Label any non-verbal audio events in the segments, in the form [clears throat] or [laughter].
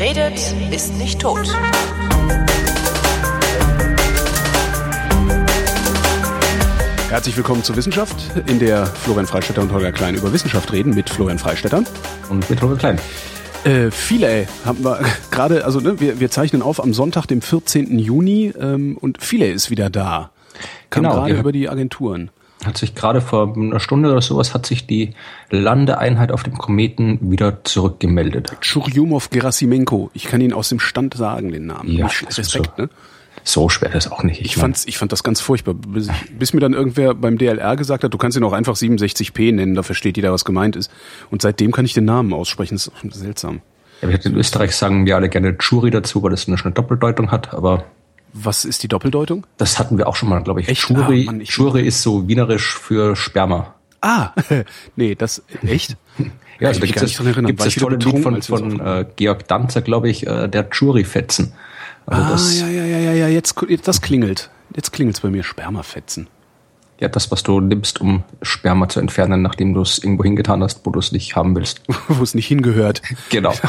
Wer redet, ist nicht tot. Herzlich willkommen zur Wissenschaft, in der Florian Freistetter und Holger Klein über Wissenschaft reden mit Florian Freistetter. Und mit Holger Klein. Äh, Philae haben wir [laughs] gerade, also ne, wir, wir zeichnen auf am Sonntag, dem 14. Juni ähm, und Philae ist wieder da. Kam Genau, gerade über die Agenturen. Hat sich gerade vor einer Stunde oder sowas hat sich die Landeeinheit auf dem Kometen wieder zurückgemeldet. Churyumov Gerasimenko. Ich kann ihn aus dem Stand sagen, den Namen. Ja, das Respekt, so. ne? So schwer ist es auch nicht. Ich mein, fand's, ich fand das ganz furchtbar, bis, bis mir dann irgendwer beim DLR gesagt hat, du kannst ihn auch einfach 67p nennen, da versteht jeder, was gemeint ist. Und seitdem kann ich den Namen aussprechen, das ist seltsam. ja, in Österreich sagen wir alle gerne Jury dazu, weil das eine Doppeldeutung hat, aber Was ist die Doppeldeutung? das hatten wir auch schon mal, glaube ich. Echt? Jury, Ah, Mann, ich- Jury ist so wienerisch für Sperma. Ah, [laughs] nee, das, echt? Ja, also da gibt es gibt's das tolle Lied von, von äh, Georg Danzer, glaube ich, äh, der Jury-Fetzen. Also Ah, das, ja, ja, ja, ja, ja, jetzt, jetzt das klingelt. Jetzt klingelt's bei mir, Spermafetzen. Ja, das, was du nimmst, um Sperma zu entfernen, nachdem du es irgendwo hingetan hast, wo du es nicht haben willst. [laughs] Wo es nicht hingehört. Genau. [laughs]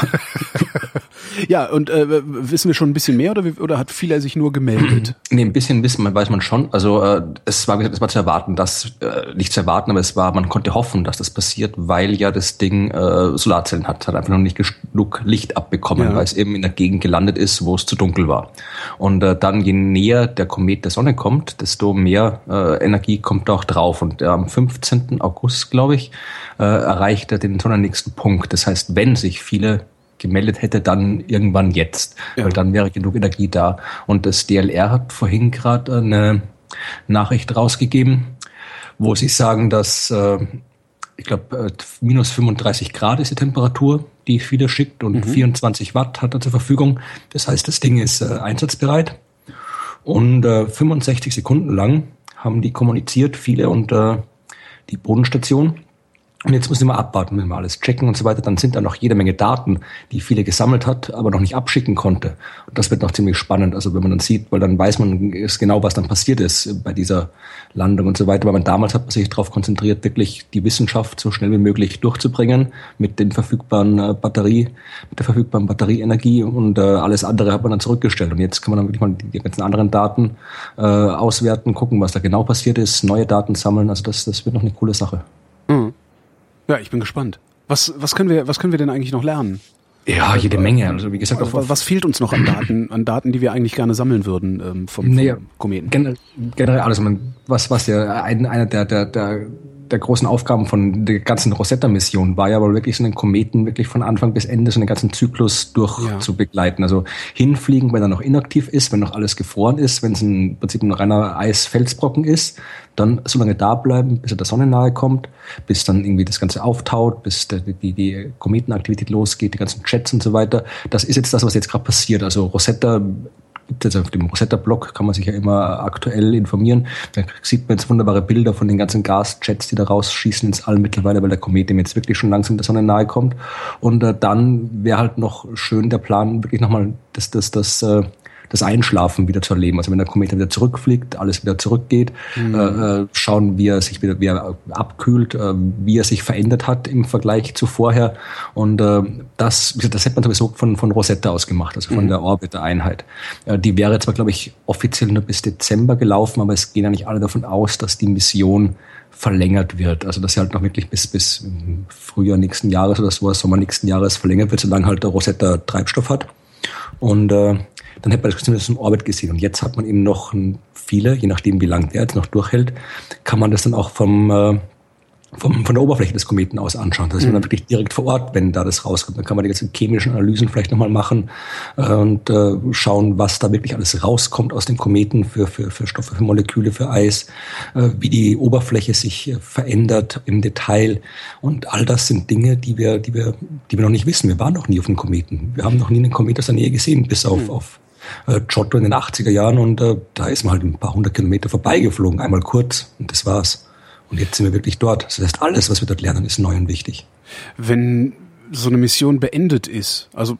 Ja, und äh, wissen wir schon ein bisschen mehr oder, oder hat vieler sich nur gemeldet? [clears throat] Nee, ein bisschen wissen weiß man schon. Also äh, es war, es war zu erwarten, dass äh, nicht zu erwarten, aber es war, man konnte hoffen, dass das passiert, weil ja das Ding äh, Solarzellen hat, hat einfach noch nicht genug Licht abbekommen, Ja. weil es eben in der Gegend gelandet ist, wo es zu dunkel war. Und äh, dann, je näher der Komet der Sonne kommt, desto mehr äh, Energie kommt auch drauf. Und äh, am 15. August, glaube ich, äh, erreicht er den sonnennächsten Punkt. Das heißt, wenn sich viele gemeldet hätte, dann irgendwann jetzt, Ja. weil dann wäre genug Energie da. Und das DLR hat vorhin gerade eine Nachricht rausgegeben, wo sie sagen, dass äh, ich glaube minus 35 Grad ist die Temperatur, die viele schickt und 24 Watt hat er zur Verfügung. Das heißt, das Ding ist äh, einsatzbereit. Und äh, 65 Sekunden lang haben die kommuniziert, viele und äh, die Bodenstation. Und jetzt müssen wir abwarten, müssen wir alles checken und so weiter. Dann sind da noch jede Menge Daten, die viele gesammelt hat, aber noch nicht abschicken konnte. Und das wird noch ziemlich spannend. Also wenn man dann sieht, weil dann weiß man genau, was dann passiert ist bei dieser Landung und so weiter. Weil man damals hat man sich darauf konzentriert, wirklich die Wissenschaft so schnell wie möglich durchzubringen mit den verfügbaren äh, Batterie, mit der verfügbaren Batterieenergie und äh, alles andere hat man dann zurückgestellt. Und jetzt kann man dann wirklich mal die ganzen anderen Daten äh, auswerten, gucken, was da genau passiert ist, neue Daten sammeln. Also das, das wird noch eine coole Sache. Ja, ich bin gespannt. Was, was können wir, was können wir denn eigentlich noch lernen? Ja, jede Menge. Also wie gesagt, auch Was, fehlt uns noch an Daten, an Daten, die wir eigentlich gerne sammeln würden ähm, vom, vom Naja, Kometen? Gen generell alles. Was, was ja ein, einer der, der, der, der großen Aufgaben von der ganzen Rosetta-Mission war ja wohl wirklich so einen Kometen wirklich von Anfang bis Ende so einen ganzen Zyklus durch Ja. zu begleiten. Also hinfliegen, wenn er noch inaktiv ist, wenn noch alles gefroren ist, wenn es im Prinzip ein reiner Eisfelsbrocken ist, dann so lange da bleiben, bis er der Sonne nahe kommt, bis dann irgendwie das Ganze auftaut, bis der, die, die Kometenaktivität losgeht, die ganzen Jets und so weiter. Das ist jetzt das, was jetzt gerade passiert. Also Rosetta jetzt auf dem Rosetta-Blog, kann man sich ja immer aktuell informieren. Da sieht man jetzt wunderbare Bilder von den ganzen Gasjets, die da rausschießen ins All mittlerweile, weil der Komet dem jetzt wirklich schon langsam der Sonne nahe kommt. Und äh, dann wäre halt noch schön der Plan, wirklich nochmal das, das, das, äh, das Einschlafen wieder zu erleben. Also wenn der Komet wieder zurückfliegt, alles wieder zurückgeht, äh, äh, schauen, wie er sich wieder, wie er abkühlt, äh, wie er sich verändert hat im Vergleich zu vorher. Und äh, das, das hätte man sowieso von, von Rosetta aus gemacht, also von der Orbiter-Einheit. Äh, die wäre zwar, glaube ich, offiziell nur bis Dezember gelaufen, aber es gehen ja nicht alle davon aus, dass die Mission verlängert wird. Also dass sie halt noch wirklich bis, bis Frühjahr nächsten Jahres oder so, Sommer nächsten Jahres verlängert wird, solange halt der Rosetta Treibstoff hat. Und äh, dann hätte man das zumindest im Orbit gesehen. Und jetzt hat man eben noch viele, je nachdem wie lang der jetzt noch durchhält, kann man das dann auch vom, äh, vom, von der Oberfläche des Kometen aus anschauen. Da ist man dann wirklich direkt vor Ort, wenn da das rauskommt. Dann kann man die ganzen chemischen Analysen vielleicht nochmal machen äh, und äh, schauen, was da wirklich alles rauskommt aus dem Kometen für, für, für Stoffe, für Moleküle, für Eis, äh, wie die Oberfläche sich äh, verändert im Detail. Und all das sind Dinge, die wir, die wir, die wir noch nicht wissen. Wir waren noch nie auf einem Kometen. Wir haben noch nie einen Komet aus der Nähe gesehen, bis auf, auf äh, Giotto in den 80er Jahren und äh, da ist man halt ein paar hundert Kilometer vorbeigeflogen, einmal kurz und das war's. Und jetzt sind wir wirklich dort. Das heißt, alles, was wir dort lernen, ist neu und wichtig. Wenn so eine Mission beendet ist, also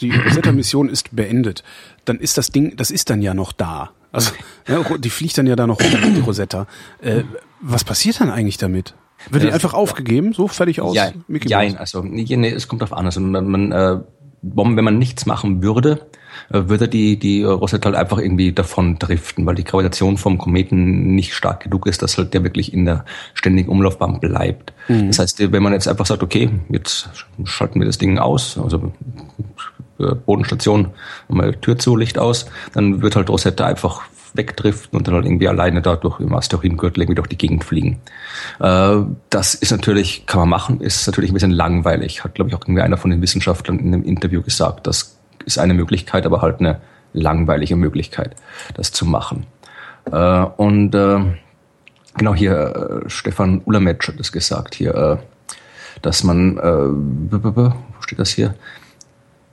die Rosetta-Mission ist beendet, dann ist das Ding, das ist dann ja noch da. Also [laughs] ja, die fliegt dann ja da noch rum, die Rosetta. Äh, was passiert dann eigentlich damit? Wird die Ja, einfach aufgegeben, so fertig aus? Ja, Mouse? also nee, nee, es kommt drauf an. Also man, man äh, wenn man nichts machen würde, würde die, die Rosetta halt einfach irgendwie davon driften, weil die Gravitation vom Kometen nicht stark genug ist, dass halt der wirklich in der ständigen Umlaufbahn bleibt. Mhm. Das heißt, wenn man jetzt einfach sagt, okay, jetzt schalten wir das Ding aus, also äh, Bodenstation, mal Tür zu, Licht aus, dann wird halt Rosetta einfach wegdriften und dann halt irgendwie alleine da durch im Asteroidengürtel irgendwie durch die Gegend fliegen. Äh, das ist natürlich, kann man machen, ist natürlich ein bisschen langweilig. Hat, glaube ich, auch irgendwie einer von den Wissenschaftlern in einem Interview gesagt. Das ist eine Möglichkeit, aber halt eine langweilige Möglichkeit, das zu machen. Äh, und äh, genau hier, Stefan Ulametsch hat das gesagt, hier, dass man, wo steht das hier?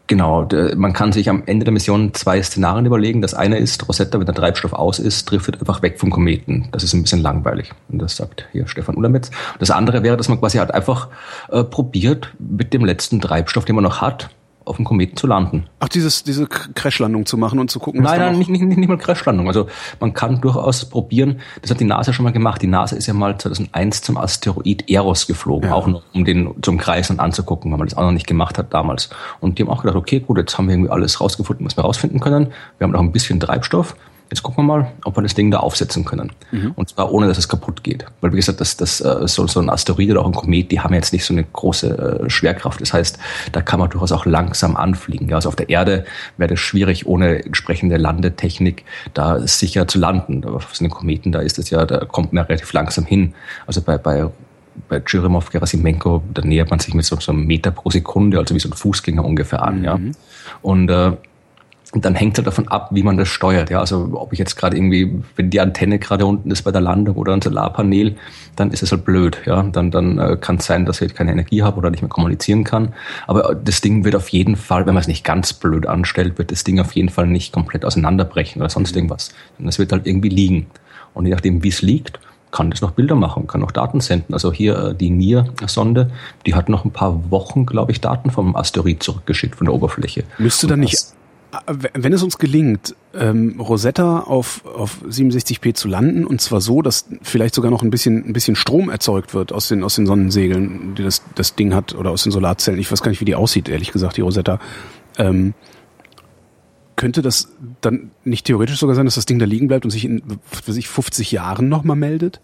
Genau, man kann sich am Ende der Mission zwei Szenarien überlegen. Das eine ist, Rosetta, wenn der Treibstoff aus ist, driftet einfach weg vom Kometen. Das ist ein bisschen langweilig. Und das sagt hier Stefan Ulametz. Das andere wäre, dass man quasi halt einfach äh, probiert, mit dem letzten Treibstoff, den man noch hat, auf dem Kometen zu landen. Ach, dieses, diese Crashlandung zu machen und zu gucken, was Nein, nein, nicht, nicht, nicht mal Crashlandung. Also man kann durchaus probieren, das hat die NASA schon mal gemacht. Die NASA ist ja mal 2001 zum Asteroid Eros geflogen, ja. auch noch, um den zum Kreisen anzugucken, weil man das auch noch nicht gemacht hat damals. Und die haben auch gedacht, okay, gut, jetzt haben wir irgendwie alles rausgefunden, was wir rausfinden können. Wir haben noch ein bisschen Treibstoff. Jetzt gucken wir mal, ob wir das Ding da aufsetzen können. Mhm. Und zwar ohne, dass es kaputt geht. Weil, wie gesagt, das, das, äh, so, so ein Asteroid oder auch ein Komet, die haben jetzt nicht so eine große äh, Schwerkraft. Das heißt, da kann man durchaus auch langsam anfliegen. Ja, also auf der Erde wäre es schwierig, ohne entsprechende Landetechnik da sicher zu landen. Aber auf so einem Kometen, da ist es ja, da kommt man relativ langsam hin. Also bei, bei bei Churimov, Gerasimenko, da nähert man sich mit so, so einem Meter pro Sekunde, also wie so ein Fußgänger ungefähr an. Mhm. Ja. Und äh, und dann hängt es halt davon ab, wie man das steuert. Ja, also ob ich jetzt gerade irgendwie, wenn die Antenne gerade unten ist bei der Landung oder ein Solarpanel, dann ist es halt blöd. Ja, dann dann äh, kann es sein, dass ich keine Energie habe oder nicht mehr kommunizieren kann. Aber das Ding wird auf jeden Fall, wenn man es nicht ganz blöd anstellt, wird das Ding auf jeden Fall nicht komplett auseinanderbrechen oder sonst irgendwas. Es wird halt irgendwie liegen. Und je nachdem, wie es liegt, kann das noch Bilder machen, kann noch Daten senden. Also hier äh, die NIR-Sonde, die hat noch ein paar Wochen, glaube ich, Daten vom Asteroid zurückgeschickt von der Oberfläche. Müsste dann nicht wenn es uns gelingt, ähm, Rosetta auf, auf 67p zu landen, und zwar so, dass vielleicht sogar noch ein bisschen, ein bisschen Strom erzeugt wird aus den, aus den Sonnensegeln, die das, das Ding hat, oder aus den Solarzellen. Ich weiß gar nicht, wie die aussieht, ehrlich gesagt, die Rosetta. Ähm, könnte das dann nicht theoretisch sogar sein, dass das Ding da liegen bleibt und sich in, was ich, 50 Jahren nochmal meldet?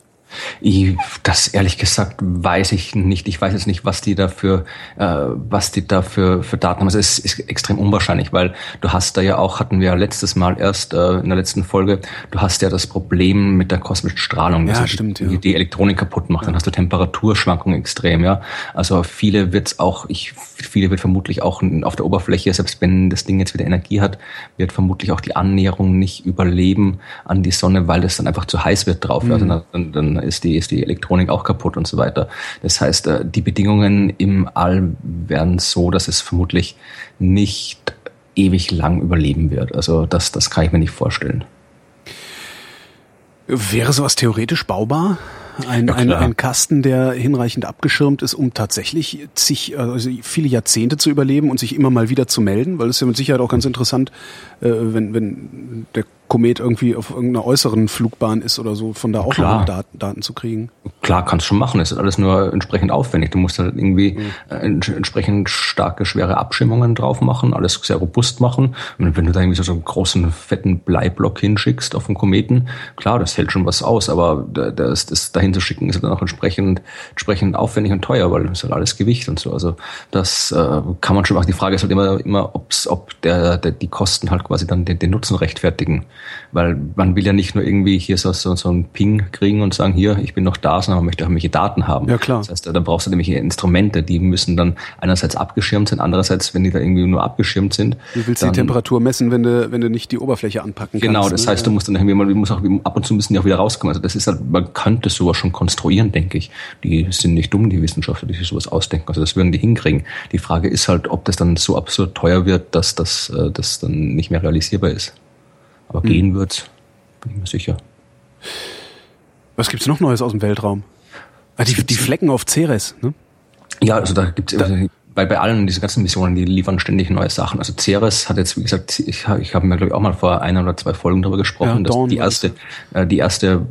Ich, das ehrlich gesagt weiß ich nicht. Ich weiß jetzt nicht, was die dafür, äh, was die da für, für Daten haben. Also es ist extrem unwahrscheinlich, weil du hast da ja auch, hatten wir ja letztes Mal erst äh, in der letzten Folge, du hast ja das Problem mit der kosmischen Strahlung, ja, also stimmt, die, ja. die Elektronik kaputt macht. Ja. Dann hast du Temperaturschwankungen extrem, ja. Also viele wird's auch, ich, viele wird vermutlich auch auf der Oberfläche, selbst wenn das Ding jetzt wieder Energie hat, wird vermutlich auch die Annäherung nicht überleben an die Sonne, weil es dann einfach zu heiß wird drauf. Mhm. Also dann, dann ist die, ist die Elektronik auch kaputt und so weiter. Das heißt, äh, die Bedingungen im All werden so, dass es vermutlich nicht ewig lang überleben wird. Also das, das kann ich mir nicht vorstellen. Wäre sowas theoretisch baubar? Ein, ja, ein, ein Kasten, der hinreichend abgeschirmt ist, um tatsächlich zig, also viele Jahrzehnte zu überleben und sich immer mal wieder zu melden, weil es ja mit Sicherheit auch ganz interessant, äh, wenn, wenn der Komet irgendwie auf irgendeiner äußeren Flugbahn ist oder so, von da auch Klar. Daten, Daten zu kriegen. Klar, kannst du schon machen. Es ist alles nur entsprechend aufwendig. Du musst halt irgendwie mhm. äh, entsprechend starke, schwere Abschirmungen drauf machen, alles sehr robust machen. Und wenn du da irgendwie so, einen großen, fetten Bleiblock hinschickst auf den Kometen, klar, das hält schon was aus, aber das, das dahin zu schicken ist dann auch entsprechend, entsprechend aufwendig und teuer, weil ist halt alles Gewicht und so. Also das äh, kann man schon machen. Die Frage ist halt immer, immer ob's, ob der, der, die Kosten halt quasi dann den, den Nutzen rechtfertigen. Weil man will ja nicht nur irgendwie hier so, so, so ein Ping kriegen und sagen, hier, ich bin noch da, sondern man möchte auch irgendwelche Daten haben. Ja, klar. Das heißt, da brauchst du nämlich Instrumente, die müssen dann einerseits abgeschirmt sein, andererseits, wenn die da irgendwie nur abgeschirmt sind. Du willst dann, die Temperatur messen, wenn du, wenn du nicht die Oberfläche anpacken genau, kannst. Genau, das ne? heißt, du musst dann irgendwie mal, du musst auch, ab und zu müssen die auch wieder rauskommen. Also das ist halt, man könnte sowas schon konstruieren, denke ich. Die sind nicht dumm, die Wissenschaftler, die sich sowas ausdenken. Also das würden die hinkriegen. Die Frage ist halt, ob das dann so absurd teuer wird, dass das, äh, das dann nicht mehr realisierbar ist. Aber hm. gehen wird's, bin ich mir sicher. Was gibt's noch Neues aus dem Weltraum? Ah, die, die Flecken auf Ceres, ne? Ja, also da gibt's da, bei, bei allen diese ganzen Missionen, die liefern ständig neue Sachen. Also Ceres hat jetzt, wie gesagt, ich, ich habe mir glaube ich auch mal vor einer oder zwei Folgen darüber gesprochen, ja, dass die erste, äh, die erste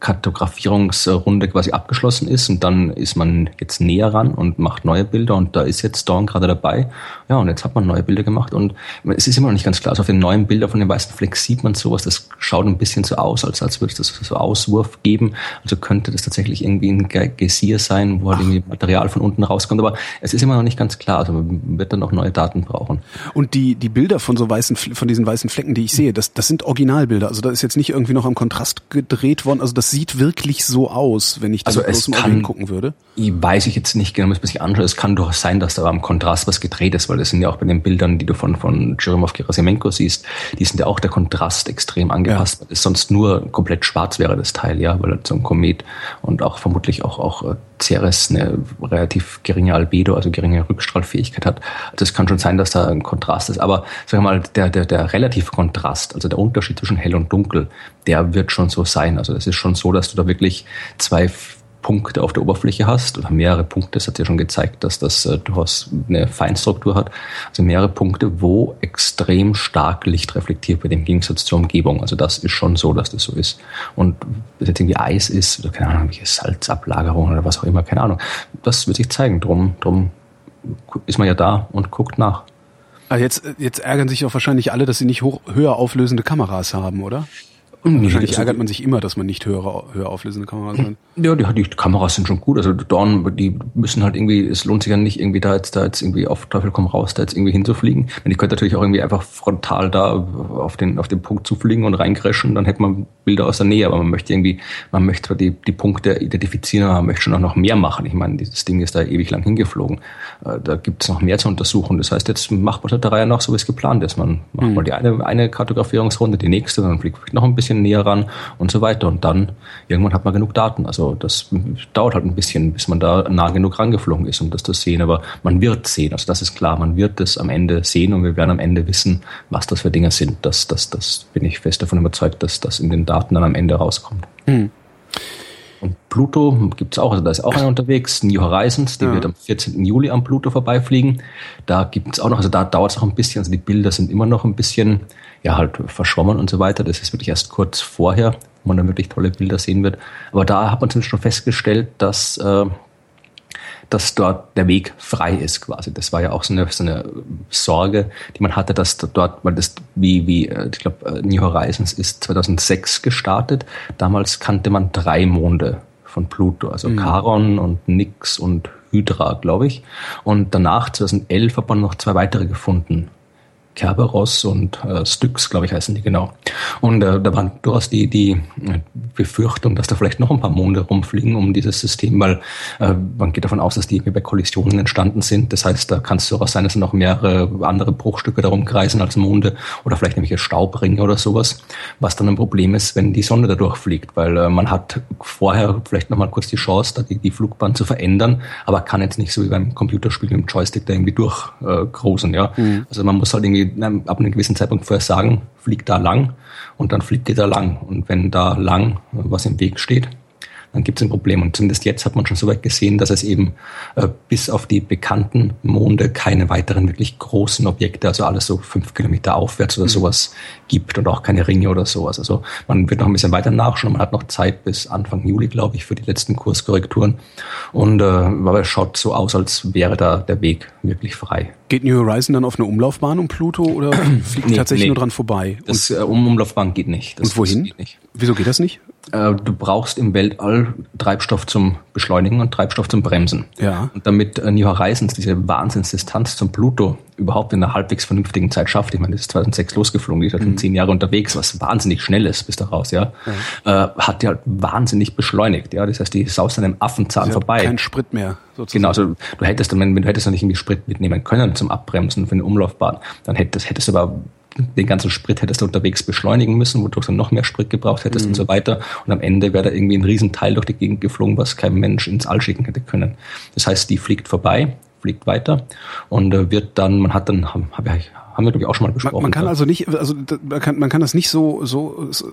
Kartografierungsrunde quasi abgeschlossen ist und dann ist man jetzt näher ran und macht neue Bilder und da ist jetzt Dawn gerade dabei. Ja, und jetzt hat man neue Bilder gemacht und es ist immer noch nicht ganz klar. Also auf den neuen Bildern von dem weißen Fleck sieht man sowas, das schaut ein bisschen so aus, als, als würde es das so Auswurf geben. Also könnte das tatsächlich irgendwie ein Geysir sein, wo halt irgendwie Material von unten rauskommt. Aber es ist immer noch nicht ganz klar. Also man wird dann noch neue Daten brauchen. Und die, die Bilder von so weißen, von diesen weißen Flecken, die ich sehe, das, das sind Originalbilder. Also da ist jetzt nicht irgendwie noch am Kontrast gedreht worden. Also das sieht wirklich so aus, wenn ich da also bloß mal gucken würde. Ich weiß ich jetzt nicht genau, muss man sich anschauen. Es kann doch sein, dass da am Kontrast was gedreht ist, weil das sind ja auch bei den Bildern, die du von, von Jeremov Gerasimenko siehst, die sind ja auch der Kontrast extrem angepasst, ja. weil es sonst nur komplett schwarz wäre, das Teil, ja, weil so ein Komet und auch vermutlich auch, auch äh, Ceres eine relativ geringe Albedo, also geringe Rückstrahlfähigkeit hat. Also es kann schon sein, dass da ein Kontrast ist, aber sagen wir mal, der, der, der relative Kontrast, also der Unterschied zwischen hell und dunkel, der wird schon so sein. Also es ist schon so, dass du da wirklich zwei Punkte auf der Oberfläche hast, oder mehrere Punkte, das hat ja schon gezeigt, dass das äh, durchaus eine Feinstruktur hat, also mehrere Punkte, wo extrem stark Licht reflektiert wird im Gegensatz zur Umgebung. Also das ist schon so, dass das so ist. Und wenn jetzt irgendwie Eis ist, oder keine Ahnung, welche Salzablagerung oder was auch immer, keine Ahnung, das wird sich zeigen. Drum, drum ist man ja da und guckt nach. Ah, jetzt, jetzt ärgern sich auch wahrscheinlich alle, dass sie nicht hoch, höher auflösende Kameras haben, oder? Nee, Wahrscheinlich ärgert man sich immer, dass man nicht höhere, höher auflösende Kameras hat. Ja, die, die Kameras sind schon gut. Also Dorn, die müssen halt irgendwie, es lohnt sich ja nicht irgendwie da jetzt, da jetzt irgendwie auf Teufel komm raus, da jetzt irgendwie hinzufliegen. Wenn die könnte natürlich auch irgendwie einfach frontal da auf den, auf den Punkt zufliegen und reincrashen, dann hätte man Bilder aus der Nähe, aber man möchte irgendwie, man möchte die, die Punkte identifizieren, aber man möchte schon auch noch mehr machen. Ich meine, dieses Ding ist da ewig lang hingeflogen. Äh, da gibt es noch mehr zu untersuchen. Das heißt, jetzt macht man der Reihe nach so, wie es geplant ist. Man macht mhm. mal die eine, eine Kartografierungsrunde, die nächste, dann fliegt noch ein bisschen bisschen näher ran und so weiter. Und dann irgendwann hat man genug Daten. Also das dauert halt ein bisschen, bis man da nah genug rangeflogen ist, um das zu sehen. Aber man wird sehen. Also das ist klar. Man wird es am Ende sehen und wir werden am Ende wissen, was das für Dinge sind. Das, das, das bin ich fest davon überzeugt, dass das in den Daten dann am Ende rauskommt. Hm. Und Pluto gibt es auch, also da ist auch einer unterwegs, New Horizons, die ja. wird am 14. Juli am Pluto vorbeifliegen. Da gibt es auch noch, also da dauert es noch ein bisschen, also die Bilder sind immer noch ein bisschen ja halt verschwommen und so weiter. Das ist wirklich erst kurz vorher, wo man dann wirklich tolle Bilder sehen wird. Aber da hat man zumindest schon festgestellt, dass äh, dass dort der Weg frei ist quasi. Das war ja auch so eine, so eine Sorge, die man hatte, dass dort, weil das wie, wie äh, ich glaube, äh, New Horizons ist 2006 gestartet. Damals kannte man drei Monde von Pluto, also mhm. Charon und Nix und Hydra, glaube ich. Und danach, 2011, hat man noch zwei weitere gefunden. Kerberos und äh, Styx, glaube ich, heißen die genau. Und äh, da waren durchaus die, die äh, Befürchtung, dass da vielleicht noch ein paar Monde rumfliegen um dieses System, weil äh, man geht davon aus, dass die irgendwie bei Kollisionen entstanden sind. Das heißt, da kann es durchaus sein, dass noch mehrere andere Bruchstücke darum kreisen als Monde oder vielleicht nämlich Staubringe oder sowas, was dann ein Problem ist, wenn die Sonne da durchfliegt, weil äh, man hat vorher vielleicht noch mal kurz die Chance, da die, die Flugbahn zu verändern, aber kann jetzt nicht so wie beim Computerspiel mit dem Joystick da irgendwie durchgroßen, äh, ja. Mhm. Also man muss halt irgendwie ab einem gewissen Zeitpunkt vorher sagen, fliegt da lang und dann fliegt ihr da lang. Und wenn da lang was im Weg steht, dann gibt es ein Problem. Und zumindest jetzt hat man schon so weit gesehen, dass es eben äh, bis auf die bekannten Monde keine weiteren wirklich großen Objekte, also alles so fünf Kilometer aufwärts oder mhm. sowas gibt und auch keine Ringe oder sowas. Also man wird noch ein bisschen weiter nachschauen. Man hat noch Zeit bis Anfang Juli, glaube ich, für die letzten Kurskorrekturen. Und äh, aber es schaut so aus, als wäre da der Weg wirklich frei. Geht New Horizon dann auf eine Umlaufbahn um Pluto oder [clears throat] fliegt nee, tatsächlich nee. nur dran vorbei? Das äh, um Umlaufbahn geht nicht. Das, und wohin? Nicht. Wieso geht das nicht? Äh, du brauchst im Weltall Treibstoff zum Beschleunigen und Treibstoff zum Bremsen. Ja. Und damit äh, New Horizons diese Wahnsinnsdistanz zum Pluto überhaupt in einer halbwegs vernünftigen Zeit schafft, ich meine, das ist 2006 losgeflogen, die ist halt mhm. zehn Jahre unterwegs, was wahnsinnig schnell ist bis daraus, ja, ja. Äh, hat die halt wahnsinnig beschleunigt, ja, das heißt, die saust an einem Affenzahn vorbei. Kein Sprit mehr, sozusagen. Genau, also du hättest dann, wenn, du hättest dann nicht irgendwie Sprit mitnehmen können zum Abbremsen für eine Umlaufbahn, dann hättest, hättest du aber den ganzen Sprit hättest du unterwegs beschleunigen müssen, wodurch du noch mehr Sprit gebraucht hättest mhm. und so weiter. Und am Ende wäre da irgendwie ein Riesenteil durch die Gegend geflogen, was kein Mensch ins All schicken hätte können. Das heißt, die fliegt vorbei, fliegt weiter und äh, wird dann, man hat dann, haben, haben wir glaube ich auch schon mal besprochen. Man, man kann also nicht, also man kann, man kann das nicht so, so, so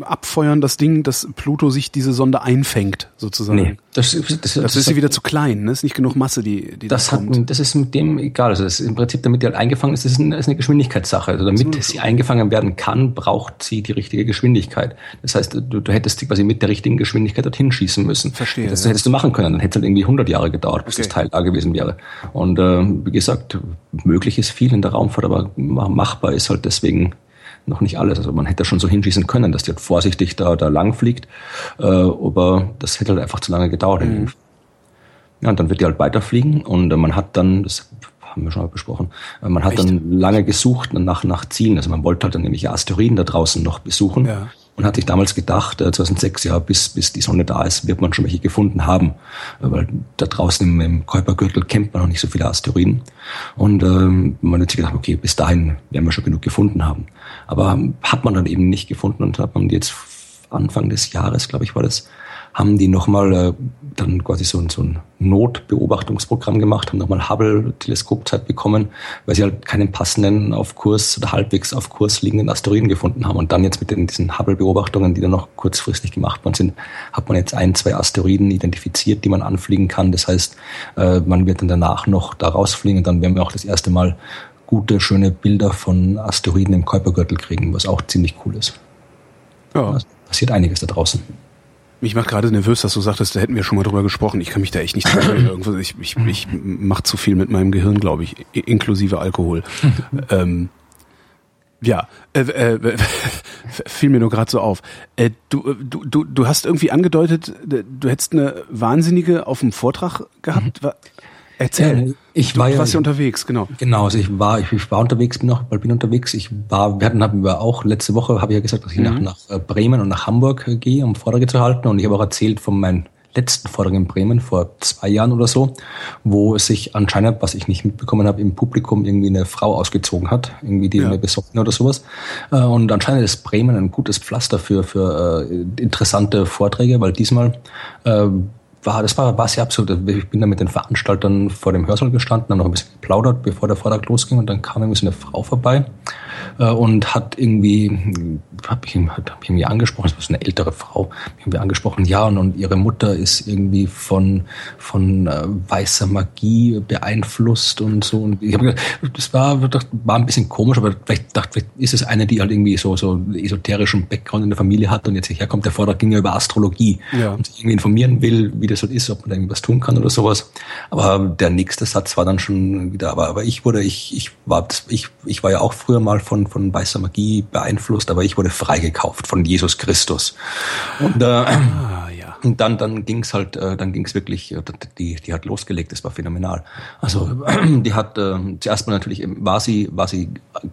abfeuern, das Ding, dass Pluto sich diese Sonde einfängt, sozusagen. Nee. Das, das, das, das ist sie wieder zu klein, ne? ist nicht genug Masse, die, die das da kommt. Hat, das ist mit dem egal. Also das ist im Prinzip, damit die halt eingefangen ist, das ist eine, ist eine Geschwindigkeitssache. Also damit so. sie eingefangen werden kann, braucht sie die richtige Geschwindigkeit. Das heißt, du, du hättest sie quasi mit der richtigen Geschwindigkeit dorthin schießen müssen. Verstehe. Das ja. hättest du machen können. Dann hätte es halt irgendwie 100 Jahre gedauert, bis okay. das Teil da gewesen wäre. Und äh, wie gesagt, möglich ist viel in der Raumfahrt, aber machbar ist halt deswegen noch nicht alles. Also man hätte schon so hinschießen können, dass die halt vorsichtig da, da lang fliegt, äh, aber das hätte halt einfach zu lange gedauert. Mhm. Ja, und dann wird die halt weiterfliegen und äh, man hat dann, das haben wir schon mal besprochen, äh, man hat Echt? dann lange gesucht nach, nach Zielen. Also man wollte halt dann nämlich Asteroiden da draußen noch besuchen. Ja und hat sich damals gedacht, 2006, äh, ja, bis, bis die Sonne da ist, wird man schon welche gefunden haben, äh, weil da draußen im, im Kuipergürtel kennt man noch nicht so viele Asteroiden. Und ähm, man hat sich gedacht, okay, bis dahin werden wir schon genug gefunden haben. Aber hat man dann eben nicht gefunden und hat man jetzt Anfang des Jahres, glaube ich, war das, haben die nochmal äh, dann quasi so, so ein Notbeobachtungsprogramm gemacht, haben nochmal Hubble-Teleskopzeit bekommen, weil sie halt keinen passenden auf Kurs oder halbwegs auf Kurs liegenden Asteroiden gefunden haben. Und dann jetzt mit den, diesen Hubble-Beobachtungen, die dann noch kurzfristig gemacht worden sind, hat man jetzt ein, zwei Asteroiden identifiziert, die man anfliegen kann. Das heißt, äh, man wird dann danach noch da rausfliegen und dann werden wir auch das erste Mal gute, schöne Bilder von Asteroiden im Kuipergürtel kriegen, was auch ziemlich cool ist. Ja. Also passiert einiges da draußen. Mich macht gerade nervös, dass du sagtest, da hätten wir schon mal drüber gesprochen. Ich kann mich da echt nicht dran Ich, ich, ich mach zu viel mit meinem Gehirn, glaube ich, inklusive Alkohol. [laughs] ähm, ja, äh, äh, [laughs] fiel mir nur gerade so auf. Äh, du, du, du, du hast irgendwie angedeutet, du hättest eine Wahnsinnige auf dem Vortrag gehabt. Mhm. Erzähl. Äh, ich war du warst ja unterwegs, genau. Genau, also ich war, ich, ich war unterwegs, bin noch, bin unterwegs. Ich war, wir hatten, haben wir auch letzte Woche, habe ich ja gesagt, dass ich mhm. nach, nach äh, Bremen und nach Hamburg äh, gehe, um Vorträge zu halten. Und ich habe auch erzählt von meinem letzten Vortrag in Bremen vor zwei Jahren oder so, wo sich anscheinend, was ich nicht mitbekommen habe, im Publikum irgendwie eine Frau ausgezogen hat, irgendwie die ja. eine Besoffene oder sowas. Und anscheinend ist Bremen ein gutes Pflaster für, für äh, interessante Vorträge, weil diesmal äh, war, das war, war sehr absurd. Ich bin da mit den Veranstaltern vor dem Hörsaal gestanden, haben noch ein bisschen geplaudert, bevor der Vortrag losging und dann kam irgendwie so eine Frau vorbei äh, und hat irgendwie, hab ich, hab ich irgendwie angesprochen, das war so eine ältere Frau, irgendwie angesprochen, ja, und, und ihre Mutter ist irgendwie von, von äh, weißer Magie beeinflusst und so. Und ich habe gedacht, das war, war ein bisschen komisch, aber vielleicht dachte vielleicht ist es eine, die halt irgendwie so, so esoterischen Background in der Familie hat und jetzt hierher kommt. Der Vortrag ging ja über Astrologie ja. und sich irgendwie informieren will, wie das halt ist, ob man da irgendwas tun kann oder sowas. Aber der nächste Satz war dann schon wieder, aber, aber ich wurde, ich, ich war, ich, ich war ja auch früher mal von, von weißer Magie beeinflusst, aber ich wurde freigekauft von Jesus Christus. Und, äh, ah. Und dann, dann ging's halt, äh, dann ging's wirklich, äh, die, die hat losgelegt, das war phänomenal. Also, [clears throat] die hat, äh, zuerst mal natürlich, war sie, war sie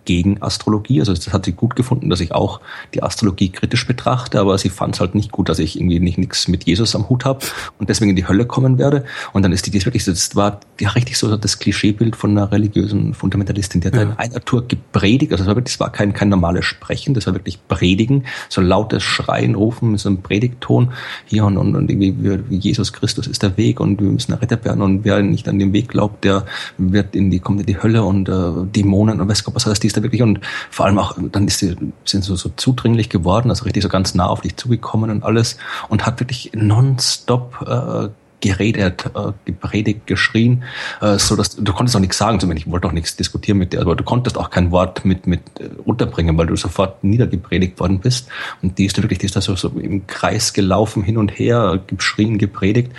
gegen Astrologie, also das hat sie gut gefunden, dass ich auch die Astrologie kritisch betrachte, aber sie fand es halt nicht gut, dass ich irgendwie nicht nichts mit Jesus am Hut habe und deswegen in die Hölle kommen werde. Und dann ist die, die ist wirklich, das war ja richtig so das Klischeebild von einer religiösen Fundamentalistin, die hat ja. in einer Tour gepredigt, also das war wirklich, das war kein, kein normales Sprechen, das war wirklich Predigen, so lautes Schreien, Rufen mit so einem Predigtton. Hier und, und, und irgendwie Jesus Christus ist der Weg und wir müssen errettet werden. Und wer nicht an den Weg glaubt, der wird in die, kommt in die Hölle und äh, Dämonen und weiß Gott was heißt, die ist da wirklich. Und vor allem auch, dann ist sie, sind so, so zudringlich geworden, also richtig so ganz nah auf dich zugekommen und alles. Und hat wirklich nonstop äh, geredet, äh, gepredigt, geschrien, äh, so dass du konntest auch nichts sagen. Zumindest ich wollte auch nichts diskutieren mit dir, aber du konntest auch kein Wort mit mit äh, unterbringen, weil du sofort niedergepredigt worden bist. Und die ist da wirklich, die ist da so, so im Kreis gelaufen, hin und her, geschrien, gepredigt.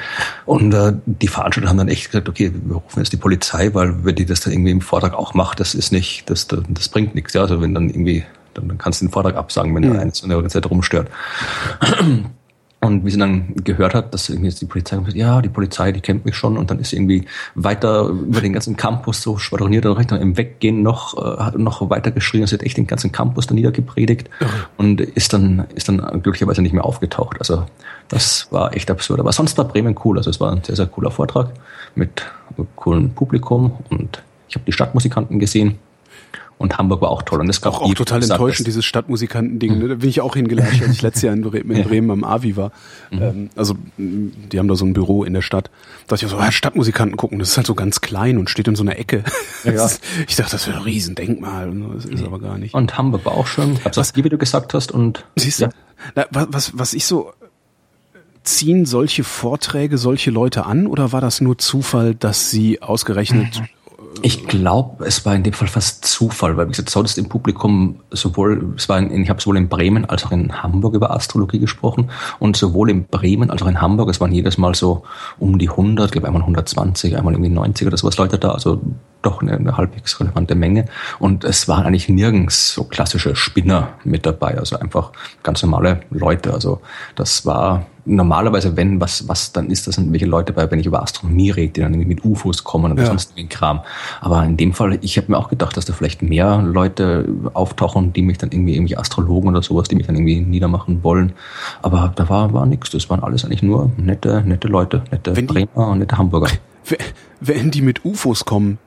Und äh, die Veranstalter haben dann echt gesagt, okay, wir rufen jetzt die Polizei, weil wenn die das dann irgendwie im Vortrag auch macht, das ist nicht, das, das, das bringt nichts. Ja, also wenn dann irgendwie dann, dann kannst du den Vortrag absagen, wenn mhm. der eine so eine Zeit rumstört. Und wie sie dann gehört hat, dass irgendwie jetzt die Polizei kommt, ja, die Polizei, die kennt mich schon und dann ist sie irgendwie weiter über den ganzen Campus so schwadroniert und dann im Weggehen noch, äh, hat noch weiter geschrien, sie hat echt den ganzen Campus da niedergepredigt und ist dann, ist dann glücklicherweise nicht mehr aufgetaucht. Also das war echt absurd. Aber sonst war Bremen cool. Also es war ein sehr, sehr cooler Vortrag mit coolem Publikum und ich habe die Stadtmusikanten gesehen und Hamburg war auch toll. Und es gab auch, auch total enttäuschend, dieses Stadtmusikanten-Ding. Mhm. Da bin ich auch hingelatscht, als ich letztes Jahr in, Bremen, in Bremen am Avi war. Mhm. Ähm, also, die haben da so ein Büro in der Stadt. Da dachte ich so, ah, Stadtmusikanten gucken, das ist halt so ganz klein und steht in so einer Ecke. Ja. [laughs] ich dachte, das wäre ein Riesendenkmal. Das ist aber gar nicht. Und Hamburg war auch schön. Ich hab's was, wie du gesagt hast. Und siehst du, ja. Na, was, was ich so ziehen solche Vorträge solche Leute an oder war das nur Zufall, dass sie ausgerechnet ich glaube, es war in dem Fall fast Zufall, weil wie gesagt, sonst im Publikum sowohl, es war in, ich habe sowohl in Bremen als auch in Hamburg über Astrologie gesprochen und sowohl in Bremen als auch in Hamburg, es waren jedes Mal so um die 100, ich glaube einmal 120, einmal irgendwie 90 oder sowas Leute da, also doch eine, eine halbwegs relevante Menge. Und es waren eigentlich nirgends so klassische Spinner mit dabei, also einfach ganz normale Leute. Also das war normalerweise, wenn was, was dann ist, das sind welche Leute bei, wenn ich über Astronomie rede, die dann irgendwie mit UFOs kommen oder ja. sonst irgendwie Kram. Aber in dem Fall, ich habe mir auch gedacht, dass da vielleicht mehr Leute auftauchen, die mich dann irgendwie irgendwie Astrologen oder sowas, die mich dann irgendwie niedermachen wollen. Aber da war, war nichts. Das waren alles eigentlich nur nette, nette Leute, nette wenn Bremer und nette Hamburger. [laughs] Wenn die mit UFOs kommen,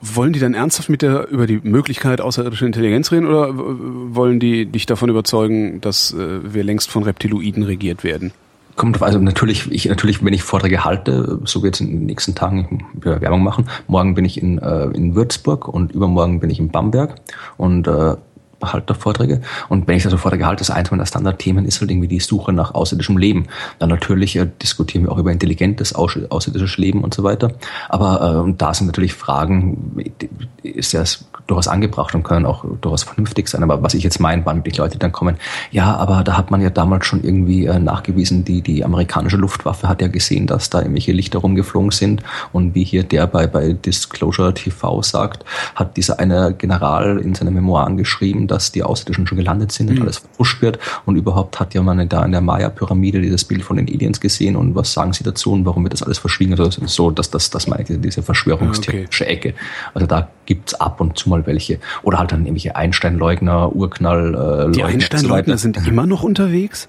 wollen die dann ernsthaft mit der über die Möglichkeit außerirdischer Intelligenz reden oder wollen die dich davon überzeugen, dass äh, wir längst von Reptiloiden regiert werden? Kommt also natürlich, ich natürlich, wenn ich Vorträge halte, so wird es in den nächsten Tagen Werbung machen. Morgen bin ich in, äh, in Würzburg und übermorgen bin ich in Bamberg und äh, halte Vorträge. Und wenn ich da so Vorträge halte, das eins meiner Standardthemen ist halt irgendwie die Suche nach außerirdischem Leben. Dann natürlich äh, diskutieren wir auch über intelligentes außerirdisches Leben und so weiter. Aber äh, und da sind natürlich Fragen, ist ja durchaus angebracht und können auch durchaus vernünftig sein. Aber was ich jetzt meine, wann die Leute dann kommen, ja, aber da hat man ja damals schon irgendwie äh, nachgewiesen, die, die amerikanische Luftwaffe hat ja gesehen, dass da irgendwelche Lichter rumgeflogen sind. Und wie hier der bei, bei Disclosure TV sagt, hat dieser eine General in seinen Memoiren geschrieben, dass die Außerirdischen schon gelandet sind und mhm. alles verpusht wird. Und überhaupt hat ja man da in der Maya-Pyramide dieses Bild von den Aliens gesehen. Und was sagen Sie dazu und warum wird das alles verschwiegen? Also so, dass das, das meine ich, diese verschwörungstheoretische okay. Ecke. Also da gibt's ab und zu mal welche. Oder halt dann irgendwelche Einstein-Leugner, Urknall. Äh, die Einstein-Leugner sind immer noch unterwegs?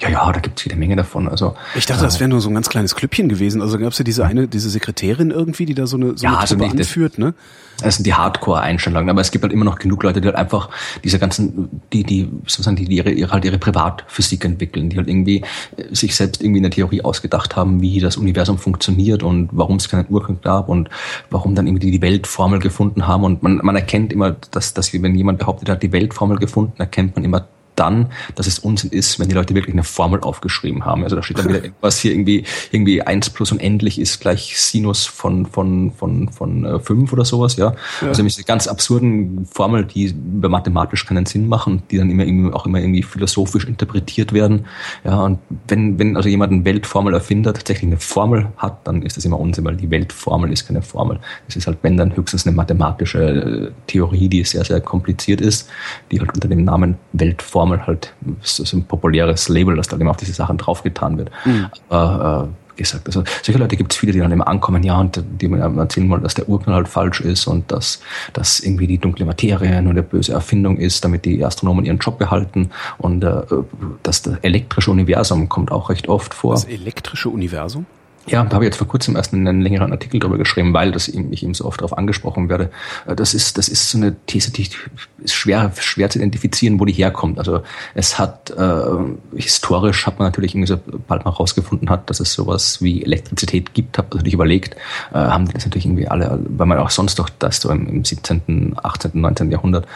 Ja, ja, da gibt's jede Menge davon. Also ich dachte, das wäre nur so ein ganz kleines Klüppchen gewesen. Also gab's ja diese eine, diese Sekretärin irgendwie, die da so eine, so ja, eine also Truppe anführt, ne? Das sind die Hardcore-Einstellungen, aber es gibt halt immer noch genug Leute, die halt einfach diese ganzen, die, die, sozusagen, die, die ihre, ihre, halt ihre Privatphysik entwickeln, die halt irgendwie äh, sich selbst irgendwie eine Theorie ausgedacht haben, wie das Universum funktioniert und warum es keinen Urknall gab und warum dann irgendwie die Weltformel gefunden haben. Und man, man erkennt immer, dass, dass wenn jemand behauptet hat, die Weltformel gefunden, erkennt man immer dann, dass es Unsinn ist, wenn die Leute wirklich eine Formel aufgeschrieben haben. Also da steht dann wieder [laughs] irgendwas hier irgendwie, irgendwie eins plus unendlich ist gleich Sinus von, von, von, von äh, fünf oder sowas, ja. ja. Also diese ganz absurden Formeln, die mathematisch keinen Sinn machen, die dann immer irgendwie, auch immer irgendwie philosophisch interpretiert werden. Ja, und wenn, wenn also jemand eine Weltformel erfindet, tatsächlich eine Formel hat, dann ist das immer Unsinn, weil die Weltformel ist keine Formel. Es ist halt, wenn dann höchstens eine mathematische äh, Theorie, die sehr, sehr kompliziert ist, die halt unter dem Namen Weltformel Formel halt so, ein populäres Label, das da immer auf diese Sachen draufgetan wird. Mhm. Aber äh, gesagt, also solche Leute gibt es viele, die dann immer ankommen, ja, und die mir erzählen wollen, dass der Urknall halt falsch ist und dass, dass irgendwie die dunkle Materie nur eine böse Erfindung ist, damit die Astronomen ihren Job behalten und äh, dass das elektrische Universum kommt auch recht oft vor. Das elektrische Universum? Ja, da habe ich jetzt vor kurzem erst einen längeren Artikel darüber geschrieben, weil das ihm, ich ihm so oft darauf angesprochen werde. Äh, das ist, das ist so eine These, die ist schwer, schwer zu identifizieren, wo die herkommt. Also es hat äh, historisch hat man natürlich irgendwie so bald mal rausgefunden hat, dass es sowas wie Elektrizität gibt, habe natürlich überlegt, äh, haben die das natürlich irgendwie alle, weil man auch sonst doch das so im, im 17., 18., 19. Jahrhundert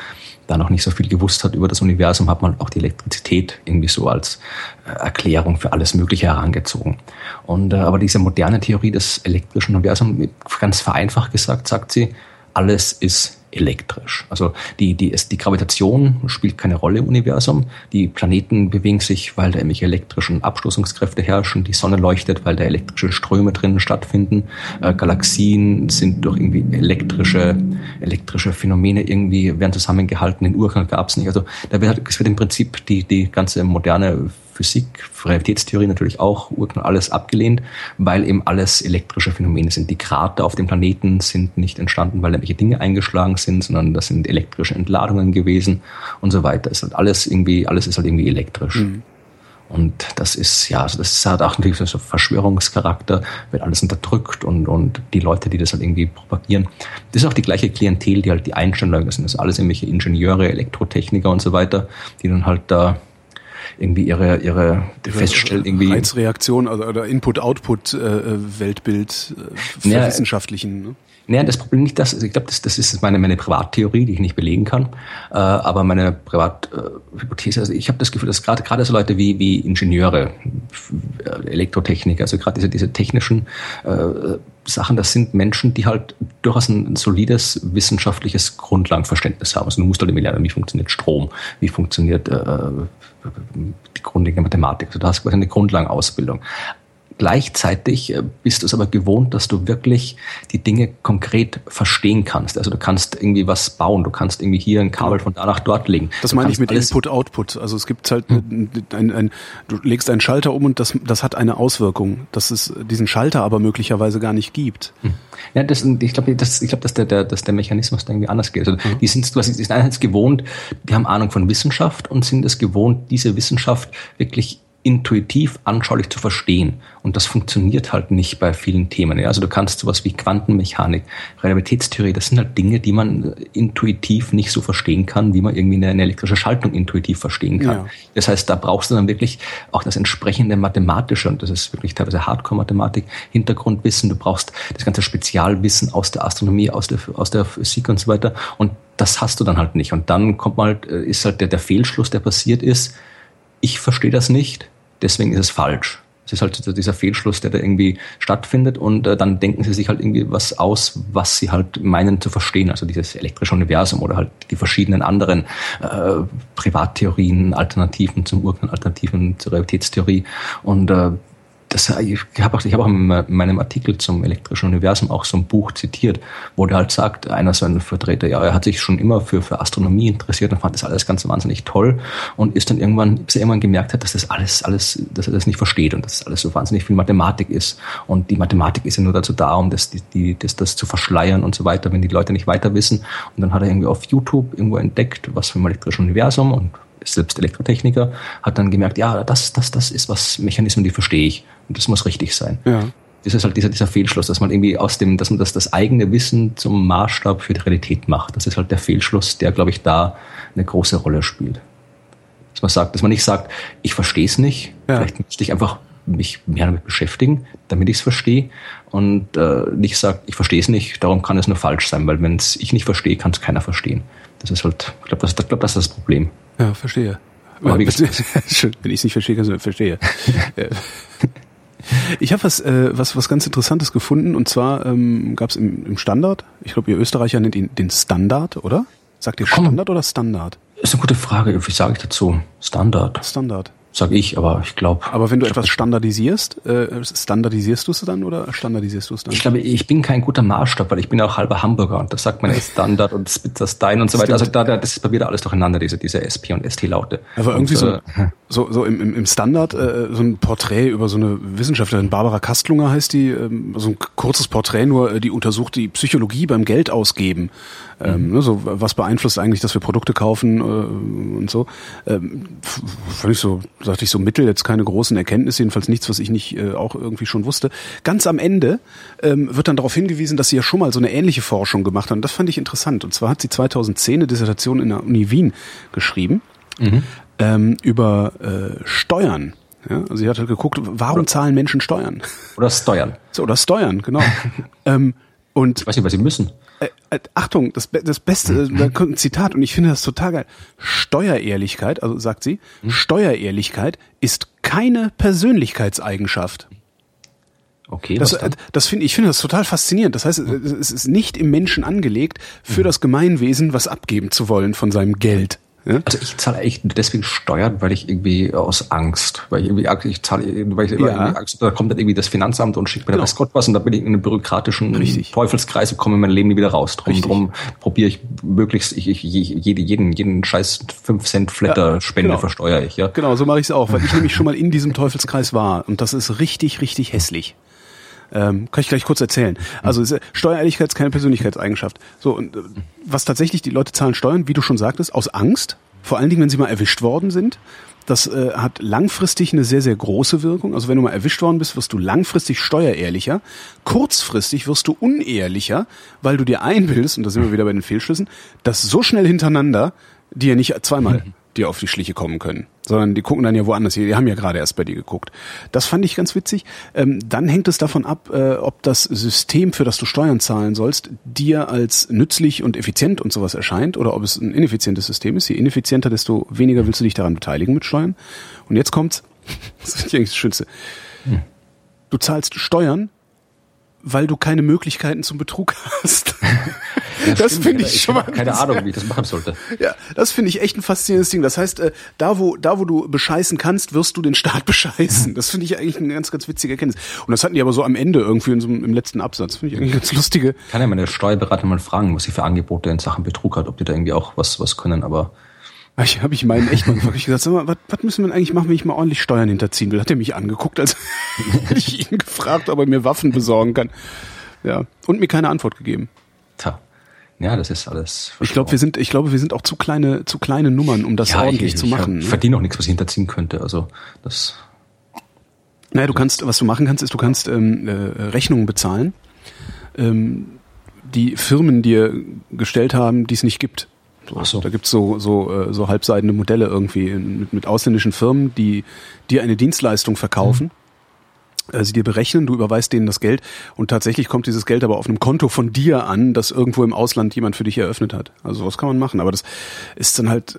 da noch nicht so viel gewusst hat über das Universum, hat man auch die Elektrizität irgendwie so als äh, Erklärung für alles Mögliche herangezogen. Und äh, aber diese moderne Theorie des elektrischen Universums, ganz vereinfacht gesagt, sagt sie, alles ist elektrisch. Also die, die, die Gravitation spielt keine Rolle im Universum. Die Planeten bewegen sich, weil da irgendwelche elektrischen Abstoßungskräfte herrschen. Die Sonne leuchtet, weil da elektrische Ströme drinnen stattfinden. Äh, Galaxien sind durch irgendwie elektrische, elektrische Phänomene irgendwie, werden zusammengehalten. Den Urknall gab es nicht. Also da wird, es wird im Prinzip die, die ganze moderne Physik, Relativitätstheorie natürlich auch, Urknall alles abgelehnt, weil eben alles elektrische Phänomene sind. Die Krater auf dem Planeten sind nicht entstanden, weil irgendwelche Dinge eingeschlagen sind, sondern das sind elektrische Entladungen gewesen und so weiter. Es ist halt alles irgendwie, alles ist halt irgendwie elektrisch. Mhm. Und das ist, ja, also das hat auch natürlich so Verschwörungscharakter, wird alles unterdrückt und, und die Leute, die das halt irgendwie propagieren. Das ist auch die gleiche Klientel, die halt die Einstellungen sind. Das sind alles irgendwelche Ingenieure, Elektrotechniker und so weiter, die dann halt da irgendwie ihre, ihre feststellen, irgendwie. Reizreaktion also, oder Input-Output-Weltbild äh, äh, für ja, wissenschaftlichen. Ne? Naja, das Problem nicht das, also ich glaube, das, das ist meine, meine Privattheorie, die ich nicht belegen kann. Äh, aber meine Privathypothese, also ich habe das Gefühl, dass gerade gerade so Leute wie, wie Ingenieure äh, Elektrotechnik, also gerade diese, diese technischen äh, Sachen, das sind Menschen, die halt durchaus ein solides wissenschaftliches Grundlagenverständnis haben. Also du musst halt immer lernen, wie funktioniert Strom, wie funktioniert äh, die grundlegende Mathematik. Also du hast quasi eine Grundlagenausbildung. Gleichzeitig äh, bist du es aber gewohnt, dass du wirklich die Dinge konkret verstehen kannst. Also du kannst irgendwie was bauen, du kannst irgendwie hier ein Kabel von da nach dort legen. Das du meine ich mit Input-Output. Also es gibt halt hm. ein, ein, du legst einen Schalter um und das, das hat eine Auswirkung, dass es diesen Schalter aber möglicherweise gar nicht gibt. Hm. Ja, das, ich glaube, das, ich glaube, dass der, der, dass der Mechanismus da irgendwie anders geht. Also mhm. die sind quasi, die sind einerseits gewohnt, die haben Ahnung von Wissenschaft und sind es gewohnt, diese Wissenschaft wirklich intuitiv anschaulich zu verstehen. Und das funktioniert halt nicht bei vielen Themen. Ja? Also du kannst sowas wie Quantenmechanik, Relativitätstheorie, das sind halt Dinge, die man intuitiv nicht so verstehen kann, wie man irgendwie eine, eine elektrische Schaltung intuitiv verstehen kann. Ja. Das heißt, da brauchst du dann wirklich auch das entsprechende mathematische, und das ist wirklich teilweise Hardcore-Mathematik, Hintergrundwissen, du brauchst das ganze Spezialwissen aus der Astronomie, aus der, aus der Physik und so weiter. Und das hast du dann halt nicht. Und dann kommt mal, halt, ist halt der, der Fehlschluss, der passiert ist, ich verstehe das nicht, deswegen ist es falsch. Es ist halt dieser Fehlschluss, der da irgendwie stattfindet und äh, dann denken sie sich halt irgendwie was aus, was sie halt meinen zu verstehen. Also dieses elektrische Universum oder halt die verschiedenen anderen äh, Privattheorien, Alternativen zum Urknall, Alternativen zur Realitätstheorie. Und äh, das, ich habe auch, ich hab auch in meinem Artikel zum elektrischen Universum auch so ein Buch zitiert, wo der halt sagt, einer so ein Vertreter, ja, er hat sich schon immer für, für Astronomie interessiert und fand das alles ganz wahnsinnig toll und ist dann irgendwann, bis er irgendwann gemerkt hat, dass das alles, alles, dass er das nicht versteht und dass das alles so wahnsinnig viel Mathematik ist. Und die Mathematik ist ja nur dazu da, um das, die, die, das, das zu verschleiern und so weiter, wenn die Leute nicht weiter wissen. Und dann hat er irgendwie auf YouTube irgendwo entdeckt, was für ein elektrisches Universum und selbst Elektrotechniker, hat dann gemerkt, ja, das, das, das ist was Mechanismen, die verstehe ich. Und das muss richtig sein. Ja. Das ist halt dieser, dieser Fehlschluss, dass man irgendwie aus dem, dass man das, das eigene Wissen zum Maßstab für die Realität macht. Das ist halt der Fehlschluss, der, glaube ich, da eine große Rolle spielt. Dass man sagt, dass man nicht sagt, ich verstehe es nicht, ja. vielleicht müsste ich einfach mich mehr damit beschäftigen, damit ich es verstehe und äh, nicht sagt, ich verstehe es nicht, darum kann es nur falsch sein, weil wenn es ich nicht verstehe, kann es keiner verstehen. Das ist halt, ich glaube, das, ich glaub, das ist das Problem. Ja, verstehe. Aber wie [laughs] Schön, wenn ich es nicht verstehe, kannst du verstehe. [laughs] Ich habe was, äh, was, was ganz Interessantes gefunden und zwar ähm, gab es im, im Standard, ich glaube, ihr Österreicher nennt ihn den Standard, oder? Sagt ihr Standard oder Standard? Ist eine gute Frage. Wie sage ich dazu? Standard. Standard sage ich, aber ich glaube. Aber wenn du etwas standardisierst, äh, standardisierst du es dann oder standardisierst du es dann? Ich glaube, ich bin kein guter Maßstab, weil ich bin auch halber Hamburger und das sagt man ja Standard und Spitzer Stein und so weiter. Also da, da, das ist bei mir da alles durcheinander, diese, diese SP und ST-Laute. Aber irgendwie und, so, äh, [laughs] so, so im, im Standard äh, so ein Porträt über so eine Wissenschaftlerin, Barbara Kastlunger heißt die, äh, so ein kurzes Porträt nur, äh, die untersucht die Psychologie beim Geld ausgeben. Ähm, mhm. ne, so, was beeinflusst eigentlich, dass wir Produkte kaufen äh, und so. Ähm, fand ich so, sagte ich so mittel, jetzt keine großen Erkenntnisse, jedenfalls nichts, was ich nicht äh, auch irgendwie schon wusste. Ganz am Ende ähm, wird dann darauf hingewiesen, dass sie ja schon mal so eine ähnliche Forschung gemacht haben. Das fand ich interessant. Und zwar hat sie 2010 eine Dissertation in der Uni Wien geschrieben mhm. ähm, über äh, Steuern. Ja, also sie hat halt geguckt, warum zahlen Menschen Steuern? Oder Steuern. So, oder Steuern, genau. [laughs] ähm, und ich weiß nicht, was sie müssen. Äh, äh, Achtung, das, das Beste, mhm. da kommt ein Zitat und ich finde das total geil. Steuerehrlichkeit, also sagt sie, mhm. Steuerehrlichkeit ist keine Persönlichkeitseigenschaft. Okay, das, äh, das finde ich finde das total faszinierend. Das heißt, es ist nicht im Menschen angelegt, für mhm. das Gemeinwesen was abgeben zu wollen von seinem Geld. Ja? Also ich zahle echt deswegen Steuern, weil ich irgendwie aus Angst, weil ich irgendwie ich zahle, weil ich ja. irgendwie Angst, da kommt dann irgendwie das Finanzamt und schickt mir genau. weiß Gott was und da bin ich in einem bürokratischen Richtig. Teufelskreis und komme in mein Leben nie wieder raus. Drum, drum probiere ich möglichst, ich, ich, jede, jeden, jeden scheiß 5 Cent Flatter ja, Spende genau. versteuere ich, ja. Genau, so mache ich es auch, weil ich nämlich schon mal in diesem Teufelskreis war und das ist richtig, richtig hässlich. Ähm, kann ich gleich kurz erzählen. Also ist, Steuerehrlichkeit ist keine Persönlichkeitseigenschaft. So, und äh, was tatsächlich, die Leute zahlen Steuern, wie du schon sagtest, aus Angst, vor allen Dingen, wenn sie mal erwischt worden sind. Das äh, hat langfristig eine sehr, sehr große Wirkung. Also wenn du mal erwischt worden bist, wirst du langfristig steuerehrlicher. Kurzfristig wirst du unehrlicher, weil du dir einbildest, und da sind wir wieder bei den Fehlschlüssen, dass so schnell hintereinander dir nicht zweimal [laughs] dir auf die Schliche kommen können, sondern die gucken dann ja woanders. Die haben ja gerade erst bei dir geguckt. Das fand ich ganz witzig. Ähm, dann hängt es davon ab, äh, ob das System, für das du Steuern zahlen sollst, dir als nützlich und effizient und sowas erscheint oder ob es ein ineffizientes System ist. Je ineffizienter, desto weniger willst du dich daran beteiligen mit Steuern. Und jetzt kommt's. [laughs] Das ist eigentlich das Schönste. Du zahlst Steuern, weil du keine Möglichkeiten zum Betrug [laughs] hast. Ja, das finde ja, ich schon mal. Keine Ahnung, wie ich das machen sollte. Ja, das finde ich echt ein faszinierendes Ding. Das heißt, äh, da wo da wo du bescheißen kannst, wirst du den Staat [laughs] bescheißen. Das finde ich eigentlich eine ganz ganz witzige Erkenntnis. Und das hatten die aber so am Ende irgendwie in so, einem- im letzten Absatz. Finde ich eigentlich ganz lustige. Kann ja meine Steuerberater mal fragen, was sie für Angebote in Sachen Betrug hat, ob die da irgendwie auch was, was können, aber Ich habe ich meinen echt mal gefragt. Ich gesagt, sag mal, was, was müssen wir denn eigentlich machen, wenn ich mal ordentlich Steuern hinterziehen will? Hat er mich angeguckt, als [laughs] hätte ich ihn gefragt, ob er mir Waffen besorgen kann. Ja, und mir keine Antwort gegeben. tja. Ja, das ist alles. Ich glaube, wir sind, ich glaube, wir sind auch zu kleine, zu kleine Nummern, um das ja, ordentlich ich, zu ich, machen. Ich ne? verdiene auch nichts, was ich hinterziehen könnte. Also das Naja, du kannst, was du machen kannst, ist, du kannst ähm, äh, Rechnungen bezahlen, ähm, die Firmen dir gestellt haben, die es nicht gibt. So, Ach so. Da gibt's so, so, äh, so halbseidene Modelle irgendwie mit, mit ausländischen Firmen, die dir eine Dienstleistung verkaufen. äh, Sie dir berechnen, du überweist denen das Geld und tatsächlich kommt dieses Geld aber auf einem Konto von dir an, das irgendwo im Ausland jemand für dich eröffnet hat. Also sowas kann man machen, aber das ist dann halt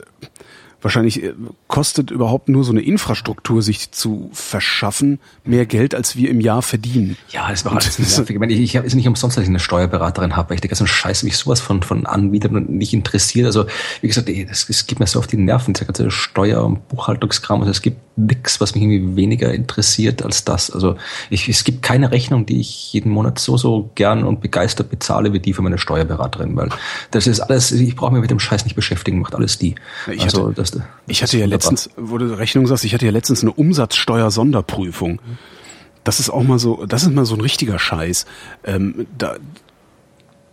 wahrscheinlich äh, kostet überhaupt nur so eine Infrastruktur sich zu verschaffen mehr Geld, als wir im Jahr verdienen. Ja, das war alles nervig. Ich meine, ich, ich ist nicht umsonst, dass ich eine Steuerberaterin habe, weil ich der ganzen Scheiße mich sowas von, von Anbietern nicht interessiert. Also, wie gesagt, ey, das, das geht mir so auf die Nerven, dieser ganze Steuer- und Buchhaltungskram. Also, es gibt nichts, was mich irgendwie weniger interessiert als das. Also, ich, es gibt keine Rechnung, die ich jeden Monat so, so gern und begeistert bezahle, wie die für meine Steuerberaterin, weil das ist alles, ich brauche mich mit dem Scheiß nicht beschäftigen, macht alles die. Ich also, hatte- das, Ich hatte ja letztens, wo du Rechnung sagst, ich hatte ja letztens eine Umsatzsteuer-Sonderprüfung. Das ist auch mal so, das ist mal so ein richtiger Scheiß. Ähm, da,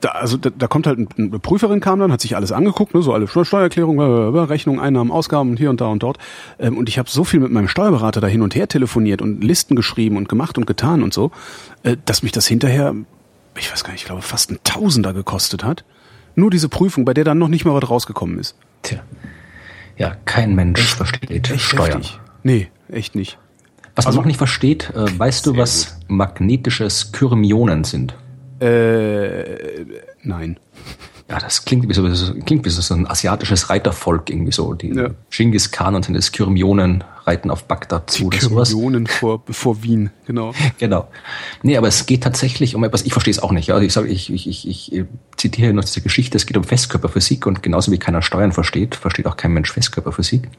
da, also da, da kommt halt ein- eine Prüferin kam dann, hat sich alles angeguckt, ne, so alle Steu- Steuererklärung, Rechnung, Einnahmen, Ausgaben und hier und da und dort. Ähm, und ich habe so viel mit meinem Steuerberater da hin und her telefoniert und Listen geschrieben und gemacht und getan und so, äh, dass mich das hinterher, ich weiß gar nicht, ich glaube fast ein Tausender gekostet hat. Nur diese Prüfung, bei der dann noch nicht mal was rausgekommen ist. Tja. Ja, kein Mensch versteht Steuern. heftig. Nee, echt nicht. Was Also- man noch nicht versteht, äh, weißt du, was magnetische Skyrmionen sind? Äh, nein. Ja, das klingt wie so, klingt wie so ein asiatisches Reitervolk irgendwie so. Die Ja. Genghis Khan und seine Skyrmionen reiten auf Bagdad zu oder sowas. Millionen vor, vor Wien, genau. [laughs] Genau. Nee, aber es geht tatsächlich um etwas, ich verstehe es auch nicht. Also ich sage, ich, ich, ich, ich äh, zitiere noch diese Geschichte, es geht um Festkörperphysik und genauso wie keiner Steuern versteht, versteht auch kein Mensch Festkörperphysik.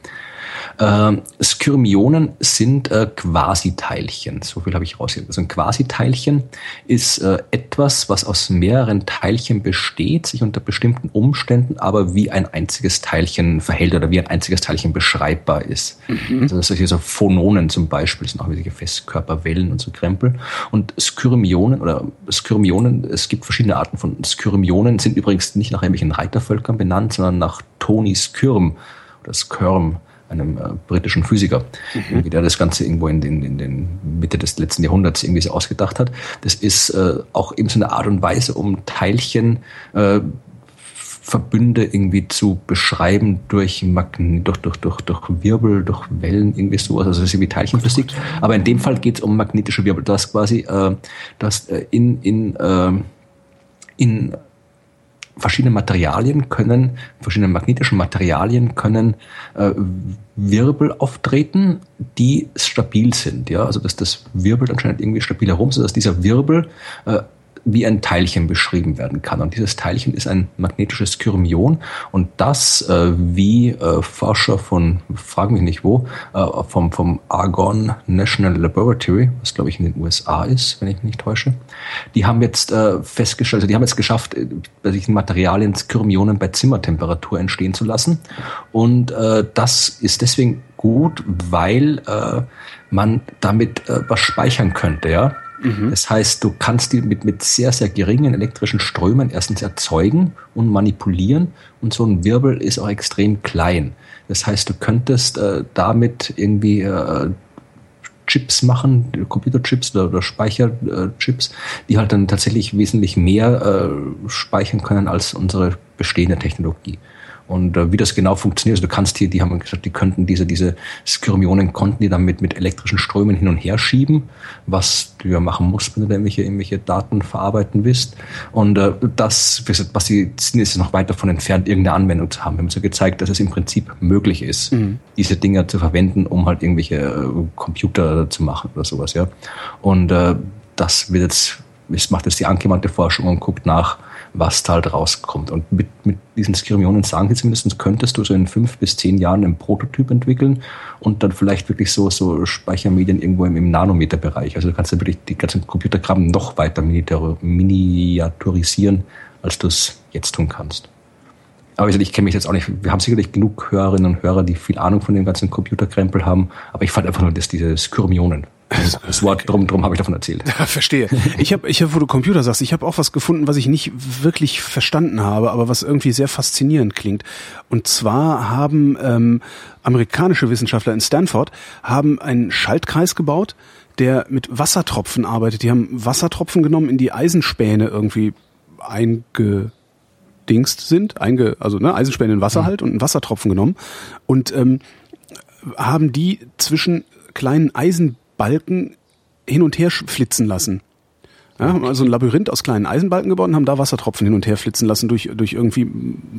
Ähm, Skyrmionen sind äh, Quasiteilchen. So viel habe ich rausgehört. Also ein Quasiteilchen ist äh, etwas, was aus mehreren Teilchen besteht, sich unter bestimmten Umständen aber wie ein einziges Teilchen verhält oder wie ein einziges Teilchen beschreibbar ist. Also das sind hier so Phononen zum Beispiel, sind auch wirkliche Festkörperwellen und so Krempel. Und Skyrmionen oder Skyrmionen, es gibt verschiedene Arten von Skyrmionen, sind übrigens nicht nach irgendwelchen Reitervölkern benannt, sondern nach Tony Skyrm oder Skyrm, einem äh, britischen Physiker, irgendwie, der das Ganze irgendwo in den, in den Mitte des letzten Jahrhunderts irgendwie so ausgedacht hat. Das ist äh, auch eben so eine Art und Weise, um Teilchen äh, Verbünde irgendwie zu beschreiben durch Magn durch, durch, durch, durch Wirbel, durch Wellen, irgendwie sowas, also das ist irgendwie Teilchenphysik. Aber in dem Fall geht es um magnetische Wirbel. Das quasi, äh, das äh, in, in, äh, in verschiedene Materialien können, verschiedene magnetische Materialien können äh, Wirbel auftreten, die stabil sind. Ja, also dass das wirbelt anscheinend irgendwie stabil herum, sodass dieser Wirbel äh, wie ein Teilchen beschrieben werden kann. Und dieses Teilchen ist ein magnetisches Skyrmion und das, äh, wie äh, Forscher von, frag mich nicht wo, äh, vom, vom Argonne National Laboratory, was glaube ich in den USA ist, wenn ich mich nicht täusche, die haben jetzt äh, festgestellt, also die haben jetzt geschafft, äh, bei diesen Materialien Skyrmionen bei Zimmertemperatur entstehen zu lassen. Und äh, das ist deswegen gut, weil man damit was speichern könnte, ja. Das heißt, du kannst die mit, mit sehr, sehr geringen elektrischen Strömen erstens erzeugen und manipulieren und so ein Wirbel ist auch extrem klein. Das heißt, du könntest äh, damit irgendwie äh, Chips machen, Computerchips oder, oder Speicherchips, die halt dann tatsächlich wesentlich mehr äh, speichern können als unsere bestehende Technologie. Und äh, wie das genau funktioniert, also du kannst hier, die haben gesagt, die könnten diese, diese Skyrmionen konnten die dann mit, mit elektrischen Strömen hin und her schieben, was du ja machen musst, wenn du da irgendwelche, irgendwelche Daten verarbeiten willst. Und äh, das, was sie sind jetzt noch weit davon entfernt, irgendeine Anwendung zu haben. Wir haben so gezeigt, dass es im Prinzip möglich ist, mhm. diese Dinger zu verwenden, um halt irgendwelche äh, Computer zu machen oder sowas, ja. Und äh, das wird jetzt, es macht jetzt die angewandte Forschung und guckt nach, was da halt rauskommt. Und mit, mit diesen Skirmionen sagen sie zumindest, könntest du so in fünf bis zehn Jahren einen Prototyp entwickeln und dann vielleicht wirklich so, so Speichermedien irgendwo im, im Nanometerbereich. Also du kannst dann wirklich die ganzen Computerkram noch weiter miniaturisieren, als du es jetzt tun kannst. Aber ich kenne mich jetzt auch nicht. Wir haben sicherlich genug Hörerinnen und Hörer, die viel Ahnung von dem ganzen Computerkrempel haben. Aber ich fand einfach nur, dass diese Skyrmionen das Wort drum, drum habe ich davon erzählt. Ja, [laughs] verstehe. Ich habe, ich hab, wo du Computer sagst, ich habe auch was gefunden, was ich nicht wirklich verstanden habe, aber was irgendwie sehr faszinierend klingt. Und zwar haben ähm, amerikanische Wissenschaftler in Stanford haben einen Schaltkreis gebaut, der mit Wassertropfen arbeitet. Die haben Wassertropfen genommen, in die Eisenspäne irgendwie eingedingst sind, einge, also ne, Eisenspäne in Wasser mhm. halt und einen Wassertropfen genommen und ähm, haben die zwischen kleinen Eisen Balken hin und her flitzen lassen. Ja, haben also ein Labyrinth aus kleinen Eisenbalken gebaut und haben da Wassertropfen hin und her flitzen lassen durch, durch irgendwie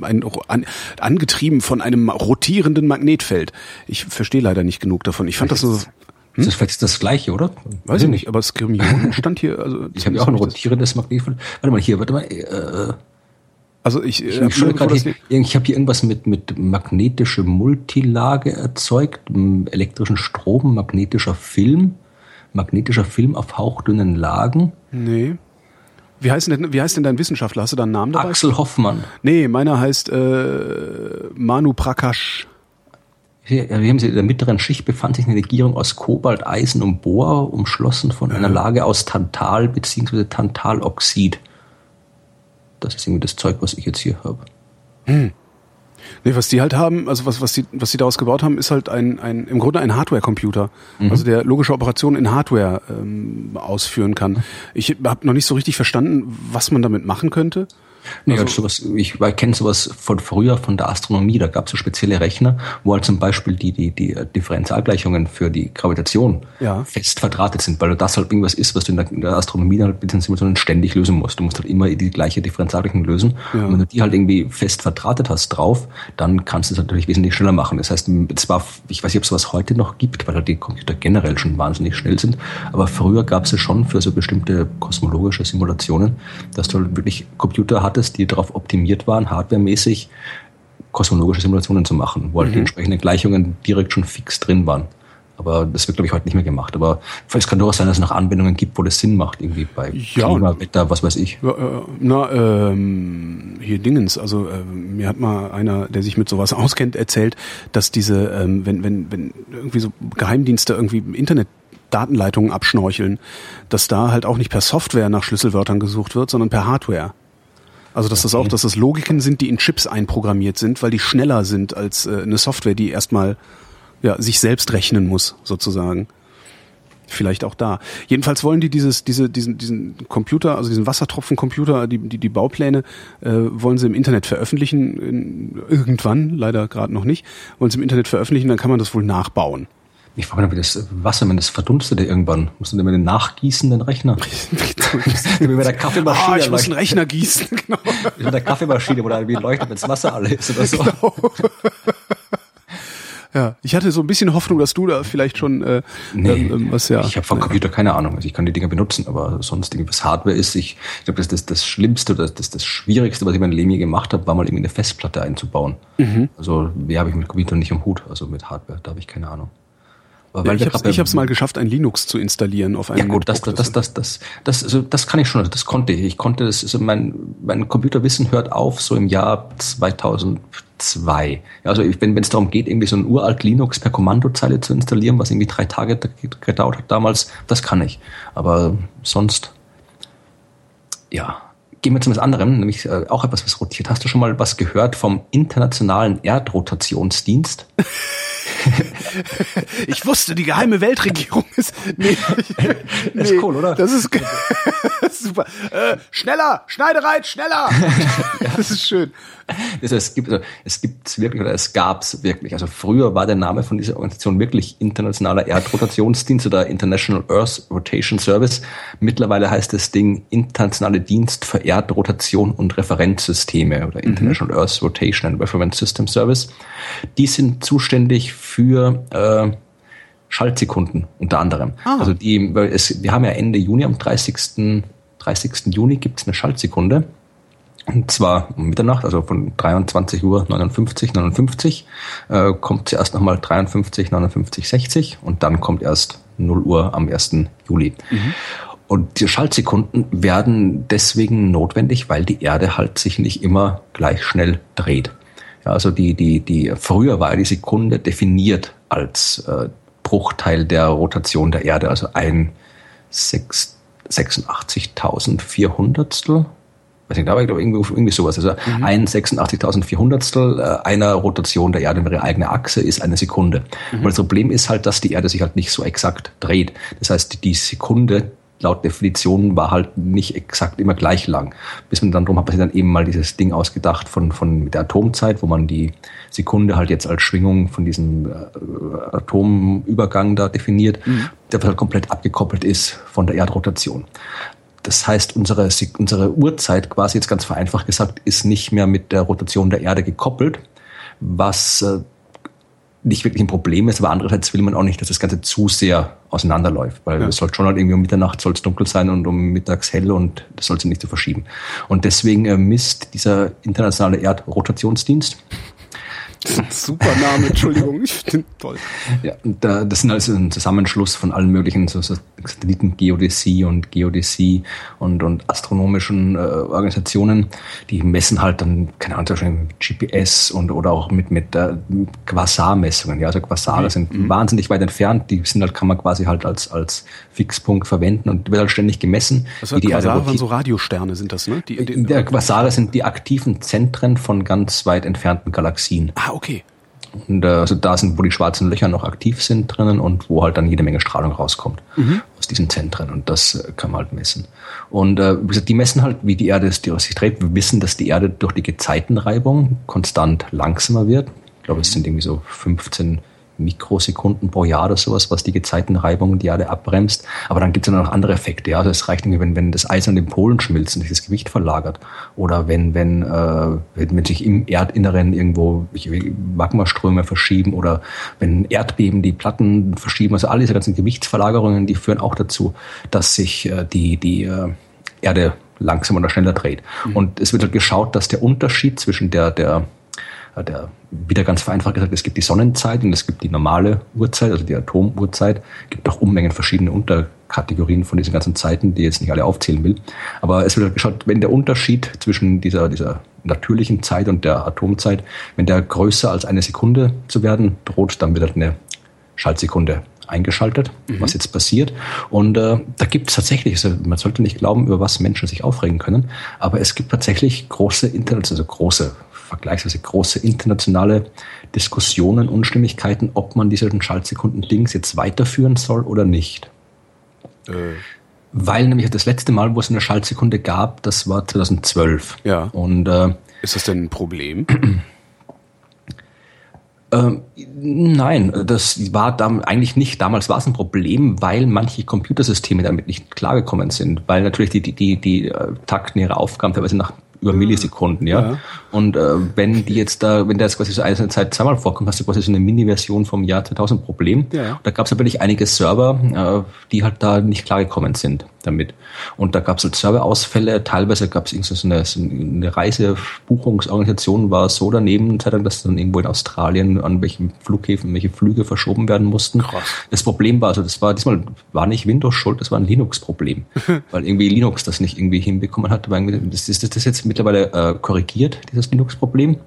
ein, an, angetrieben von einem rotierenden Magnetfeld. Ich verstehe leider nicht genug davon. Ich fand das so. Hm? Das ist vielleicht das Gleiche, oder? Weiß ich nicht, aber Skirmion stand hier. Also ich habe ja auch ein rotierendes Magnetfeld. Warte mal, hier, warte mal. Äh, also ich, ich, ich, hier, ich habe hier irgendwas mit, mit magnetische Multilage erzeugt, elektrischen Strom, magnetischer Film, magnetischer Film auf hauchdünnen Lagen. Nee. Wie heißt, denn, wie heißt denn dein Wissenschaftler? Hast du da einen Namen dabei? Axel Hoffmann. Nee, meiner heißt äh, Manu Prakash. Hier, haben Sie, in der mittleren Schicht befand sich eine Legierung aus Kobalt, Eisen und Bohr, umschlossen von einer Lage aus Tantal bzw. Tantaloxid. Das ist irgendwie das Zeug, was ich jetzt hier habe. Hm. Nee, was die halt haben, also was, was die, was die daraus gebaut haben, ist halt ein, ein im Grunde ein Hardware-Computer. Mhm. Also der logische Operationen in Hardware ähm, ausführen kann. Ich habe noch nicht so richtig verstanden, was man damit machen könnte. Nee, also, sowas, ich kenne sowas von früher von der Astronomie, da gab es so spezielle Rechner, wo halt zum Beispiel die, die, die Differentialgleichungen für die Gravitation ja. fest verdrahtet sind, weil das halt irgendwas ist, was du in der, in der Astronomie dann halt Simulationen ständig lösen musst. Du musst halt immer die gleiche Differentialgleichung lösen. Ja. Und wenn du die halt irgendwie fest verdrahtet hast drauf, dann kannst du es natürlich wesentlich schneller machen. Das heißt, zwar, ich weiß nicht, ob es sowas heute noch gibt, weil halt die Computer generell schon wahnsinnig schnell sind, aber früher gab es es schon für so bestimmte kosmologische Simulationen, dass du halt wirklich Computer hattest, hattest, die darauf optimiert waren, hardwaremäßig kosmologische Simulationen zu machen, wo halt mhm. die entsprechenden Gleichungen direkt schon fix drin waren. Aber das wird, glaube ich, heute nicht mehr gemacht. Aber es kann durchaus sein, dass es noch Anwendungen gibt, wo das Sinn macht, irgendwie bei ja, Klima, Wetter, was weiß ich. Äh, na, ähm, hier Dingens, also äh, mir hat mal einer, der sich mit sowas [laughs] auskennt, erzählt, dass diese, ähm, wenn, wenn, wenn irgendwie so Geheimdienste irgendwie im Internet Datenleitungen abschnorcheln, dass da halt auch nicht per Software nach Schlüsselwörtern gesucht wird, sondern per Hardware. Also dass das auch, dass das Logiken sind, die in Chips einprogrammiert sind, weil die schneller sind als äh, eine Software, die erstmal ja, sich selbst rechnen muss, sozusagen. Vielleicht auch da. Jedenfalls wollen die dieses, diese, diesen, diesen Computer, also diesen Wassertropfencomputer, die, die, die Baupläne, äh, wollen sie im Internet veröffentlichen, in, irgendwann, leider gerade noch nicht, wollen sie im Internet veröffentlichen, dann kann man das wohl nachbauen. Ich frage mich, wie das Wasser, wenn das verdunstet irgendwann, musst du dann den nachgießen, den Rechner? [laughs] bei der Kaffeemaschine. Ah, ich muss einen Rechner gießen, [laughs] genau. Bei der Kaffeemaschine, wo da wie leuchtet, wenn das Wasser alle ist oder so. Genau. [laughs] Ja, ich hatte so ein bisschen Hoffnung, dass du da vielleicht schon äh, nee, ähm, was ja. Ich habe vom Computer keine Ahnung. Also ich kann die Dinger benutzen, aber sonst irgendwie was Hardware ist. Ich, ich glaube, das, das das Schlimmste oder das, das Schwierigste, was ich in meinem Leben je gemacht habe, war mal irgendwie eine Festplatte einzubauen. Mhm. Also wer habe ich mit Computer nicht im Hut, also mit Hardware, da habe ich keine Ahnung. Ja, ich habe es mal geschafft, ein Linux zu installieren auf einem Ja gut, das, das, das, das, das, das, also das kann ich schon, das konnte ich. Ich konnte das, also mein, mein Computerwissen hört auf so im Jahr 2002. Also wenn es darum geht, irgendwie so ein uralt Linux per Kommandozeile zu installieren, was irgendwie drei Tage gedauert hat damals, das kann ich. Aber sonst, ja. Gehen wir zu etwas anderem, nämlich äh, auch etwas, was rotiert. Hast du schon mal was gehört vom Internationalen Erdrotationsdienst? [laughs] [laughs] ich wusste, die geheime Weltregierung ist. Nee, [laughs] nee, das ist cool, oder? Das ist [laughs] super. Äh, schneller, Schneidereit, schneller. Das ist schön. Heißt, es gibt also, es gibt's wirklich oder es gab's wirklich. Also früher war der Name von dieser Organisation wirklich Internationaler Erdrotationsdienst oder International Earth Rotation Service. Mittlerweile heißt das Ding Internationale Dienst für Erdrotation und Referenzsysteme oder International mhm. Earth Rotation and Reference System Service. Die sind zuständig für äh, Schaltsekunden unter anderem. Ah. Also die, weil es, wir haben ja Ende Juni, am 30. 30. Juni gibt es eine Schaltsekunde. Und zwar um Mitternacht, also von 23 Uhr 59, 59, äh, kommt zuerst nochmal 53, 59, 60 und dann kommt erst 0 Uhr am 1. Juli. Mhm. Und die Schaltsekunden werden deswegen notwendig, weil die Erde halt sich nicht immer gleich schnell dreht. Also die, die, die, früher war die Sekunde definiert als äh, Bruchteil der Rotation der Erde, also ein 86.400 weiß nicht, aber ich glaube irgendwie, irgendwie sowas. Also mhm. ein 86.400 äh, einer Rotation der Erde um ihre eigene Achse ist eine Sekunde. Mhm. Und das Problem ist halt, dass die Erde sich halt nicht so exakt dreht. Das heißt, die Sekunde laut Definition war halt nicht exakt immer gleich lang. Bis man dann drum hat man sich dann eben mal dieses Ding ausgedacht von, von mit der Atomzeit, wo man die Sekunde halt jetzt als Schwingung von diesem äh, Atomübergang da definiert, mhm. der halt komplett abgekoppelt ist von der Erdrotation. Das heißt, unsere, unsere Uhrzeit, quasi jetzt ganz vereinfacht gesagt, ist nicht mehr mit der Rotation der Erde gekoppelt, was äh, nicht wirklich ein Problem ist, aber andererseits will man auch nicht, dass das Ganze zu sehr auseinanderläuft, weil ja. es soll schon halt irgendwie um Mitternacht soll es dunkel sein und um mittags hell und das soll sich nicht zu verschieben. Und deswegen äh, misst dieser internationale Erdrotationsdienst [laughs] Super Name, Entschuldigung, ich finde toll. Ja, da, das sind also ein Zusammenschluss von allen möglichen so, so Satellitengeodäsie und Geodäsie und, und astronomischen äh, Organisationen, die messen halt dann, keine Ahnung, zum Beispiel mit GPS und oder auch mit, mit äh, Quasar-Messungen. Ja, also Quasare mhm. sind mhm. wahnsinnig weit entfernt, die sind halt, kann man quasi halt als, als Fixpunkt verwenden und wird halt ständig gemessen. Wie die Quasare waren so Radiosterne, sind das, ne? Die, die, der Quasare sind die aktiven Zentren von ganz weit entfernten Galaxien. Ah, okay. Und äh, also da sind, wo die schwarzen Löcher noch aktiv sind drinnen und wo halt dann jede Menge Strahlung rauskommt mhm. aus diesen Zentren. Und das äh, kann man halt messen. Und äh, wie gesagt, die messen halt, wie die Erde die sich dreht. Wir wissen, dass die Erde durch die Gezeitenreibung konstant langsamer wird. Ich glaube, es sind irgendwie so 15 Mikrosekunden pro Jahr oder sowas, was die Gezeitenreibung die Erde abbremst. Aber dann gibt es ja noch andere Effekte. Ja? Also es reicht irgendwie, wenn, wenn das Eis an den Polen schmilzt und sich das Gewicht verlagert. Oder wenn, wenn, äh, wenn sich im Erdinneren irgendwo Magmaströme verschieben oder wenn Erdbeben die Platten verschieben. Also all diese ganzen Gewichtsverlagerungen, die führen auch dazu, dass sich äh, die, die äh, Erde langsamer oder schneller dreht. Mhm. Und es wird halt geschaut, dass der Unterschied zwischen der, der der, wieder ganz vereinfacht gesagt, es gibt die Sonnenzeit und es gibt die normale Uhrzeit, also die Atomuhrzeit. Es gibt auch Unmengen verschiedene Unterkategorien von diesen ganzen Zeiten, die ich jetzt nicht alle aufzählen will. Aber es wird geschaut, wenn der Unterschied zwischen dieser, dieser natürlichen Zeit und der Atomzeit, wenn der größer als eine Sekunde zu werden droht, dann wird halt eine Schaltsekunde eingeschaltet, mhm. was jetzt passiert. Und äh, da gibt es tatsächlich, also man sollte nicht glauben, über was Menschen sich aufregen können, aber es gibt tatsächlich große Internet, also große vergleichsweise große internationale Diskussionen, Unstimmigkeiten, ob man diese Schaltsekunden-Dings jetzt weiterführen soll oder nicht. Äh. Weil nämlich das letzte Mal, wo es eine Schaltsekunde gab, das war 2012. Ja. Und äh, ist das denn ein Problem? [clears throat] Ähm, nein, das war dann eigentlich nicht. Damals war es ein Problem, weil manche Computersysteme damit nicht klargekommen sind, weil natürlich die, die, die, die äh, takten ihre Aufgaben teilweise nach über Millisekunden, ja. ja. Und äh, wenn die jetzt da, wenn das quasi so eine Zeit zweimal vorkommt, hast du quasi so eine Mini-Version vom Jahr 2000 Problem. Ja. Da gab es natürlich einige Server, äh, die halt da nicht klargekommen sind damit. Und da gab es halt Serverausfälle, teilweise gab es so eine, so eine Reisebuchungsorganisation war so daneben, dass dann irgendwo in Australien an welchen Flughäfen welche Flüge verschoben werden mussten. Krass. Das Problem war, also das war diesmal war nicht Windows schuld, das war ein Linux-Problem, [laughs] weil irgendwie Linux das nicht irgendwie hinbekommen hat. Das ist das jetzt mittlerweile äh, korrigiert, dieses Linux-Problem.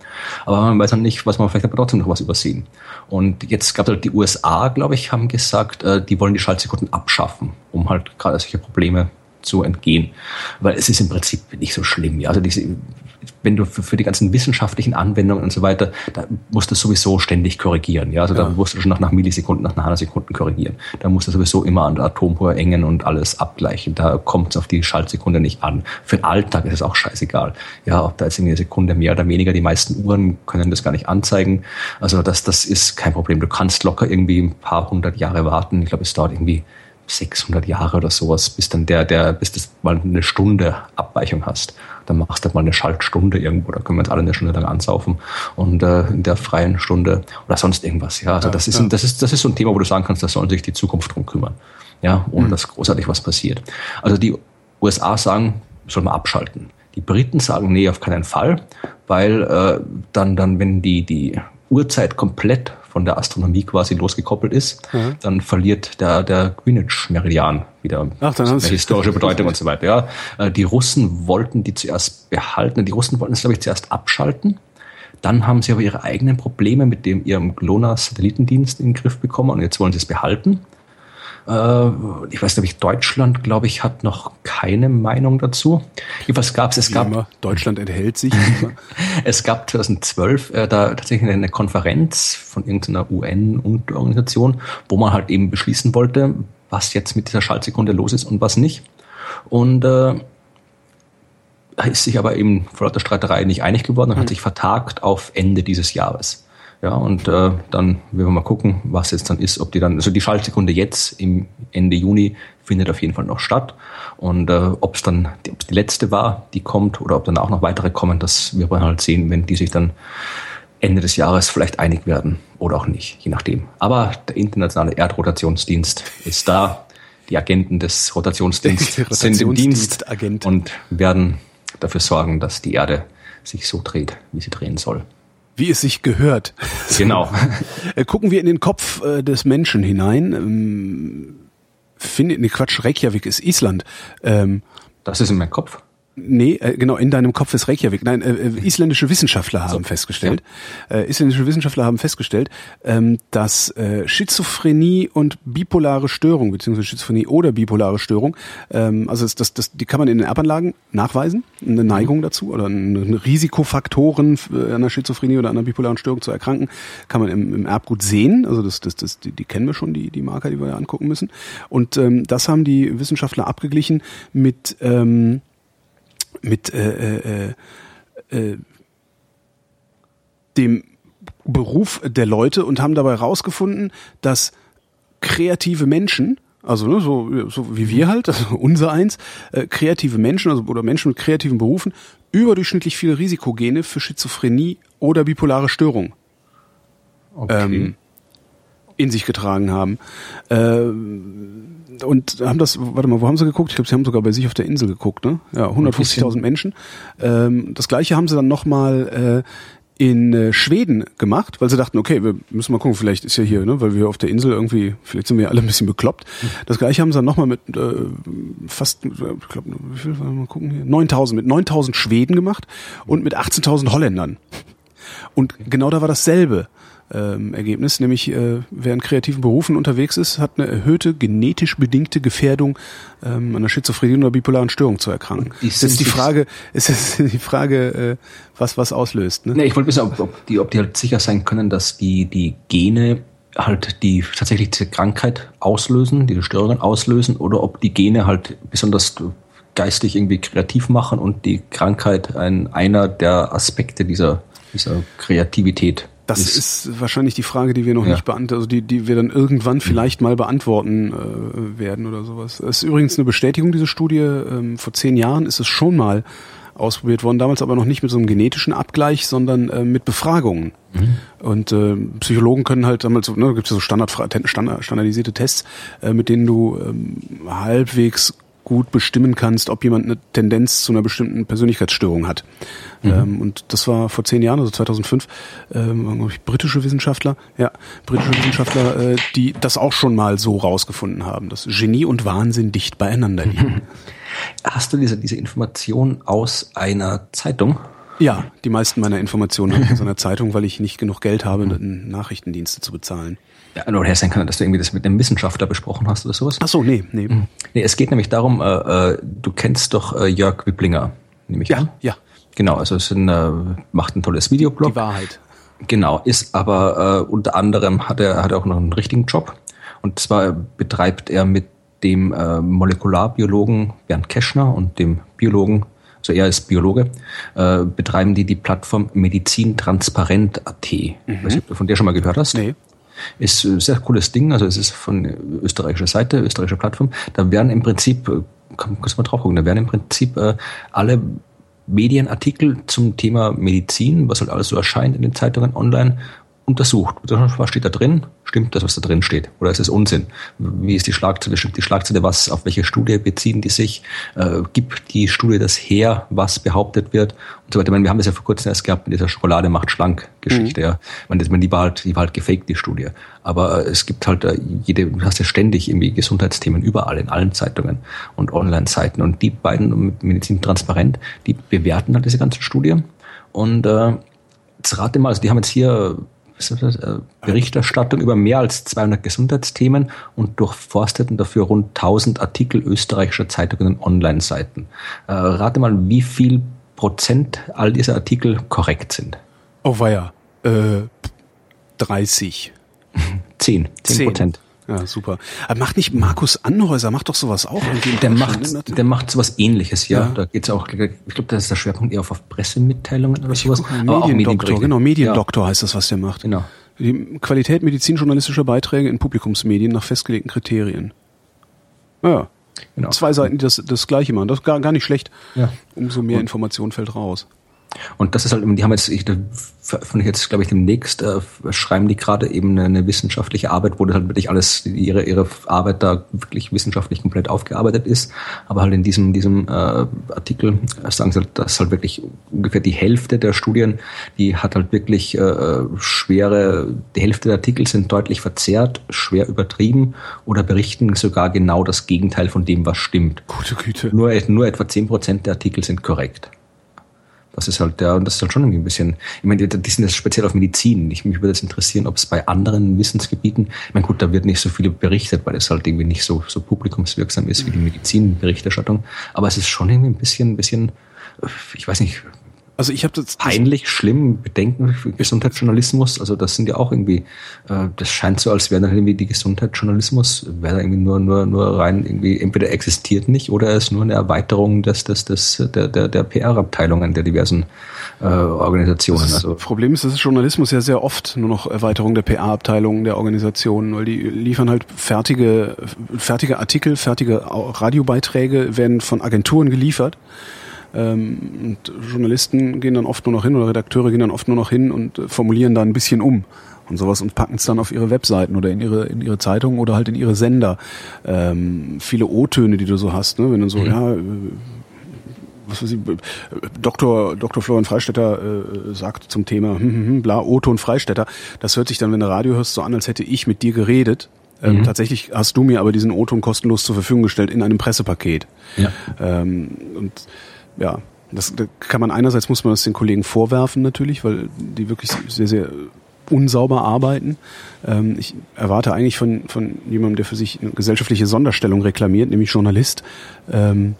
Aber man weiß noch nicht, was man vielleicht aber trotzdem noch was übersehen. Und jetzt gab es halt die USA, glaube ich, haben gesagt, äh, die wollen die Schaltsekunden abschaffen, um halt gerade solche Probleme zu entgehen. Weil es ist im Prinzip nicht so schlimm. Ja? Also diese, wenn du für, für, die ganzen wissenschaftlichen Anwendungen und so weiter, da musst du sowieso ständig korrigieren. Ja, also ja. da musst du schon nach, nach Millisekunden, nach Nanosekunden korrigieren. Da musst du sowieso immer an der Atomhohe engen und alles abgleichen. Da kommt es auf die Schaltsekunde nicht an. Für den Alltag ist es auch scheißegal. Ja, ob da jetzt irgendwie eine Sekunde mehr oder weniger, die meisten Uhren können das gar nicht anzeigen. Also das, das ist kein Problem. Du kannst locker irgendwie ein paar hundert Jahre warten. Ich glaube, es dauert irgendwie 600 Jahre oder sowas, bis dann der, der, bis du mal eine Stunde Abweichung hast. Dann machst du mal eine Schaltstunde irgendwo, da können wir uns alle eine Stunde lang ansaufen und äh, in der freien Stunde oder sonst irgendwas. Ja, also ja, das ist, ja. das ist, das ist so ein Thema, wo du sagen kannst, da sollen sich die Zukunft drum kümmern. Ja, ohne mhm. dass großartig was passiert. Also die USA sagen, soll man abschalten. Die Briten sagen, nee, auf keinen Fall, weil äh, dann, dann, wenn die, die Uhrzeit komplett von der Astronomie quasi losgekoppelt ist, mhm. dann verliert der, der Greenwich-Meridian wieder Ach, dann eine historische Bedeutung und so weiter. Ja, äh, die Russen wollten die zuerst behalten. Die Russen wollten es, glaube ich, zuerst abschalten. Dann haben sie aber ihre eigenen Probleme mit dem ihrem GLONASS-Satellitendienst in den Griff bekommen und jetzt wollen sie es behalten. Äh, ich weiß nicht, Deutschland, glaube ich, hat noch keine Meinung dazu. Jedenfalls gab es, es gab. Immer. Deutschland enthält sich. [laughs] es gab 2012 äh, da tatsächlich eine Konferenz von irgendeiner UN-Organisation, wo man halt eben beschließen wollte, was jetzt mit dieser Schaltsekunde los ist und was nicht. Und äh, ist sich aber eben vor lauter Streiterei nicht einig geworden und mhm. hat sich vertagt auf Ende dieses Jahres. Ja, und äh, dann werden wir mal gucken, was jetzt dann ist, ob die dann, also die Schaltsekunde jetzt im Ende Juni findet auf jeden Fall noch statt. Und äh, ob es dann die, ob's die letzte war, die kommt, oder ob dann auch noch weitere kommen, das wird man halt sehen, wenn die sich dann Ende des Jahres vielleicht einig werden oder auch nicht, je nachdem. Aber der internationale Erdrotationsdienst ist da. Die Agenten des Rotationsdienstes [laughs] sind im Dienst und werden dafür sorgen, dass die Erde sich so dreht, wie sie drehen soll wie es sich gehört. [laughs] Genau. [laughs] Äh, gucken wir in den Kopf äh, des Menschen hinein. Ähm, Findet, ne Quatsch, Reykjavik ist Island. Ähm, das ist in meinem Kopf. Nee, äh, genau, in deinem Kopf ist Reykjavik. Nein, äh, äh isländische Wissenschaftler haben so, festgestellt, ja. äh, isländische Wissenschaftler haben festgestellt, ähm, dass äh, Schizophrenie und bipolare Störung, beziehungsweise Schizophrenie oder bipolare Störung, ähm, also das, das, das, die kann man in den Erbanlagen nachweisen, eine Neigung mhm. dazu oder eine Risikofaktoren einer Schizophrenie oder einer bipolaren Störung zu erkranken, kann man im, im Erbgut sehen. Also das, das, das, die, die kennen wir schon, die, die Marker, die wir da angucken müssen. Und ähm, das haben die Wissenschaftler abgeglichen mit ähm, mit äh, äh, äh, dem Beruf der Leute und haben dabei herausgefunden, dass kreative Menschen, also ne, so, so wie wir halt, also unser eins, äh, kreative Menschen also, oder Menschen mit kreativen Berufen überdurchschnittlich viele Risikogene für Schizophrenie oder bipolare Störung okay. ähm, in sich getragen haben. Äh, und haben das, warte mal, wo haben sie geguckt? Ich glaube, sie haben sogar bei sich auf der Insel geguckt, ne? Ja, 150.000 Menschen. Ähm, das gleiche haben sie dann nochmal äh, in äh, Schweden gemacht, weil sie dachten, okay, wir müssen mal gucken, vielleicht ist ja hier, ne, weil wir auf der Insel irgendwie, vielleicht sind wir alle ein bisschen bekloppt. Das gleiche haben sie dann nochmal mit äh, fast, ich glaube, wie viel, mal gucken hier, 9000, mit 9000 Schweden gemacht und mit 18.000 Holländern. Und genau da war dasselbe ähm, Ergebnis, nämlich äh, wer in kreativen Berufen unterwegs ist, hat eine erhöhte genetisch bedingte Gefährdung ähm, an einer Schizophrenie oder bipolaren Störung zu erkranken. Ist jetzt die Frage, ist jetzt [laughs] die Frage, äh, was was auslöst. Ne? Nee, ich wollte wissen, ob, ob, die, ob die halt sicher sein können, dass die die Gene halt die tatsächlich diese Krankheit auslösen, diese Störungen auslösen, oder ob die Gene halt besonders geistig irgendwie kreativ machen und die Krankheit ein einer der Aspekte dieser dieser Kreativität das ist, ist, wahrscheinlich die Frage, die wir noch ja. nicht beantworten, also die, die wir dann irgendwann vielleicht mal beantworten äh, werden oder sowas. Es ist übrigens eine Bestätigung, diese Studie. Ähm, vor zehn Jahren ist es schon mal ausprobiert worden, damals aber noch nicht mit so einem genetischen Abgleich, sondern äh, mit Befragungen. Mhm. Und äh, Psychologen können halt damals, so, ne, gibt es ja so Standard, standardisierte Tests, äh, mit denen du ähm, halbwegs gut bestimmen kannst, ob jemand eine Tendenz zu einer bestimmten Persönlichkeitsstörung hat. Mhm. Ähm, und das war vor zehn Jahren, also 2005, ähm, ich, britische Wissenschaftler, ja, britische Wissenschaftler, äh, die das auch schon mal so rausgefunden haben, dass Genie und Wahnsinn dicht beieinander liegen. [laughs] Hast du diese, diese Information aus einer Zeitung? Ja, die meisten meiner Informationen habe ich aus [laughs] einer Zeitung, weil ich nicht genug Geld habe, Nachrichtendienste zu bezahlen. Ja, oder her sein kann, dass du irgendwie das mit einem Wissenschaftler besprochen hast oder sowas. Ach so, nee, nee. Hm. Nee, es geht nämlich darum, äh, äh, du kennst doch äh, Jörg Wipplinger, nehme ich ja, an. Ja, Genau, also es sind, äh, macht ein tolles Videoblog. Die Wahrheit. Genau, ist aber äh, unter anderem hat er hat er auch noch einen richtigen Job. Und zwar betreibt er mit dem äh, Molekularbiologen Bernd Keschner und dem Biologen, also er ist Biologe, äh, betreiben die die Plattform medizintransparent.at. Mhm. Weiß nicht, ob du von der schon mal gehört hast? Nee. Ist ein sehr cooles Ding, also es ist von österreichischer Seite, österreichischer Plattform. Da werden im Prinzip, kann, kannst du mal drauf gucken, da werden im Prinzip äh, alle Medienartikel zum Thema Medizin, was halt alles so erscheint in den Zeitungen online, untersucht. Was steht da drin? Stimmt das, was da drin steht? Oder ist es Unsinn? Wie ist die Schlagzeile? Stimmt die Schlagzeile? Was, auf welche Studie beziehen die sich? Äh, gibt die Studie das her, was behauptet wird? Und so weiter. Ich meine, wir haben das ja vor kurzem erst gehabt mit dieser Schokolade macht schlank Geschichte. Mhm. Ja. Ich meine, das, die war halt, die war halt gefaked, die Studie. Aber äh, es gibt halt äh, jede, du hast ja ständig irgendwie Gesundheitsthemen überall, in allen Zeitungen und Online-Seiten. Und die beiden Medizin transparent, die bewerten halt diese ganze Studie. Und äh, jetzt rate mal, also die haben jetzt hier Berichterstattung über mehr als 200 Gesundheitsthemen und durchforsteten dafür rund 1000 Artikel österreichischer Zeitungen und Online-Seiten. Äh, rate mal, wie viel Prozent all dieser Artikel korrekt sind. Oh weia, äh, 30. 10, 10 Prozent. Ja, super. Aber macht nicht Markus Anhäuser, macht doch sowas auch irgendwie. Der macht, der macht sowas ähnliches, ja. ja. Da geht's auch, ich glaube, da ist der Schwerpunkt eher auf, auf Pressemitteilungen oder ich sowas. Mediendoktor, genau, Mediendoktor ja. heißt das, was der macht. Genau. Die Qualität medizinjournalistischer Beiträge in Publikumsmedien nach festgelegten Kriterien. Ja. Genau. Zwei Seiten, die das, das gleiche machen. Das ist gar, gar nicht schlecht. Ja. Umso mehr Information fällt raus. Und das ist halt, die haben jetzt, ich, von jetzt, glaube ich, demnächst äh, schreiben die gerade eben eine, eine, wissenschaftliche Arbeit, wo das halt wirklich alles, ihre, ihre Arbeit da wirklich wissenschaftlich komplett aufgearbeitet ist. Aber halt in diesem, diesem äh, Artikel sagen sie halt, dass halt wirklich ungefähr die Hälfte der Studien, die hat halt wirklich äh, schwere, die Hälfte der Artikel sind deutlich verzerrt, schwer übertrieben oder berichten sogar genau das Gegenteil von dem, was stimmt. Gute Güte. Nur, nur etwa zehn Prozent der Artikel sind korrekt. Das ist halt der, und das ist halt schon irgendwie ein bisschen, ich meine, die, die sind jetzt speziell auf Medizin. Ich, mich würde jetzt interessieren, ob es bei anderen Wissensgebieten, ich meine, gut, da wird nicht so viel berichtet, weil es halt irgendwie nicht so, so publikumswirksam ist wie die Medizinberichterstattung. Aber es ist schon irgendwie ein bisschen, ein bisschen, ich weiß nicht, also ich habe das peinlich, schlimm, Bedenken für Gesundheitsjournalismus. Also das sind ja auch irgendwie, äh, das scheint so, als wäre dann irgendwie die Gesundheitsjournalismus, wäre da irgendwie nur nur nur rein irgendwie entweder existiert nicht oder ist nur eine Erweiterung des des des der der, der PR-Abteilungen der diversen äh, Organisationen. Das also Problem ist, dass Journalismus ja sehr oft nur noch Erweiterung der PR-Abteilungen der Organisationen, weil die liefern halt fertige fertige Artikel, fertige Radiobeiträge werden von Agenturen geliefert ähm, und Journalisten gehen dann oft nur noch hin oder Redakteure gehen dann oft nur noch hin und äh, formulieren da ein bisschen um und sowas und packen es dann auf ihre Webseiten oder in ihre in ihre Zeitungen oder halt in ihre Sender. Ähm, viele O-Töne, die du so hast, ne? wenn du so mhm. ja äh, was weiß ich, Dr. Dr. Florian Freistetter äh, sagt zum Thema hm, hm, hm, bla O-Ton Freistetter. Das hört sich dann, wenn du Radio hörst, so an, als hätte ich mit dir geredet. Ähm, mhm. Tatsächlich hast du mir aber diesen O-Ton kostenlos zur Verfügung gestellt in einem Pressepaket. Ja. Ähm, und ja, das, das kann man einerseits muss man das den Kollegen vorwerfen natürlich, weil die wirklich sehr, sehr unsauber arbeiten. Ähm, ich erwarte eigentlich von, von jemandem, der für sich eine gesellschaftliche Sonderstellung reklamiert, nämlich Journalist, ähm,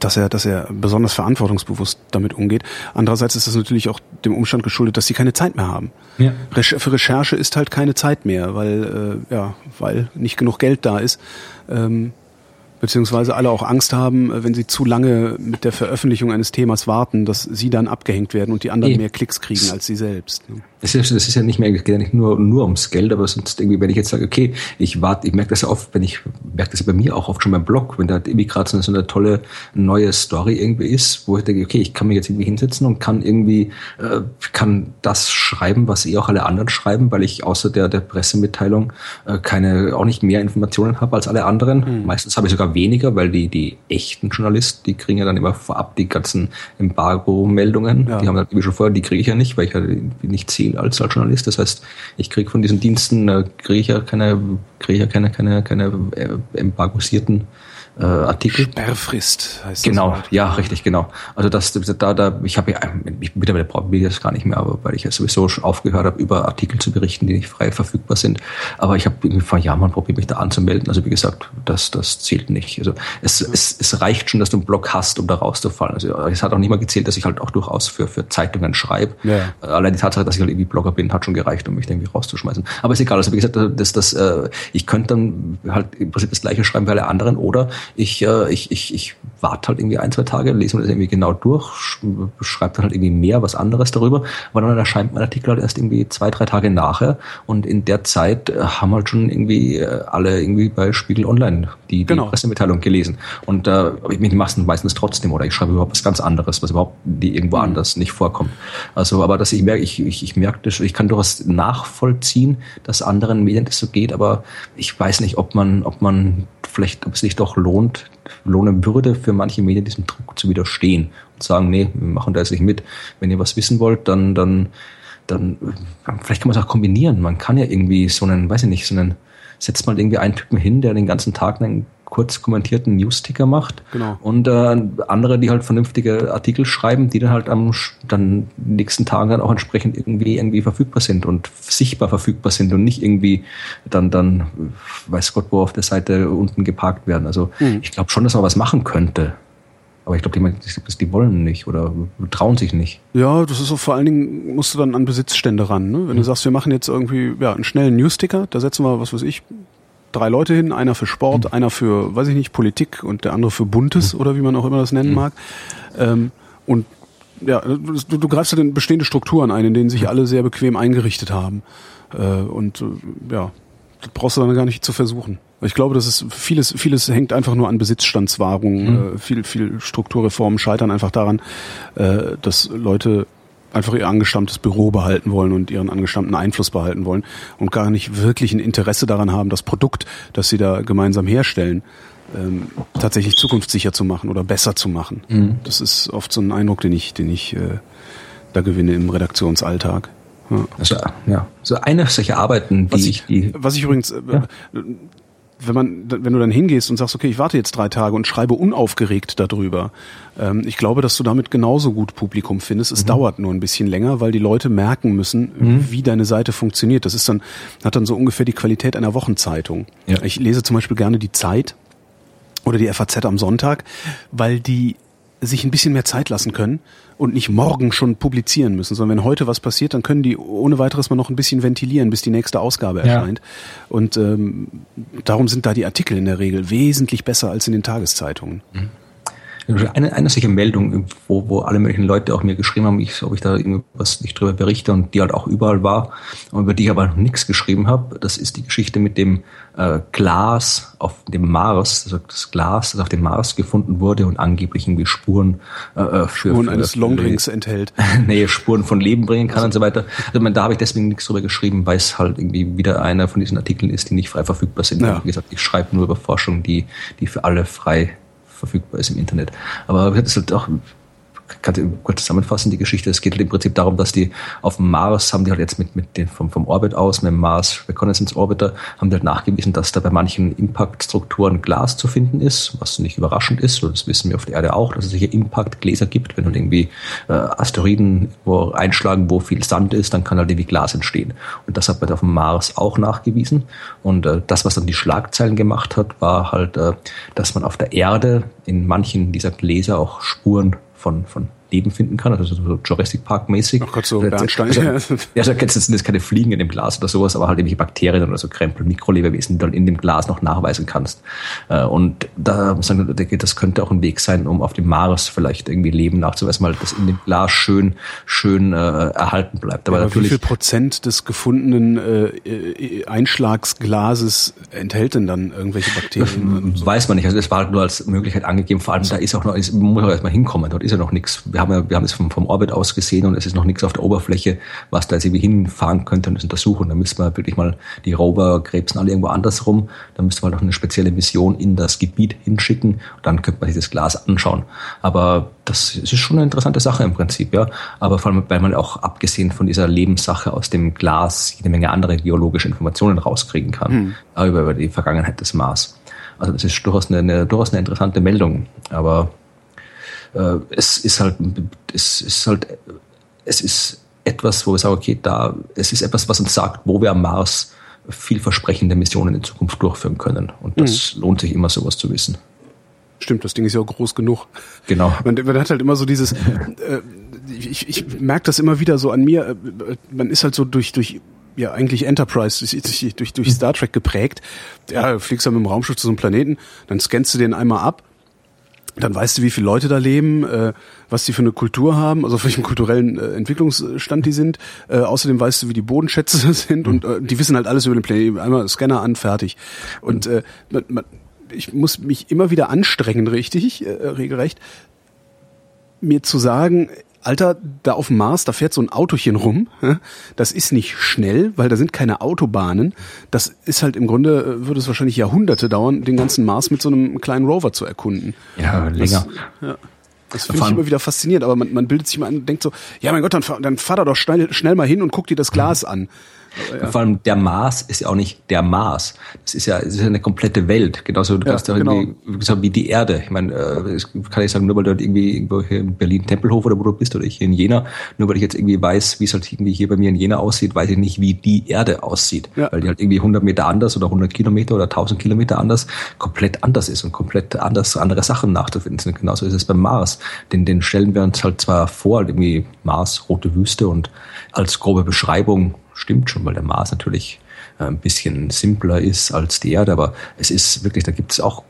dass er, dass er besonders verantwortungsbewusst damit umgeht. Andererseits ist das natürlich auch dem Umstand geschuldet, dass sie keine Zeit mehr haben. Ja. Für Recherche ist halt keine Zeit mehr, weil äh, ja, weil nicht genug Geld da ist. Ähm, beziehungsweise alle auch Angst haben, äh, wenn sie zu lange mit der Veröffentlichung eines Themas warten, dass sie dann abgehängt werden und die anderen e. mehr Klicks kriegen als sie selbst. Ne? Das ist, das ist ja nicht mehr, geht ja nicht nur, nur ums Geld, aber sonst irgendwie, wenn ich jetzt sage, okay, ich warte, ich merke das ja oft, wenn ich, merke das ja bei mir auch oft schon beim Blog, wenn da irgendwie gerade so, so eine tolle neue Story irgendwie ist, wo ich denke, okay, ich kann mich jetzt irgendwie hinsetzen und kann irgendwie, äh, kann das schreiben, was eh auch alle anderen schreiben, weil ich außer der, der Pressemitteilung äh, keine, auch nicht mehr Informationen habe als alle anderen. Mhm. Meistens habe ich sogar weniger, weil die, die echten Journalisten, die kriegen ja dann immer vorab die ganzen Embargo-Meldungen. Ja. Die haben halt irgendwie schon vorher, die kriege ich ja nicht, weil ich ja nicht zähle als, als Journalist. Das heißt, ich kriege von diesen Diensten, äh, kriege ich ja keine, kriege ja keine, keine, keine äh, embargosierten äh, Artikel. Sperrfrist heißt Genau, das. Wort. ja, richtig, genau. Also das, da, da, ich habe ja, ich, mittlerweile brauche ich das gar nicht mehr, aber weil ich ja sowieso schon aufgehört habe, über Artikel zu berichten, die nicht frei verfügbar sind. Aber ich habe irgendwie vor Jahren mal probiert, mich da anzumelden. Also wie gesagt, das, das zählt nicht. Also es, ja. es, es reicht schon, dass du einen Blog hast, um da rauszufallen. Also es hat auch nicht mal gezählt, dass ich halt auch durchaus für, für Zeitungen schreibe. Ja. Allein die Tatsache, dass ich halt irgendwie Blogger bin, hat schon gereicht, um mich da irgendwie rauszuschmeißen. Aber ist egal. Also wie gesagt, das, das, äh, ich könnte dann halt im Prinzip das gleiche schreiben wie alle anderen oder ich, äh, ich, ich, ich warte halt irgendwie ein, zwei Tage, lese mir das irgendwie genau durch, schreibe dann halt irgendwie mehr, was anderes darüber, aber dann erscheint mein Artikel halt erst irgendwie zwei, drei Tage nachher und in der Zeit äh, haben halt schon irgendwie äh, alle irgendwie bei Spiegel Online die, die genau. Pressemitteilung gelesen und äh, ich mich meistens, meistens trotzdem oder ich schreibe überhaupt was ganz anderes, was überhaupt die irgendwo mhm. anders nicht vorkommt. Also, aber dass ich merke, ich, ich, ich merke das, ich kann durchaus nachvollziehen, dass anderen Medien das so geht, aber ich weiß nicht, ob man, ob man vielleicht, ob es sich doch lohnt, lohnen würde für manche Medien diesem Druck zu widerstehen und sagen, nee, wir machen da jetzt nicht mit. Wenn ihr was wissen wollt, dann, dann, dann, vielleicht kann man es auch kombinieren. Man kann ja irgendwie so einen, weiß ich nicht, so einen, setzt mal irgendwie einen Typen hin, der den ganzen Tag einen kurz kommentierten Newsticker macht. Genau. Und äh, andere, die halt vernünftige Artikel schreiben, die dann halt am dann nächsten Tagen dann auch entsprechend irgendwie irgendwie verfügbar sind und sichtbar verfügbar sind und nicht irgendwie dann dann weiß Gott wo auf der Seite unten geparkt werden. Also mhm. ich glaube schon, dass man was machen könnte. Aber ich glaube, die, die wollen nicht oder trauen sich nicht. Ja, das ist so vor allen Dingen, musst du dann an Besitzstände ran. Ne? Wenn mhm. du sagst, wir machen jetzt irgendwie ja, einen schnellen Newsticker, da setzen wir, was weiß ich, drei Leute hin, einer für Sport, mhm. einer für, weiß ich nicht, Politik und der andere für Buntes mhm. oder wie man auch immer das nennen mhm. mag. Ähm, und ja, du, du greifst ja in bestehende Strukturen ein, in denen sich alle sehr bequem eingerichtet haben. Äh, und äh, ja, das brauchst du dann gar nicht zu versuchen. Ich glaube, das ist vieles, vieles hängt einfach nur an Besitzstandswahrung. Mhm. Äh, viel, viel Strukturreformen scheitern einfach daran, äh, dass Leute einfach ihr angestammtes Büro behalten wollen und ihren angestammten Einfluss behalten wollen und gar nicht wirklich ein Interesse daran haben, das Produkt, das sie da gemeinsam herstellen, ähm, tatsächlich zukunftssicher zu machen oder besser zu machen. Mhm. Das ist oft so ein Eindruck, den ich, den ich äh, da gewinne im Redaktionsalltag. Ja. Also, ja, so eine solche Arbeiten, die was ich, die, was ich übrigens, äh, ja wenn man, wenn du dann hingehst und sagst, okay, ich warte jetzt drei Tage und schreibe unaufgeregt darüber, ähm, ich glaube, dass du damit genauso gut Publikum findest. Es mhm. dauert nur ein bisschen länger, weil die Leute merken müssen, mhm. wie deine Seite funktioniert. Das ist dann, hat dann so ungefähr die Qualität einer Wochenzeitung. Ja. Ich lese zum Beispiel gerne die Zeit oder die FAZ am Sonntag, weil die sich ein bisschen mehr Zeit lassen können und nicht morgen schon publizieren müssen, sondern wenn heute was passiert, dann können die ohne weiteres mal noch ein bisschen ventilieren, bis die nächste Ausgabe erscheint. Ja. Und ähm, darum sind da die Artikel in der Regel wesentlich besser als in den Tageszeitungen. Mhm. Eine, eine solche Meldung, wo, wo alle möglichen Leute auch mir geschrieben haben, ich, ob ich da irgendwas nicht drüber berichte und die halt auch überall war und über die ich aber noch nichts geschrieben habe, das ist die Geschichte mit dem äh, Glas auf dem Mars, also das Glas, das auf dem Mars gefunden wurde und angeblich irgendwie Spuren äh, äh für, Spuren für, eines Longdrinks enthält. [laughs] nee, Spuren von Leben bringen kann also. und so weiter. Also man, da habe ich deswegen nichts drüber geschrieben, weil es halt irgendwie wieder einer von diesen Artikeln ist, die nicht frei verfügbar sind. Ja. Wie gesagt, ich schreibe nur über Forschung, die, die für alle frei verfügbar ist im Internet. Aber das ist halt auch kann kurz zusammenfassen, die Geschichte. Es geht halt im Prinzip darum, dass die auf dem Mars haben die halt jetzt mit, mit den, vom, vom Orbit aus, mit dem Mars Reconnaissance Orbiter, haben die halt nachgewiesen, dass da bei manchen Impact-Strukturen Glas zu finden ist, was nicht überraschend ist. Das wissen wir auf der Erde auch, dass es hier Impact-Gläser gibt. Wenn halt irgendwie äh, Asteroiden wo einschlagen, wo viel Sand ist, dann kann halt irgendwie Glas entstehen. Und das hat man auf dem Mars auch nachgewiesen. Und äh, das, was dann die Schlagzeilen gemacht hat, war halt, äh, dass man auf der Erde in manchen dieser Gläser auch Spuren von, von Leben finden kann, also so Jurassic Park mäßig. Ach Gott, so Bernstein. Also, [laughs] ja, da sind jetzt keine Fliegen in dem Glas oder sowas, aber halt irgendwelche Bakterien oder so Krempel, Mikrolebewesen, die du halt in dem Glas noch nachweisen kannst. Äh, und da sagen das könnte auch ein Weg sein, um auf dem Mars vielleicht irgendwie Leben nachzuweisen, weil das in dem Glas schön, schön äh, erhalten bleibt. Aber, ja, aber natürlich, wie viel Prozent des gefundenen äh, äh, Einschlagsglases enthält denn dann irgendwelche Bakterien? So? Weiß man nicht. Also das war halt nur als Möglichkeit angegeben. Vor allem, da ist auch noch, ist, muss auch erstmal hinkommen. Dort ist ja noch nichts. Wir haben wir haben es vom, vom Orbit aus gesehen und es ist noch nichts auf der Oberfläche, was da jetzt irgendwie hinfahren könnte und das untersuchen. Da müsste man wirklich mal die Rover krebsen alle irgendwo anders rum. Da müsste man noch eine spezielle Mission in das Gebiet hinschicken und dann könnte man sich das Glas anschauen. Aber das ist schon eine interessante Sache im Prinzip, ja. Aber vor allem, weil man auch abgesehen von dieser Lebenssache aus dem Glas jede Menge andere geologische Informationen rauskriegen kann hm. über, über die Vergangenheit des Mars. Also das ist durchaus eine, eine durchaus eine interessante Meldung. Aber äh, es ist halt, es ist halt, es ist etwas, wo wir sagen, okay, da, es ist etwas, was uns sagt, wo wir am Mars vielversprechende Missionen in Zukunft durchführen können. Und das mhm. lohnt sich immer, sowas zu wissen. Stimmt, das Ding ist ja auch groß genug. Genau. [laughs] Man, man hat halt immer so dieses, [laughs] äh, ich, ich merke das immer wieder so an mir, äh, man ist halt so durch, durch ja eigentlich Enterprise, durch, durch, durch Star Trek geprägt. Ja, fliegst dann mit dem Raumschiff zu so einem Planeten, dann scannst du den einmal ab dann weißt du, wie viele Leute da leben, äh, was die für eine Kultur haben, also auf welchem kulturellen äh, Entwicklungsstand die sind. Äh, außerdem weißt du, wie die Bodenschätze [laughs] sind und äh, die wissen halt alles über den Planeten. Einmal Scanner an, fertig. Und äh, man, man, ich muss mich immer wieder anstrengen, richtig, äh, regelrecht, mir zu sagen, Alter, da auf dem Mars, da fährt so ein Autochen rum. Das ist nicht schnell, weil da sind keine Autobahnen. Das ist halt im Grunde, äh, würde es wahrscheinlich Jahrhunderte dauern, den ganzen Mars mit so einem kleinen Rover zu erkunden. Ja, länger. Das, ja. Das finde ich immer wieder faszinierend, aber man, man bildet sich mal an und denkt so, ja mein Gott, dann, dann fahr da doch schnell, schnell mal hin und guck dir das Glas an. Ja. Vor allem der Mars ist ja auch nicht der Mars. Das ist ja, das ist eine komplette Welt. Genauso du ja, kannst ja genau. irgendwie so wie die Erde. Ich meine, äh, kann ich sagen, nur weil du halt irgendwie irgendwo hier in Berlin Tempelhof oder wo du bist oder ich hier in Jena, nur weil ich jetzt irgendwie weiß, wie es halt irgendwie hier bei mir in Jena aussieht, weiß ich nicht, wie die Erde aussieht. Ja. Weil die halt irgendwie 100 Meter anders oder 100 Kilometer oder 1000 Kilometer anders komplett anders ist und komplett anders andere Sachen nachzufinden sind. Genauso ist es beim Mars. Den, den stellen wir uns halt zwar vor, halt irgendwie Mars, rote Wüste und als grobe Beschreibung stimmt schon, weil der Mars natürlich äh, ein bisschen simpler ist als die Erde, aber es ist wirklich, da gibt es auch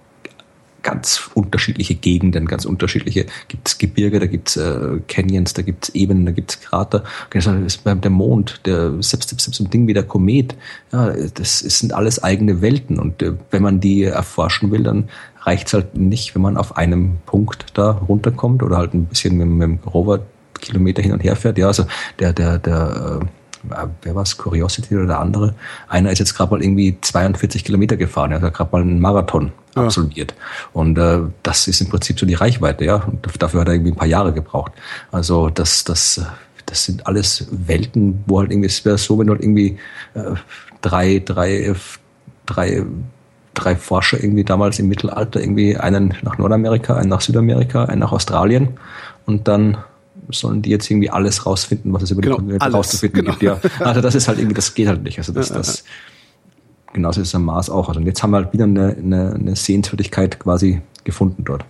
ganz unterschiedliche Gegenden, ganz unterschiedliche, gibt es Gebirge, da gibt es äh, Canyons, da gibt es Ebenen, da gibt es Krater. Das der Mond, der selbst, selbst so ein Ding wie der Komet, ja, das sind alles eigene Welten und äh, wenn man die erforschen will, dann reicht es halt nicht, wenn man auf einem Punkt da runterkommt oder halt ein bisschen mit, mit dem Rover Kilometer hin und her fährt. Ja, also der, der, der äh, wer war es, Curiosity oder der andere, einer ist jetzt gerade mal irgendwie 42 Kilometer gefahren, er hat gerade mal einen Marathon ja. absolviert. Und äh, das ist im Prinzip so die Reichweite, ja. Und dafür hat er irgendwie ein paar Jahre gebraucht. Also das, das, das sind alles Welten, wo halt irgendwie, es wäre so, wenn du halt irgendwie äh, drei, drei, drei drei Forscher irgendwie damals im Mittelalter irgendwie einen nach Nordamerika, einen nach Südamerika, einen nach Australien und dann sollen die jetzt irgendwie alles rausfinden, was es über genau, die Kontinente rauszufinden genau. gibt. Ja. Also das ist halt irgendwie, das geht halt nicht. Also das, das genauso ist es am Mars auch. Also jetzt haben wir halt wieder eine, eine, eine Sehenswürdigkeit quasi gefunden dort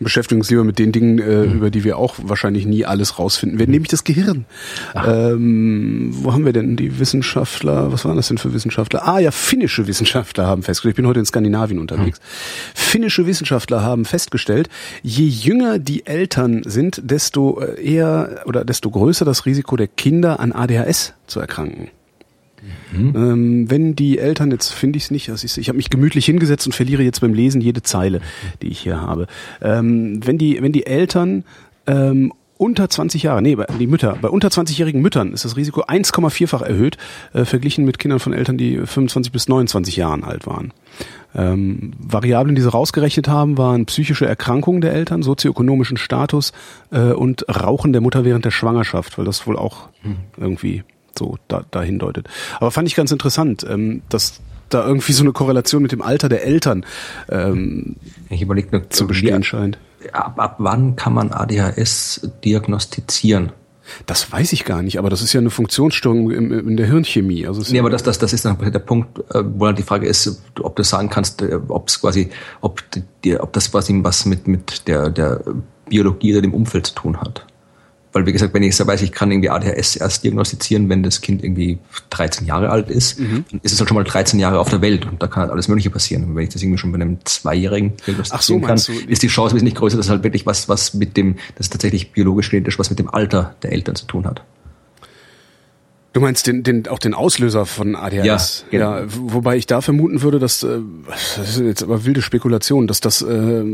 beschäftigen uns lieber mit den Dingen, äh, mhm. über die wir auch wahrscheinlich nie alles rausfinden werden, nämlich das Gehirn. Ähm, wo haben wir denn die Wissenschaftler? Was waren das denn für Wissenschaftler? Ah ja, finnische Wissenschaftler haben festgestellt. Ich bin heute in Skandinavien unterwegs. Mhm. Finnische Wissenschaftler haben festgestellt, je jünger die Eltern sind, desto äh, eher oder desto größer das Risiko der Kinder an ADHS zu erkranken. Mhm. Ähm, wenn die Eltern, jetzt finde ich es nicht, das ist, ich habe mich gemütlich hingesetzt und verliere jetzt beim Lesen jede Zeile, die ich hier habe. Ähm, wenn die, wenn die Eltern ähm, unter 20 Jahre, nee, die Mütter, bei unter 20-jährigen Müttern ist das Risiko 1,4-fach erhöht, äh, verglichen mit Kindern von Eltern, die 25 bis 29 Jahren alt waren. Ähm, Variablen, die sie rausgerechnet haben, waren psychische Erkrankungen der Eltern, sozioökonomischen Status äh, und Rauchen der Mutter während der Schwangerschaft, weil das wohl auch hm. irgendwie so da, dahin deutet. Aber fand ich ganz interessant, ähm, dass da irgendwie so eine Korrelation mit dem Alter der Eltern ähm, ich überleg, nur, zu bestehen scheint. Ab, ab wann kann man ADHS diagnostizieren? Das weiß ich gar nicht, aber das ist ja eine Funktionsstörung in, in der Hirnchemie. Also nee, aber das, das, das ist dann der Punkt, äh, wo dann die Frage ist, ob du sagen kannst, äh, ob es quasi, ob, die, ob das quasi was mit, mit der, der Biologie oder dem Umfeld zu tun hat. Weil, wie gesagt, wenn ich so weiß, ich kann irgendwie ADHS erst diagnostizieren, wenn das Kind irgendwie 13 Jahre alt ist, mhm. dann ist es halt schon mal 13 Jahre auf der Welt und da kann halt alles Mögliche passieren. Und wenn ich das irgendwie schon bei einem Zweijährigen diagnostizieren so, kann, du? ist die Chance wesentlich größer, dass halt wirklich was, was mit dem, das ist tatsächlich biologisch genetisch, was mit dem Alter der Eltern zu tun hat. Du meinst den, den, auch den Auslöser von ADHS? Ja, genau. ja wobei ich da vermuten würde, dass, äh, das ist jetzt aber wilde Spekulation, dass das, äh,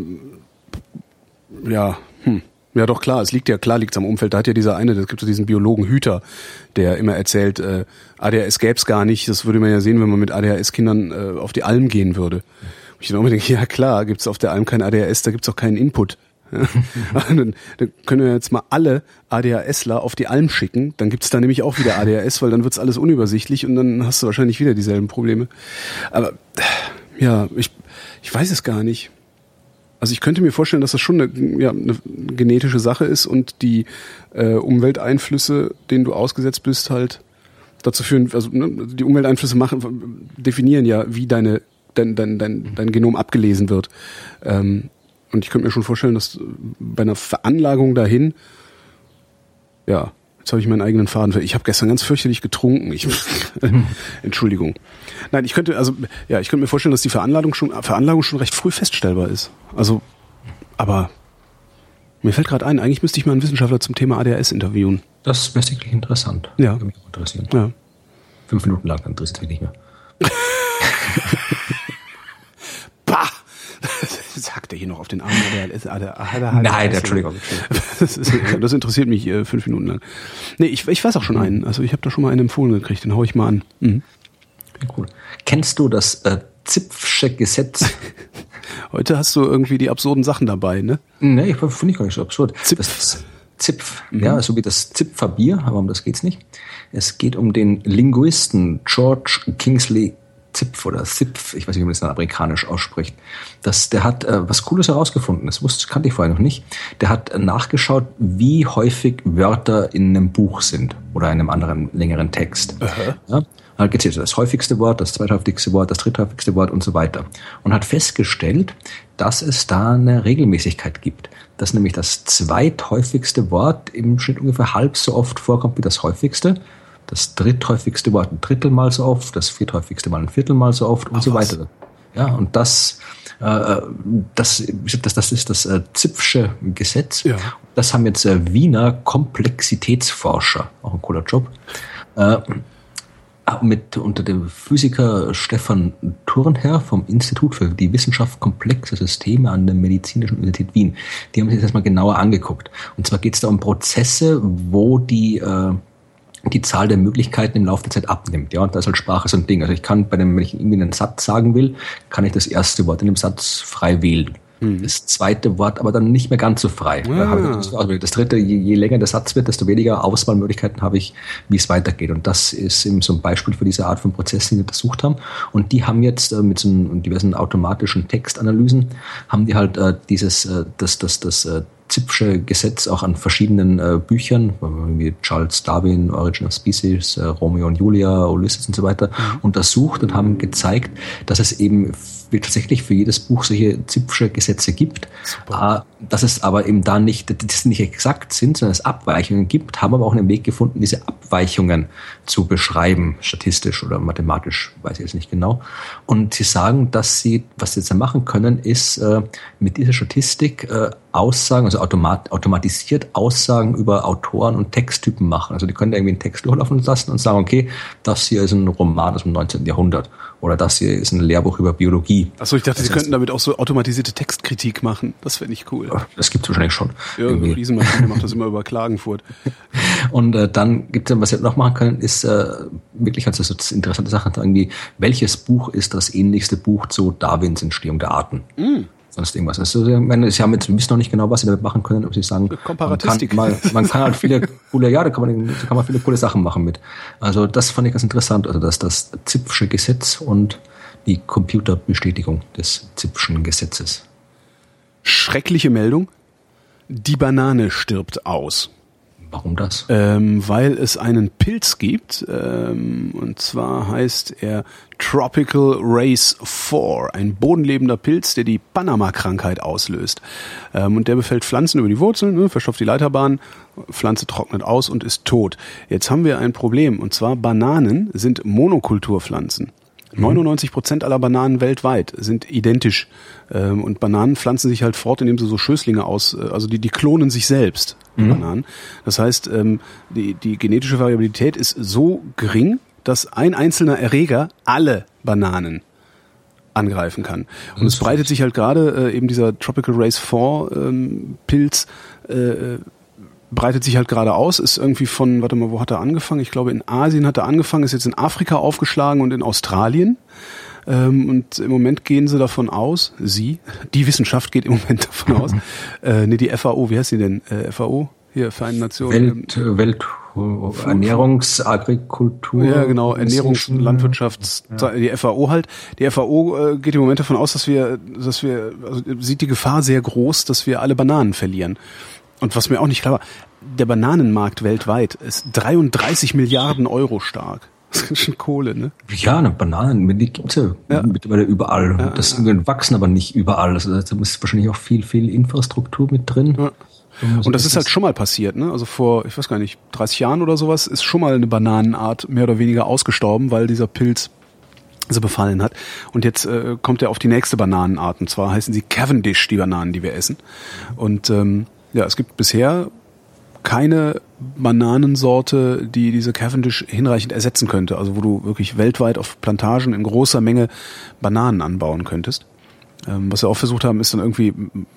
ja, hm, ja, doch klar, es liegt ja, klar liegt am Umfeld. Da hat ja dieser eine, es gibt so diesen Biologen Hüter, der immer erzählt, äh, ADHS gäb's gar nicht. Das würde man ja sehen, wenn man mit ADHS-Kindern äh, auf die Alm gehen würde. Und ich dann immer denke, [laughs] ja klar, gibt's auf der Alm kein ADHS, da gibt's auch keinen Input. [laughs] Dann, dann können wir jetzt mal alle ADHSler auf die Alm schicken, dann gibt's da nämlich auch wieder ADHS, weil dann wird's alles unübersichtlich und dann hast du wahrscheinlich wieder dieselben Probleme. Aber ja, ich Ich weiß es gar nicht. Also ich könnte mir vorstellen, dass das schon eine, ja, eine genetische Sache ist und die äh, Umwelteinflüsse, denen du ausgesetzt bist, halt dazu führen, also ne, die Umwelteinflüsse machen, definieren ja, wie deine dein, dein, dein, dein Genom abgelesen wird. Ähm, und ich könnte mir schon vorstellen, dass bei einer Veranlagung dahin, ja, jetzt habe ich meinen eigenen Faden. Ich habe gestern ganz fürchterlich getrunken. Ich, [laughs] [laughs] Entschuldigung. Nein, ich könnte, also, ja, ich könnte mir vorstellen, dass die Veranlagung schon, Veranlagung schon recht früh feststellbar ist. Also, aber mir fällt gerade ein, eigentlich müsste ich mal einen Wissenschaftler zum Thema ADHS interviewen. Das wäre sicherlich interessant. Ja. Würde mich auch interessieren. Ja. Fünf Minuten lang, dann interessiert mich nicht mehr. [laughs] Bah! [laughs] Sagt er hier noch auf den Arm ADHS. Nein, Entschuldigung. [laughs] Das, ist, das interessiert mich äh, fünf Minuten lang. Nee, ich, ich weiß auch schon einen. Also ich habe da schon mal einen empfohlen gekriegt, den hau ich mal an. Mhm. Cool. Kennst du das äh, Zipfsche Gesetz? [laughs] Heute hast du irgendwie die absurden Sachen dabei, ne? nee, finde ich gar nicht so absurd. Zipf. Das Zipf, ja, so wie das Zipfer Bier, aber um das geht's nicht. Es geht um den Linguisten George Kingsley Zipf oder Zipf, ich weiß nicht, wie man das dann amerikanisch ausspricht. Das, der hat äh, was Cooles herausgefunden. Das wusste, kannte ich vorher noch nicht. Der hat nachgeschaut, wie häufig Wörter in einem Buch sind oder in einem anderen längeren Text. Ja, hat gezählt, das häufigste Wort, das zweithäufigste Wort, das dritthäufigste Wort und so weiter. Und hat festgestellt, dass es da eine Regelmäßigkeit gibt. Dass nämlich das zweithäufigste Wort im Schnitt ungefähr halb so oft vorkommt wie das häufigste. Das dritthäufigste Wort ein Drittel mal so oft, das vierthäufigste mal ein Viertel mal so oft und Ach, so was? weiter. Ja, und das, äh, das, das, das ist das äh, Zipfsche Gesetz. Ja. Das haben jetzt äh, Wiener Komplexitätsforscher, auch ein cooler Job, äh, mit unter dem Physiker Stefan Thurnherr vom Institut für die Wissenschaft komplexe Systeme an der Medizinischen Universität Wien. Die haben sich das mal genauer angeguckt. Und zwar geht es da um Prozesse, wo die äh, die Zahl der Möglichkeiten im Laufe der Zeit abnimmt. Ja, und da ist halt Sprache so ein Ding. Also ich kann bei dem, wenn ich irgendwie einen Satz sagen will, kann ich das erste Wort in dem Satz frei wählen. Das zweite Wort aber dann nicht mehr ganz so frei. Das, also das dritte, je, je länger der Satz wird, desto weniger Auswahlmöglichkeiten habe ich, wie es weitergeht. Und das ist eben so ein Beispiel für diese Art von Prozessen, die wir untersucht haben. Und die haben jetzt äh, mit so diversen automatischen Textanalysen, haben die halt äh, dieses, äh, das, das, das äh, Zipfsche Gesetz auch an verschiedenen äh, Büchern, wie Charles Darwin, Origin of Species, äh, Romeo und Julia, Ulysses und so weiter, untersucht und haben gezeigt, dass es eben tatsächlich für jedes Buch solche Zipfsche Gesetze gibt, äh, dass es aber eben da nicht, dass die nicht exakt sind, sondern es Abweichungen gibt, haben aber auch einen Weg gefunden, diese Abweichungen zu beschreiben, statistisch oder mathematisch, weiß ich jetzt nicht genau. Und sie sagen, dass sie, was sie jetzt da machen können, ist äh, mit dieser Statistik äh, Aussagen, also automat, automatisiert Aussagen über Autoren und Texttypen machen. Also die können da irgendwie einen Text durchlaufen lassen und sagen, okay, das hier ist ein Roman aus dem 19. Jahrhundert oder das hier ist ein Lehrbuch über Biologie. Achso, ich dachte, Das sie könnten damit auch so automatisierte Textkritik machen. Das fände ich cool. Das gibt es wahrscheinlich schon. Ja, Irgendwie. Riesenmaschine macht das [laughs] immer über Klagenfurt. Und äh, dann gibt es, was wir noch machen können, ist äh, wirklich also so interessante Sachen, irgendwie, welches Buch ist das ähnlichste Buch zu Darwins Entstehung der Arten? Sonst irgendwas. Also, ich meine, sie haben jetzt, wir wissen noch nicht genau, was sie damit machen können, ob sie sagen, man kann, mal, man kann halt viele [laughs] coole, ja, da kann man, da kann man viele coole Sachen machen mit. Also das fand ich ganz interessant, also das, das Zipfsche Gesetz und die Computerbestätigung des Zipfschen Gesetzes. Schreckliche Meldung. Die Banane stirbt aus. Warum das? Ähm, weil es einen Pilz gibt, ähm, und zwar heißt er Tropical Race 4, ein bodenlebender Pilz, der die Panama-Krankheit auslöst. Ähm, und der befällt Pflanzen über die Wurzeln, ne, verstopft die Leiterbahn, Pflanze trocknet aus und ist tot. Jetzt haben wir ein Problem, und zwar Bananen sind Monokulturpflanzen. 99 Prozent aller Bananen weltweit sind identisch. Ähm, und Bananen pflanzen sich halt fort, indem sie so Schößlinge aus, äh, also die, die klonen sich selbst, die Bananen. Das heißt, ähm, die, die genetische Variabilität ist so gering, dass ein einzelner Erreger alle Bananen angreifen kann. Und es breitet sich halt gerade äh, eben dieser Tropical Race 4 ähm, Pilz äh, breitet sich halt gerade aus, ist irgendwie von, warte mal, wo hat er angefangen? Ich glaube, in Asien hat er angefangen, ist jetzt in Afrika aufgeschlagen und in Australien. Ähm, und im Moment gehen sie davon aus, sie, die Wissenschaft geht im Moment [laughs] davon aus, äh, nee, die FAO, wie heißt die denn? Äh, FAO? Hier, Vereinten Nationen. Welt, äh, Welt, Ernährungsagrikultur. Ja, genau, Ernährungs-, Landwirtschafts-, ja. die FAO halt. Die FAO äh, geht im Moment davon aus, dass wir, dass wir, also sieht die Gefahr sehr groß, dass wir alle Bananen verlieren. Und was mir auch nicht klar war, der Bananenmarkt weltweit ist 33 Milliarden Euro stark. [laughs] Das ist schon Kohle, ne? Ja, eine Bananen, die gibt's ja, ja. mittlerweile überall. Ja, das ja. wachsen aber nicht überall. Also da ist wahrscheinlich auch viel, viel Infrastruktur mit drin. Ja. Und das ist halt schon mal passiert, ne? Also vor, ich weiß gar nicht, 30 Jahren oder sowas ist schon mal eine Bananenart mehr oder weniger ausgestorben, weil dieser Pilz sie befallen hat. Und jetzt äh, kommt er auf die nächste Bananenart. Und zwar heißen sie Cavendish, die Bananen, die wir essen. Und ähm, ja, es gibt bisher keine Bananensorte, die diese Cavendish hinreichend ersetzen könnte. Also wo du wirklich weltweit auf Plantagen in großer Menge Bananen anbauen könntest. Ähm, was wir auch versucht haben, ist dann irgendwie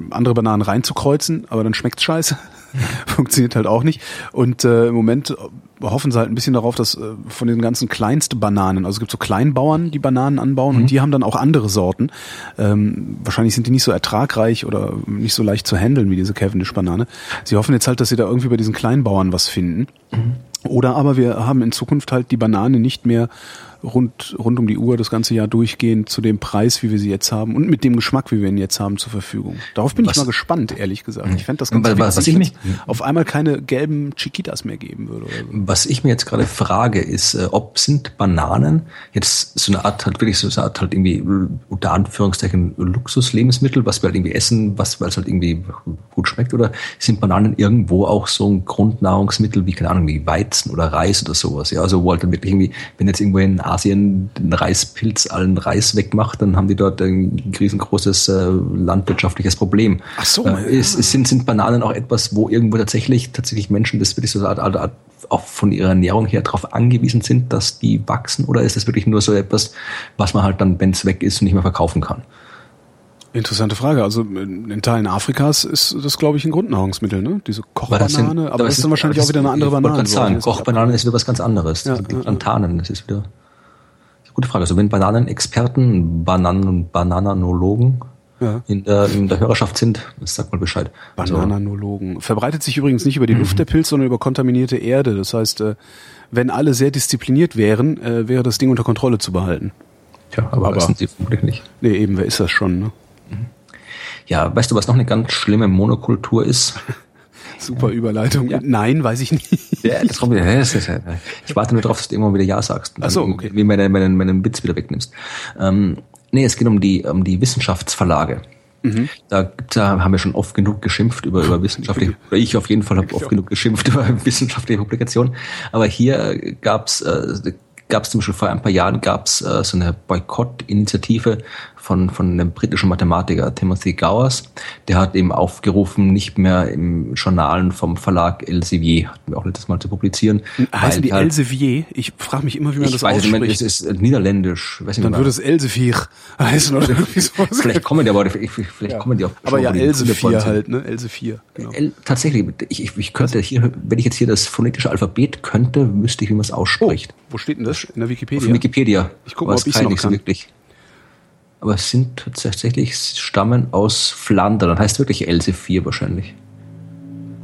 andere Bananen reinzukreuzen, aber dann schmeckt's scheiße. [laughs] Funktioniert halt auch nicht. Und äh, im Moment hoffen sie halt ein bisschen darauf, dass äh, von den ganzen kleinsten Bananen, also es gibt so Kleinbauern, die Bananen anbauen mhm. und die haben dann auch andere Sorten. Ähm, wahrscheinlich sind die nicht so ertragreich oder nicht so leicht zu handeln wie diese Cavendish-Banane. Sie hoffen jetzt halt, dass sie da irgendwie bei diesen Kleinbauern was finden. Mhm. Oder aber wir haben in Zukunft halt die Banane nicht mehr rund, rund um die Uhr das ganze Jahr durchgehend zu dem Preis, wie wir sie jetzt haben und mit dem Geschmack, wie wir ihn jetzt haben, zur Verfügung. Darauf bin was, ich mal gespannt, ehrlich gesagt. Ich fände das ganz was, was ich mich, auf einmal keine gelben Chiquitas mehr geben würde. So. Was ich mir jetzt gerade frage, ist, äh, ob sind Bananen jetzt so eine Art halt wirklich so eine Art halt irgendwie unter Anführungszeichen Luxuslebensmittel, was wir halt irgendwie essen, was weil es halt irgendwie gut schmeckt, oder sind Bananen irgendwo auch so ein Grundnahrungsmittel wie keine Ahnung wie Weizen oder Reis oder sowas? Ja, also wo halt dann wirklich irgendwie, wenn jetzt irgendwo in Asien den Reispilz allen Reis wegmacht, dann haben die dort ein riesengroßes äh, landwirtschaftliches Problem. Ach so. Äh, ist, ist, sind, sind Bananen auch etwas, wo irgendwo tatsächlich, tatsächlich Menschen das wirklich so eine Art, Art, auch von ihrer Ernährung her darauf angewiesen sind, dass die wachsen? Oder ist das wirklich nur so etwas, was man halt dann, wenn es weg ist, nicht mehr verkaufen kann? Interessante Frage. Also in Teilen Afrikas ist das, glaube ich, ein Grundnahrungsmittel, ne? Diese Kochbanane, sind, aber, das ist dann wahrscheinlich auch wieder eine andere Banane. Ich sagen, Kochbanane ist wieder was ganz anderes. Ja, die Plantanen, das ist wieder Gute Frage. Also wenn Bananenexperten, Bananen- und Bananologen ja. in, der, in der Hörerschaft sind, sag mal Bescheid. Bananologen. Verbreitet sich übrigens nicht über die Luft der Pilz, sondern über kontaminierte Erde. Das heißt, äh, wenn alle sehr diszipliniert wären, äh, wäre das Ding unter Kontrolle zu behalten. Tja, aber, aber sind sie vermutlich nicht. Nee, eben, wer ist das schon, ne? Ja, weißt du, was noch eine ganz schlimme Monokultur ist? [laughs] Super Überleitung. Ja. Nein, weiß ich nicht. Ja, das kommt wieder. Ich warte nur darauf, dass du irgendwann wieder Ja sagst. Ach so, okay. Wie meinen, meinen, meinen Witz wieder wegnimmst. Ähm, nee, es geht um die, um die Wissenschaftsverlage. Mhm. Da, da haben wir schon oft genug geschimpft über, über wissenschaftliche, [laughs] oder ich auf jeden Fall habe oft genug geschimpft über [laughs] wissenschaftliche Publikationen. Aber hier gab's äh, gab es zum Beispiel vor ein paar Jahren gab's äh, so eine Boykott-Initiative von, von einem britischen Mathematiker, Timothy Gowers. Der hat eben aufgerufen, nicht mehr im Journalen vom Verlag Elsevier, hatten wir auch letztes Mal zu publizieren. Heißen die halt, Elsevier? Ich frage mich immer, wie man das weiß, ausspricht. Ich es ist niederländisch. Weiß nicht, Dann würde es Elsevier heißen oder [laughs] irgendwie sowas. Vielleicht kommen die aber, vielleicht ja. kommen die auch. Aber ja, Elsevier halt, ne? Elsevier. Genau. El, tatsächlich, ich, ich, ich könnte hier, wenn ich jetzt hier das phonetische Alphabet könnte, wüsste ich, wie man es ausspricht. Oh, wo steht denn das? In der Wikipedia? Auf Wikipedia. Ich gucke mal, ob ich es noch kann. So wirklich aber es sind tatsächlich stammen aus Flandern. Das heißt wirklich Else 4 wahrscheinlich.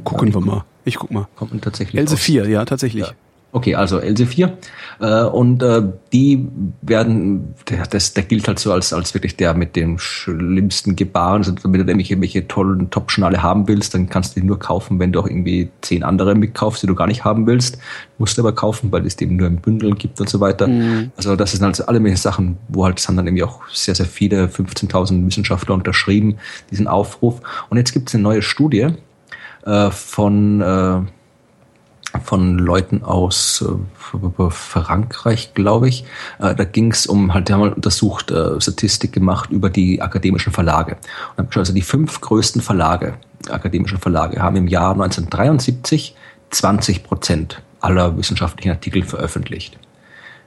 Gucken ja, wir mal. Ich guck mal. Kommt tatsächlich Else 4, ja, tatsächlich. Ja. Okay, also Else 4. Äh, und äh, die werden, der, das, der gilt halt so als, als wirklich der mit dem schlimmsten Gebaren. Also, wenn du irgendwelche, irgendwelche tollen Top-Schnale haben willst, dann kannst du die nur kaufen, wenn du auch irgendwie zehn andere mitkaufst, die du gar nicht haben willst. Musst du aber kaufen, weil es die eben nur im Bündel gibt und so weiter. Mhm. Also das sind halt alle mögliche Sachen, wo halt, es haben dann irgendwie auch sehr, sehr viele, 15.000 Wissenschaftler unterschrieben, diesen Aufruf. Und jetzt gibt es eine neue Studie äh, von... Äh, von Leuten aus äh, Frankreich, glaube ich. Äh, da ging es um, halt, die haben mal untersucht, äh, Statistik gemacht über die akademischen Verlage. Und haben also die fünf größten Verlage, akademischen Verlage, haben im Jahr 1973 20 Prozent aller wissenschaftlichen Artikel veröffentlicht.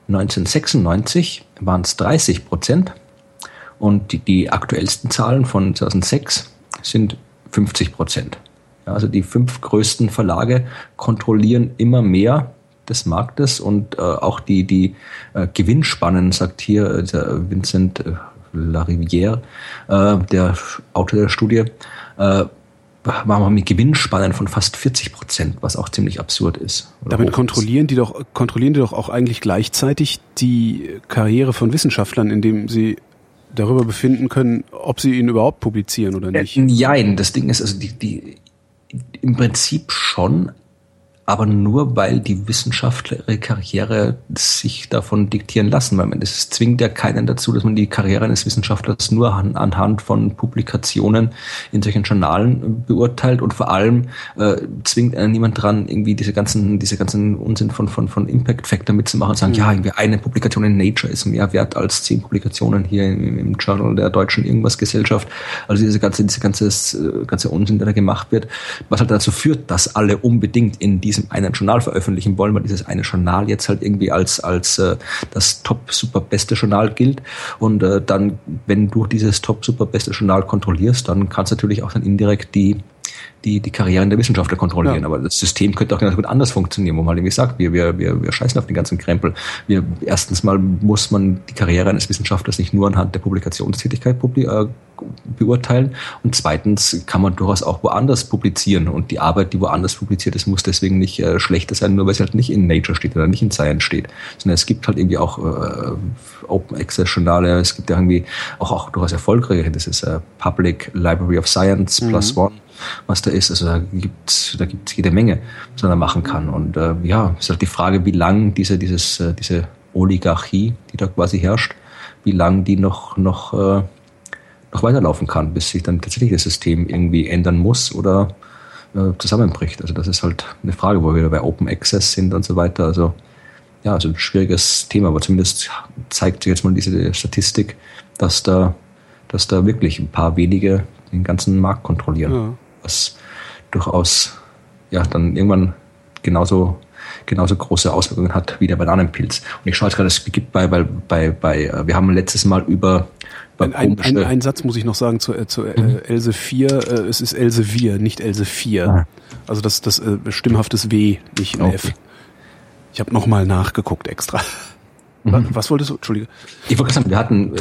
1996 waren es 30 Prozent und die, die aktuellsten Zahlen von 2006 sind 50 Prozent. Also die fünf größten Verlage kontrollieren immer mehr des Marktes und äh, auch die, die äh, Gewinnspannen, sagt hier äh, Vincent äh, Larivière, äh, der Autor der Studie, äh, machen wir mit Gewinnspannen von fast 40 Prozent, was auch ziemlich absurd ist. Damit kontrollieren die doch, kontrollieren die doch auch eigentlich gleichzeitig die Karriere von Wissenschaftlern, indem sie darüber befinden können, ob sie ihn überhaupt publizieren oder nicht. Nein, das Ding ist, also die, die im Prinzip schon, aber nur weil die Wissenschaftler ihre Karriere sich davon diktieren lassen, weil man das zwingt ja keinen dazu, dass man die Karriere eines Wissenschaftlers nur an, anhand von Publikationen in solchen Journalen beurteilt und vor allem äh, zwingt einen niemand dran, irgendwie diese ganzen, diese ganzen Unsinn von, von, von Impact Factor mitzumachen und sagen, mhm. ja, irgendwie eine Publikation in Nature ist mehr wert als zehn Publikationen hier im, im Journal der deutschen irgendwas Gesellschaft. Also diese ganze, diese ganze, äh, ganze Unsinn, der da gemacht wird, was halt dazu führt, dass alle unbedingt in diesem diesem einen Journal veröffentlichen wollen, weil dieses eine Journal jetzt halt irgendwie als, als äh, das top super beste Journal gilt. Und äh, dann, wenn du dieses top super beste Journal kontrollierst, dann kannst du natürlich auch dann indirekt die die, die Karrieren der Wissenschaftler kontrollieren. Ja. Aber das System könnte auch ganz gut anders funktionieren, wo man irgendwie sagt, wir, wir, wir, wir scheißen auf den ganzen Krempel. Wir, erstens mal muss man die Karriere eines Wissenschaftlers nicht nur anhand der Publikationstätigkeit äh, beurteilen und zweitens kann man durchaus auch woanders publizieren und die Arbeit, die woanders publiziert ist, muss deswegen nicht äh, schlechter sein, nur weil sie halt nicht in Nature steht oder nicht in Science steht, sondern es gibt halt irgendwie auch äh, Open Access Journale, es gibt ja irgendwie auch, auch durchaus erfolgreiche, das ist äh, Public Library of Science mhm. plus one was da ist. Also da gibt's da gibt's jede Menge, was man da machen kann. Und äh, ja, ist halt die Frage, wie lang diese, dieses, äh, diese Oligarchie, die da quasi herrscht, wie lang die noch, noch, äh, noch weiterlaufen kann, bis sich dann tatsächlich das System irgendwie ändern muss oder äh, zusammenbricht. Also das ist halt eine Frage, wo wir wieder bei Open Access sind und so weiter. Also ja, also ein schwieriges Thema, aber zumindest zeigt sich jetzt mal diese Statistik, dass da, dass da wirklich ein paar wenige den ganzen Markt kontrollieren. Ja was durchaus ja dann irgendwann genauso genauso große Auswirkungen hat wie der Bananenpilz. Und ich schaue jetzt gerade, es gibt bei, bei, bei, bei, äh, wir haben letztes Mal über ein, ein, ein, ein Satz muss ich noch sagen zu, äh, zu äh, mhm. Else 4. Äh, es ist Else 4, nicht Else 4. Ah. Also das, das äh, stimmhaftes W, nicht okay. F. Ich habe nochmal nachgeguckt extra. Mhm. Was wolltest du? Entschuldige. Ich wollte sagen, wir hatten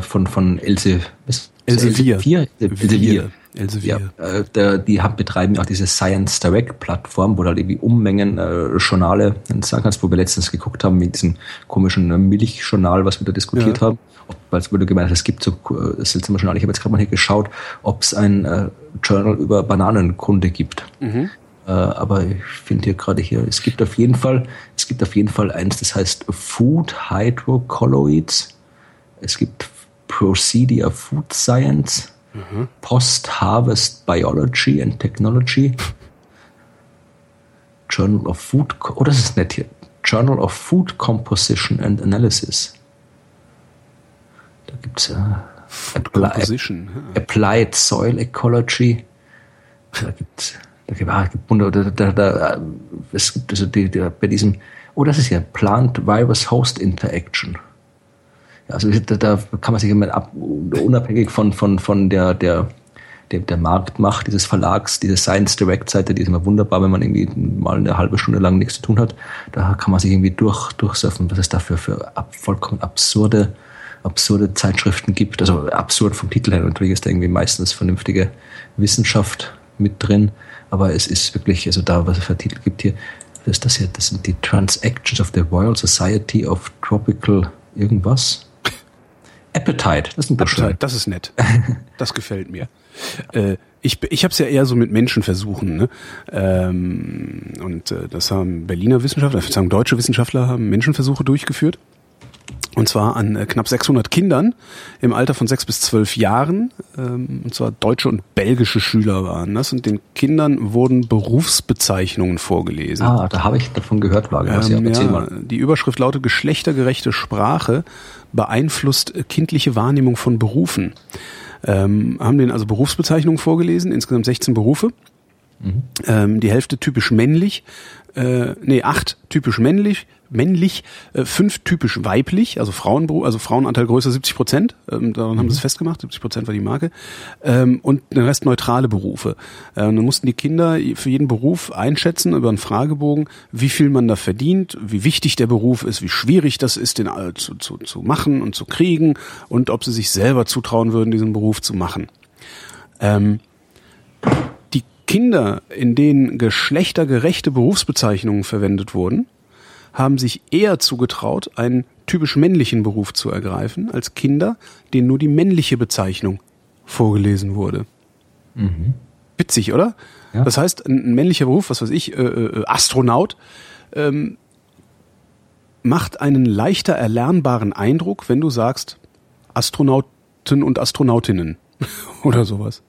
von, von Else, was? Else 4. Else 4. Elsevier. Ja, äh, der, die haben, betreiben auch diese Science Direct Plattform, wo du halt irgendwie Unmengen äh, Journale sagen kannst, wo wir letztens geguckt haben mit diesem komischen äh, Milchjournal, was wir da diskutiert ja. haben. Weil du gemeint hast, es gibt so äh, seltsame Journal. Ich habe jetzt gerade mal hier geschaut, ob es ein äh, Journal über Bananenkunde gibt. Mhm. Äh, aber ich finde hier gerade hier, es gibt auf jeden Fall, es gibt auf jeden Fall eins, das heißt Food Hydrocolloids. Es gibt Procedia Food Science. Mhm. Post-Harvest Biology and Technology. Journal of Food, oh, das ist nett hier. Journal of Food Composition and Analysis. Da gibt es äh, Apply, Applied Soil Ecology. Da gibt da gibt ah, da, da, da, es gibt also die, die, bei diesem, oh, das ist ja Plant Virus Host Interaction. Also da, da kann man sich immer ab, unabhängig von, von, von der, der, der, der Marktmacht dieses Verlags, diese Science Direct Seite, die ist immer wunderbar, wenn man irgendwie mal eine halbe Stunde lang nichts zu tun hat. Da kann man sich irgendwie durch, durchsurfen, was es dafür für ab, vollkommen absurde, absurde Zeitschriften gibt. Also absurd vom Titel her. Natürlich ist da irgendwie meistens vernünftige Wissenschaft mit drin. Aber es ist wirklich, also da, was es für Titel gibt hier, was ist das hier? Das sind die Transactions of the Royal Society of Tropical irgendwas. Appetite, das ist ein Appetite, das ist nett. [laughs] Das gefällt mir. Äh, ich ich habe es ja eher so mit Menschenversuchen. Ne? Ähm, und äh, das haben Berliner Wissenschaftler, ich sagen deutsche Wissenschaftler haben Menschenversuche durchgeführt. Und zwar an äh, knapp 600 Kindern im Alter von sechs bis zwölf Jahren. Ähm, und zwar deutsche und belgische Schüler waren das. Und den Kindern wurden Berufsbezeichnungen vorgelesen. Ah, da habe ich davon gehört, Lage. Ähm, ja, die Überschrift lautet Geschlechtergerechte Sprache beeinflusst kindliche Wahrnehmung von Berufen. Ähm, haben den also Berufsbezeichnungen vorgelesen, insgesamt 16 Berufe. Mhm. Ähm, die Hälfte typisch männlich, äh, nee, acht typisch männlich, männlich, äh, fünf typisch weiblich, also Frauenberuf, also Frauenanteil größer 70 Prozent, ähm, daran mhm. haben sie es festgemacht, 70 Prozent war die Marke, ähm, und den Rest neutrale Berufe. Ähm, dann mussten die Kinder für jeden Beruf einschätzen über einen Fragebogen, wie viel man da verdient, wie wichtig der Beruf ist, wie schwierig das ist, den äh, zu, zu, zu machen und zu kriegen und ob sie sich selber zutrauen würden, diesen Beruf zu machen. Ähm, die Kinder, in denen geschlechtergerechte Berufsbezeichnungen verwendet wurden, haben sich eher zugetraut, einen typisch männlichen Beruf zu ergreifen, als Kinder, denen nur die männliche Bezeichnung vorgelesen wurde. Mhm. Witzig, oder? Ja. Das heißt, ein, männlicher Beruf, was weiß ich, äh, äh, Astronaut, ähm, macht einen leichter erlernbaren Eindruck, wenn du sagst Astronauten und Astronautinnen [laughs] oder sowas.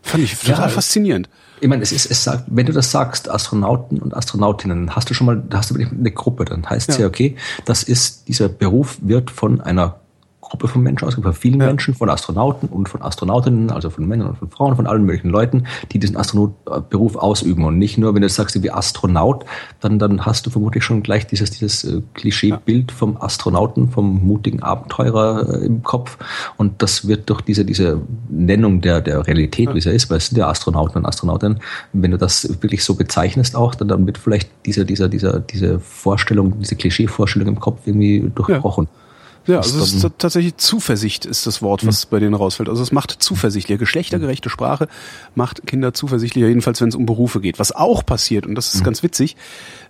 Fand ich total ja, faszinierend. Ich meine, es ist, es sagt, wenn du das sagst, Astronauten und Astronautinnen, hast du schon mal, hast du eine Gruppe, dann heißt es ja. ja, okay, das ist, dieser Beruf wird von einer Gruppe von Menschen ausgeht, von vielen ja. Menschen, von Astronauten und von Astronautinnen, also von Männern und von Frauen, von allen möglichen Leuten, die diesen Astronautberuf ausüben. Und nicht nur, wenn du sagst, wie Astronaut, dann, dann hast du vermutlich schon gleich dieses, dieses äh, Klischeebild vom Astronauten, vom mutigen Abenteurer äh, im Kopf. Und das wird durch diese, diese Nennung der, der Realität, ja. wie es ja ist, weil es sind ja Astronauten und Astronautinnen, wenn du das wirklich so bezeichnest auch, dann, dann wird vielleicht diese, dieser, dieser, diese Vorstellung, diese Klischeevorstellung im Kopf irgendwie durchbrochen. Ja. Ja, also es ist tatsächlich Zuversicht ist das Wort, was mhm. bei denen rausfällt. Also es macht zuversichtlicher. Geschlechtergerechte Sprache macht Kinder zuversichtlicher, jedenfalls wenn es um Berufe geht. Was auch passiert, und das ist mhm. ganz witzig,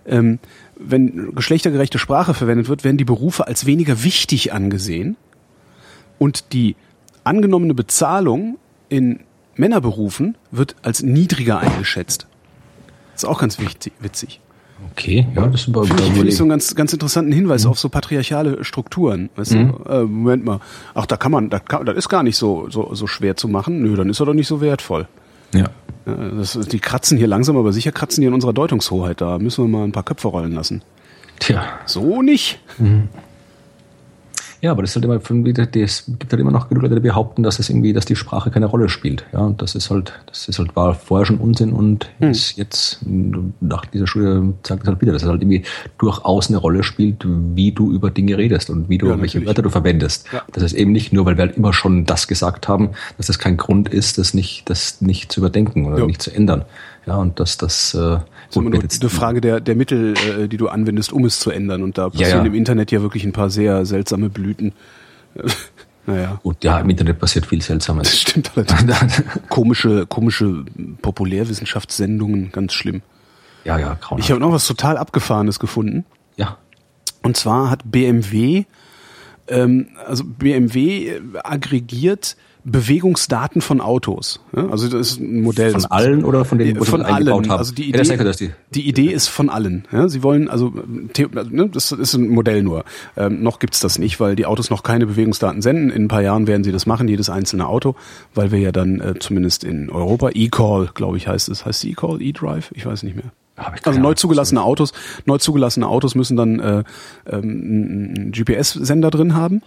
ähm, wenn geschlechtergerechte Sprache verwendet wird, werden die Berufe als weniger wichtig angesehen und die angenommene Bezahlung in Männerberufen wird als niedriger eingeschätzt. Das ist auch ganz wichtig, witzig. Okay, ja, das ist Finde ich, find ich so einen ganz, ganz interessanten Hinweis mhm. auf so patriarchale Strukturen. Weißt mhm. du? Äh, Moment mal. Ach, da kann man, da kann, das ist gar nicht so, so, so schwer zu machen. Nö, dann ist er doch nicht so wertvoll. Ja. ja das, die kratzen hier langsam, aber sicher kratzen die in unserer Deutungshoheit. Da müssen wir mal ein paar Köpfe rollen lassen. Tja. So nicht. Mhm. Ja, aber das ist halt immer, es gibt halt immer noch genug Leute, die behaupten, dass es irgendwie, dass die Sprache keine Rolle spielt. Ja, und das ist halt, das ist halt, war vorher schon Unsinn und hm. ist jetzt, nach dieser Schule zeigt es halt wieder, dass es halt irgendwie durchaus eine Rolle spielt, wie du über Dinge redest und wie du, ja, welche Wörter du verwendest. Ja. Das ist eben nicht nur, weil wir halt immer schon das gesagt haben, dass das kein Grund ist, das nicht, das nicht zu überdenken oder ja. nicht zu ändern. Ja, und dass das, äh, ist immer nur eine Frage der, der Mittel, äh, die du anwendest, um es zu ändern. Und da passieren ja, ja. im Internet ja wirklich ein paar sehr seltsame Blüten. [laughs] naja. Und ja, im Internet passiert viel Seltsames. Das stimmt [laughs] allerdings. komische, komische Populärwissenschaftssendungen, ganz schlimm. Ja, ja, grauenhaft. Ich habe noch was total Abgefahrenes gefunden. Ja. Und zwar hat BMW, ähm, also BMW aggregiert Bewegungsdaten von Autos. Ja, also das ist ein Modell. Von allen oder von denen, die von allen. Haben? Also die Idee, ja, die. die Idee ist von allen. Ja, sie wollen also ne, das ist ein Modell nur. Ähm, noch gibt's das nicht, weil die Autos noch keine Bewegungsdaten senden. In ein paar Jahren werden sie das machen, jedes einzelne Auto, weil wir ja dann äh, zumindest in Europa E-Call, glaube ich, heißt es. Heißt E-Call, E-Drive? Ich weiß nicht mehr. Also neu zugelassene Autos, neu zugelassene Autos müssen dann äh, ähm, einen GPS-Sender drin haben.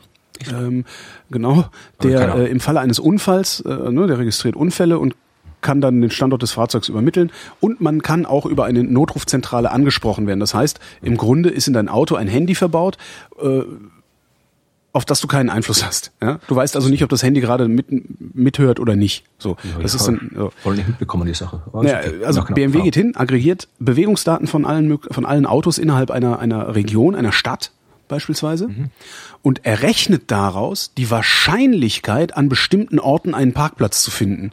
Ähm, genau, der äh, im Falle eines Unfalls, äh, ne, der registriert Unfälle und kann dann den Standort des Fahrzeugs übermitteln und man kann auch über eine Notrufzentrale angesprochen werden. Das heißt, im Grunde ist in dein Auto ein Handy verbaut, äh, auf das du keinen Einfluss hast. Ja? Du weißt also nicht, ob das Handy gerade mit, mithört oder nicht. So, ja, das ist dann. So. Wollen nicht mitbekommen die Sache. Ja, also BMW geht hin, aggregiert Bewegungsdaten von allen von allen Autos innerhalb einer einer Region, einer Stadt beispielsweise mhm. und errechnet daraus die Wahrscheinlichkeit, an bestimmten Orten einen Parkplatz zu finden.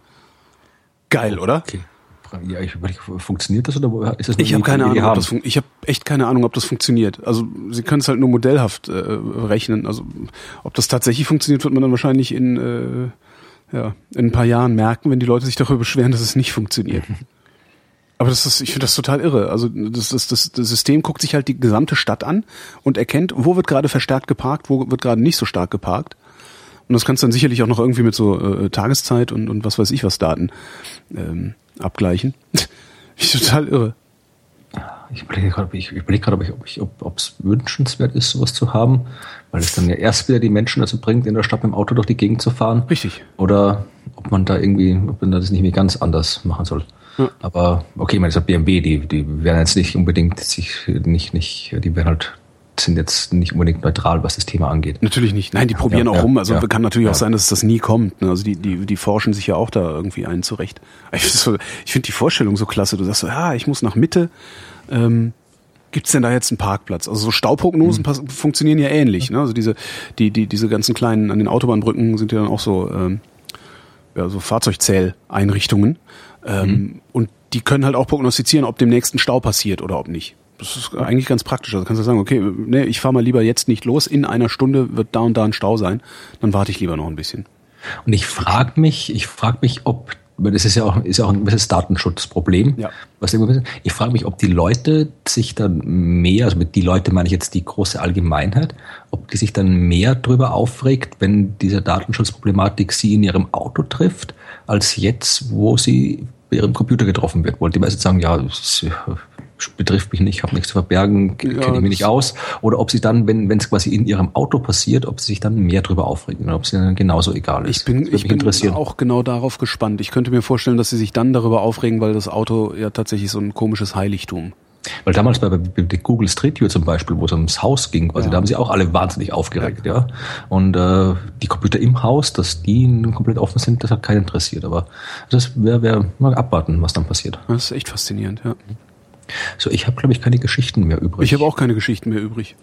Geil, oder? Okay. Ja, ich funktioniert das oder ist das Ich habe keine Ahnung, ob das ich habe echt keine Ahnung, ob das funktioniert. Also sie können es halt nur modellhaft äh, rechnen. Also ob das tatsächlich funktioniert, wird man dann wahrscheinlich in äh, ja, in ein paar Jahren merken, wenn die Leute sich darüber beschweren, dass es nicht funktioniert. [laughs] Aber das ist, ich finde das total irre. Also das, das, das, das System guckt sich halt die gesamte Stadt an und erkennt, wo wird gerade verstärkt geparkt, wo wird gerade nicht so stark geparkt. Und das kannst du dann sicherlich auch noch irgendwie mit so äh, Tageszeit und, und was weiß ich was Daten ähm, abgleichen. [laughs] ich total irre. Ich überlege gerade, ich überlege gerade, ob ich, ob ich, ob es wünschenswert ist, sowas zu haben, weil es dann ja erst wieder die Menschen dazu bringt, in der Stadt mit dem Auto durch die Gegend zu fahren. Richtig. Oder ob man da irgendwie, ob man das nicht mehr ganz anders machen soll. Aber okay, ich meine, das BMW, die, die werden jetzt nicht unbedingt sich nicht, nicht, die werden halt sind jetzt nicht unbedingt neutral, was das Thema angeht. Natürlich nicht. Nein, die probieren ja, auch ja, rum. Also kann natürlich auch sein, dass das nie kommt. Ne? Also die, die, die forschen sich ja auch da irgendwie ein zurecht. [laughs] Ich, so, ich finde die Vorstellung so klasse. Du sagst so, ja, ich muss nach Mitte. Ähm, Gibt's denn da jetzt einen Parkplatz? Also so Stauprognosen mhm. funktionieren ja ähnlich. Ne? Also diese, die, die, diese ganzen kleinen an den Autobahnbrücken sind ja dann auch so, ähm, ja, so Fahrzeugzähleinrichtungen. Ähm, mhm. Und die können halt auch prognostizieren, ob dem nächsten Stau passiert oder ob nicht. Das ist eigentlich ganz praktisch. Also kannst du sagen, okay, nee, ich fahre mal lieber jetzt nicht los, in einer Stunde wird da und da ein Stau sein, dann warte ich lieber noch ein bisschen. Und ich frage mich, ich frage mich, ob weil das ist ja auch, ist ja auch ein gewisses Datenschutzproblem. Ja. Was ich frage mich, ob die Leute sich dann mehr, also mit die Leute meine ich jetzt die große Allgemeinheit, ob die sich dann mehr darüber aufregt, wenn diese Datenschutzproblematik sie in ihrem Auto trifft, als jetzt, wo sie bei ihrem Computer getroffen wird. Wollte die meisten sagen, ja, das betrifft mich nicht, habe nichts zu verbergen, kenne Ja, ich mich nicht aus. Oder ob sie dann, wenn es quasi in ihrem Auto passiert, ob sie sich dann mehr darüber aufregen oder ob es ihnen dann genauso egal ist. Ich bin, ich bin auch genau darauf gespannt. Ich könnte mir vorstellen, dass sie sich dann darüber aufregen, weil das Auto ja tatsächlich so ein komisches Heiligtum. Weil damals bei, bei, Google Street View zum Beispiel, wo es ums Haus ging, quasi, Ja. da haben sie auch alle wahnsinnig aufgeregt, ja. Und äh, die Computer im Haus, dass die nun komplett offen sind, das hat keinen interessiert. Aber das wäre wär, mal abwarten, was dann passiert. Das ist echt faszinierend, ja. So, ich habe, glaube ich, keine Geschichten mehr übrig. Ich habe auch keine Geschichten mehr übrig.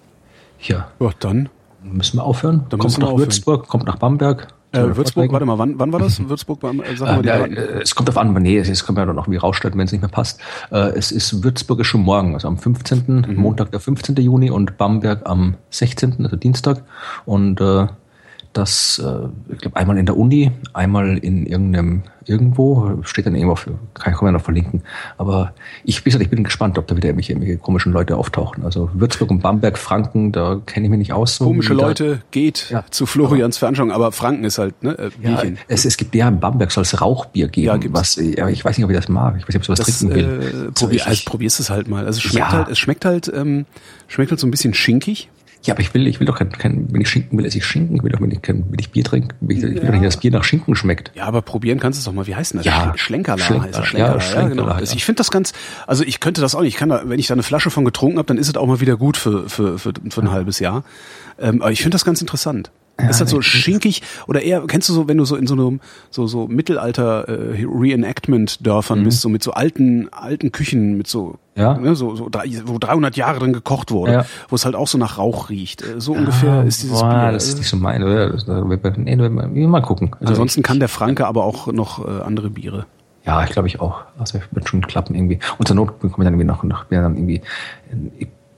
Ja, Ja, dann. müssen wir aufhören. Dann kommt nach aufhören. Würzburg, kommt nach Bamberg. Äh, Würzburg, warte mal, wann, wann war das? Würzburg, beim- äh, sag mal Äh, die ja, Daten. äh, es kommt auf an, nee, es kann man ja noch irgendwie rausstellen, wenn es nicht mehr passt. Äh, es ist Würzburg ist schon morgen, also am 15., Mhm. Montag der 15. Juni und Bamberg am 16., also Dienstag. Und äh, das, äh, ich glaube, einmal in der Uni, einmal in irgendeinem, irgendwo, steht dann irgendwo, auf, kann ich noch verlinken. Aber ich, wie gesagt, ich bin gespannt, ob da wieder irgendwelche, irgendwelche komischen Leute auftauchen. Also Würzburg und Bamberg, Franken, da kenne ich mich nicht aus. So Komische wie da- Leute, geht Ja. zu Florians Veranstaltung, aber Franken ist halt, ne? Äh, Ja, Bierchen. es, es gibt ja in Bamberg soll es Rauchbier geben, Ja, gibt's. was, ja, ich weiß nicht, ob ich das mag. Ich weiß nicht, ob ich sowas Das, trinken will. äh, probier, also probierst es halt mal. Also es schmeckt Ja. halt, es schmeckt halt, ähm, schmeckt halt so ein bisschen schinkig. Ja, aber ich will, ich will doch kein, kein wenn ich Schinken will, esse ich Schinken. Ich will doch, wenn ich, kein, wenn ich Bier trinke, will ich, ich will doch nicht, dass Bier nach Schinken schmeckt. Ja, aber probieren kannst du es doch mal. Wie heißt denn das? Ja, Schl- Schlenkerler Schlenker- heißt es. ja, Schlenkerler, ja, genau. ja. Das, ich finde das ganz, also ich könnte das auch nicht. Ich kann da, wenn ich da eine Flasche von getrunken habe, dann ist es auch mal wieder gut für, für, für, für ein halbes Jahr. Ähm, aber ich finde das ganz interessant. Ist halt so schinkig oder eher, kennst du so, wenn du so in so einem so, so Mittelalter äh, Reenactment-Dörfern bist, so mit so alten, alten Küchen, mit so, Mhm. Ja. ne, so, so wo 300 Jahre drin gekocht wurde, Ja. wo es halt auch so nach Rauch riecht. Äh, So ungefähr ist dieses Boah, Bier. das ist nicht so mein, oder? Das, das, nee, mal gucken. Also Ansonsten kann der Franke aber auch noch äh, andere Biere. Ja, ich glaube ich auch. Also wird schon klappen irgendwie. Und zur Not komme ich dann irgendwie noch, noch bin dann irgendwie,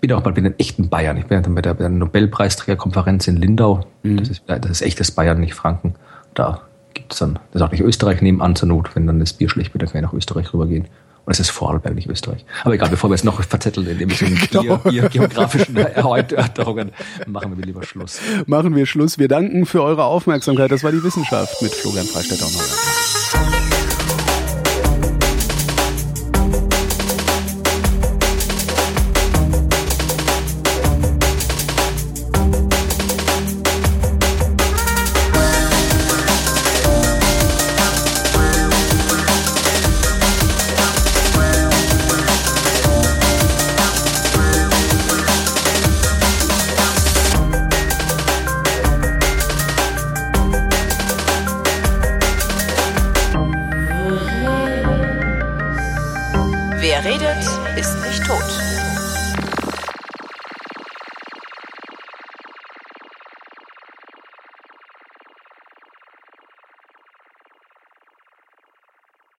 bin auch bald wieder in echten Bayern. Ich bin dann bei der, bei der Nobelpreisträgerkonferenz in Lindau. Das, ist, das ist echtes Bayern, nicht Franken. Da gibt's dann, das ist auch nicht Österreich nebenan zur Not. Wenn dann das Bier schlecht wird, dann kann ich nach Österreich rübergehen. Und es ist Vorarlberg, nicht Österreich. Aber egal, bevor wir jetzt noch verzetteln in den [laughs] Genau. Bier, Bier, geografischen Erörterungen, machen wir lieber Schluss. Machen wir Schluss. Wir danken für eure Aufmerksamkeit. Das war die Wissenschaft mit Florian Freistetter und Holger.